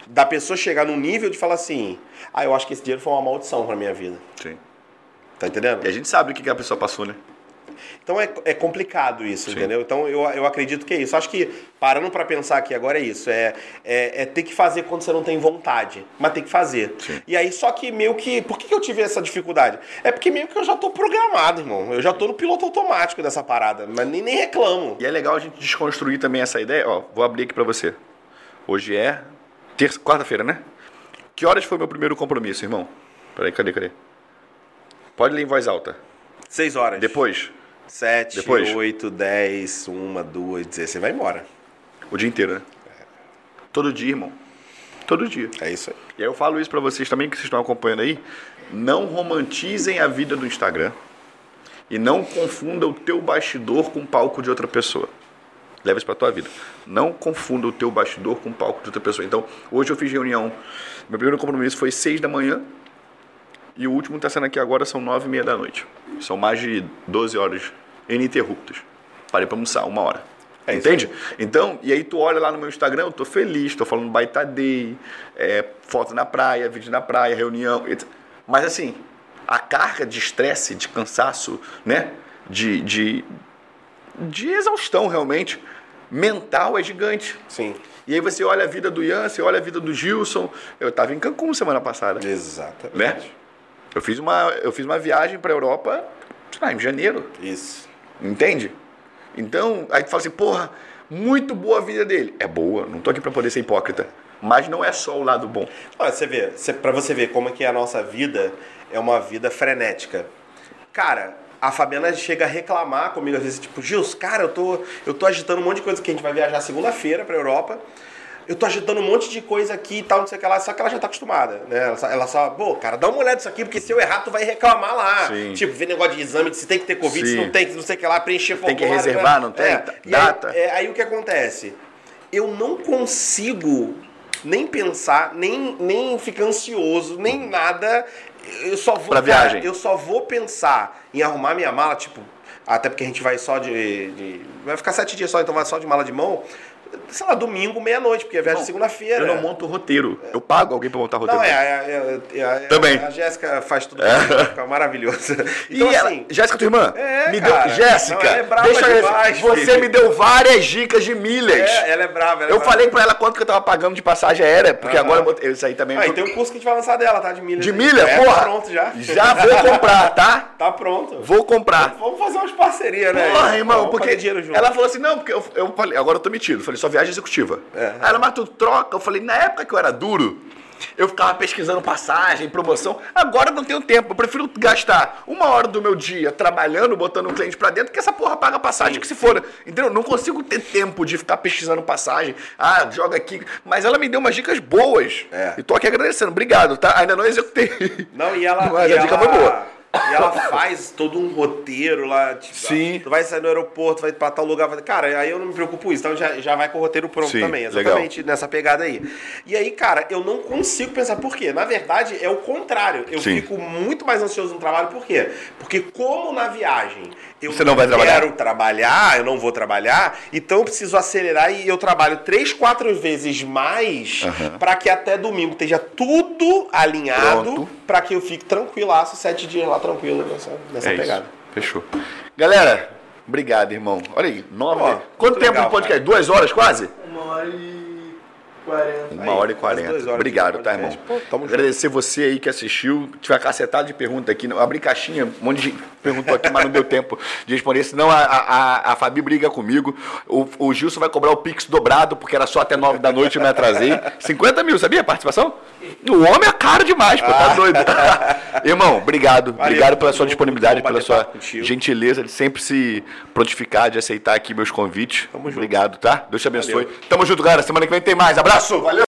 Da pessoa chegar num nível de falar assim: ah, eu acho que esse dinheiro foi uma maldição pra minha vida. Sim. Tá entendendo? E a gente sabe o que a pessoa passou, né? Então é, é complicado isso, Sim. entendeu? Então eu, eu acredito que é isso. Acho que, parando pra pensar aqui agora, é isso. É, é, é ter que fazer quando você não tem vontade, mas tem que fazer. Sim. E aí, só que meio que. Por que, eu tive essa dificuldade? É porque meio que eu já tô programado, irmão. Eu já tô no piloto automático dessa parada, mas nem, nem reclamo. E é legal a gente desconstruir também essa ideia. Ó, vou abrir aqui pra você. Hoje é terça, quarta-feira, né? Que horas foi meu primeiro compromisso, irmão? Peraí, cadê, cadê? Pode ler em voz alta. Seis horas. Depois, Sete, Depois? oito, dez, uma, duas, dezesseis. Você vai embora. o dia inteiro, né? Todo dia, irmão. Todo dia. É isso aí. E aí eu falo isso pra vocês também que vocês estão acompanhando aí. Não romantizem a vida do Instagram e não confunda o teu bastidor com o palco de outra pessoa. Leva isso pra tua vida. Não confunda o teu bastidor com o palco de outra pessoa. Então, hoje eu fiz reunião. Meu primeiro compromisso foi seis da manhã e o último está sendo aqui agora, são nove e meia da noite. São mais de 12 horas ininterruptas. Parei pra almoçar, uma hora. É Entende? Então, e aí tu olha lá no meu Instagram, eu tô feliz, tô falando baita day, é, foto na praia, vídeo na praia, reunião. etc. Mas assim, a carga de estresse, de cansaço, né? De, de, de exaustão realmente, mental é gigante. Sim. E aí você olha a vida do Ian, você olha a vida do Gilson. Eu tava em Cancún semana passada Exatamente. né? Eu fiz uma, eu fiz uma viagem para Europa, sei lá, em janeiro, Isso. Entende? Então, aí tu fala assim, porra, muito boa a vida dele. É boa, não tô aqui para poder ser hipócrita, mas não é só o lado bom. Olha, você vê, pra você ver como é que a nossa vida é uma vida frenética. Cara, a Fabiana chega a reclamar comigo às vezes, tipo, Gils, cara, eu tô, eu tô agitando um monte de coisa que a gente vai viajar segunda-feira pra Europa. Eu tô agitando um monte de coisa aqui e tal, não sei o que lá, só que ela já tá acostumada, né? Ela só, ela só pô, cara, dá uma olhada nisso aqui, porque se eu errar, tu vai reclamar lá. Sim. Tipo, ver negócio de exame, de se tem que ter Covid, se Sim. não tem, se não sei o que lá, preencher Tem que formulário, reservar, né? não tem? É. Data. Aí, é, aí o que acontece? Eu não consigo nem pensar, nem, nem ficar ansioso, nem nada. Eu só vou. Pra cara, viagem. eu só vou pensar em arrumar minha mala, tipo. Até porque a gente vai só de. de- vai ficar sete dias só, então vai só de mala de mão. Sei lá, domingo, meia-noite, porque é segunda-feira. Eu não monto roteiro, eu pago alguém para montar roteiro. Não, é, é, é, é, Também. A Jéssica faz tudo mim, fica maravilhoso. Então, e assim. Jéssica, tua irmã, É, me cara. deu. Jéssica, Não, é brava deixa eu demais, Você filho. me deu várias dicas de milhas. É, ela é brava. Ela é eu brava. falei pra ela quanto que eu tava pagando de passagem aérea, porque agora eu botei. Isso aí também. Ah, e tem um curso que a gente vai lançar dela, tá? De milha. De milha? É, Porra! Tá pronto já. Já vou comprar, tá? Tá pronto. Vou comprar. Vamos fazer umas parcerias, né? Porra, irmão, porque ela falou assim, não, porque eu, eu falei, agora eu tô metido, falei, só viagem executiva. É. Aí ela, mas tu troca, eu falei, na época que eu era duro, eu ficava pesquisando passagem, promoção, agora eu não tenho tempo, eu prefiro gastar uma hora do meu dia trabalhando, botando um cliente pra dentro, que essa porra paga passagem que se for, entendeu? Não consigo ter tempo de ficar pesquisando passagem, ah, joga aqui, mas ela me deu umas dicas boas, É. e tô aqui agradecendo, obrigado, tá? Ainda não executei. Não, e ela. Mas e a dica ela- foi boa. E ela faz todo um roteiro lá, tipo, Sim. tu vai sair no aeroporto, vai pra tal lugar, vai... cara, aí eu não me preocupo com isso, então já, já vai com o roteiro pronto Sim, também, legal. exatamente nessa pegada aí. E aí, cara, eu não consigo pensar por quê. Na verdade, é o contrário. Eu Sim. fico muito mais ansioso no trabalho, por quê? Porque como na viagem eu Você não vai trabalhar? quero trabalhar, eu não vou trabalhar, então eu preciso acelerar e eu trabalho três, quatro vezes mais Aham. pra que até domingo esteja tudo alinhado pra que eu fique tranquilaço, sete dias lá tranquilo nessa, nessa É isso. pegada. Fechou. Galera, obrigado, irmão. Olha aí, nove. Ó, Quanto tempo legal, de podcast? Duas horas quase? Uma hora e 40. Uma hora e quarenta. Obrigado, tá, irmão? Pô, tamo junto. Agradecer você aí que assistiu. Tiver cacetada de pergunta aqui. Abri caixinha, um monte de perguntou aqui, mas não deu tempo de responder. Senão a, a, a Fabi briga comigo. O, o Gilson vai cobrar o Pix dobrado, porque era só até nove da noite e eu me atrasei. 50 mil, sabia a participação? O homem é caro demais, pô, tá doido. Irmão, obrigado. obrigado pela sua disponibilidade, pela sua contigo. gentileza de sempre se prontificar, de aceitar aqui meus convites. Tamo junto. Obrigado, tá? Deus te abençoe. Tamo junto, galera. Semana que vem tem mais. Abraço, valeu!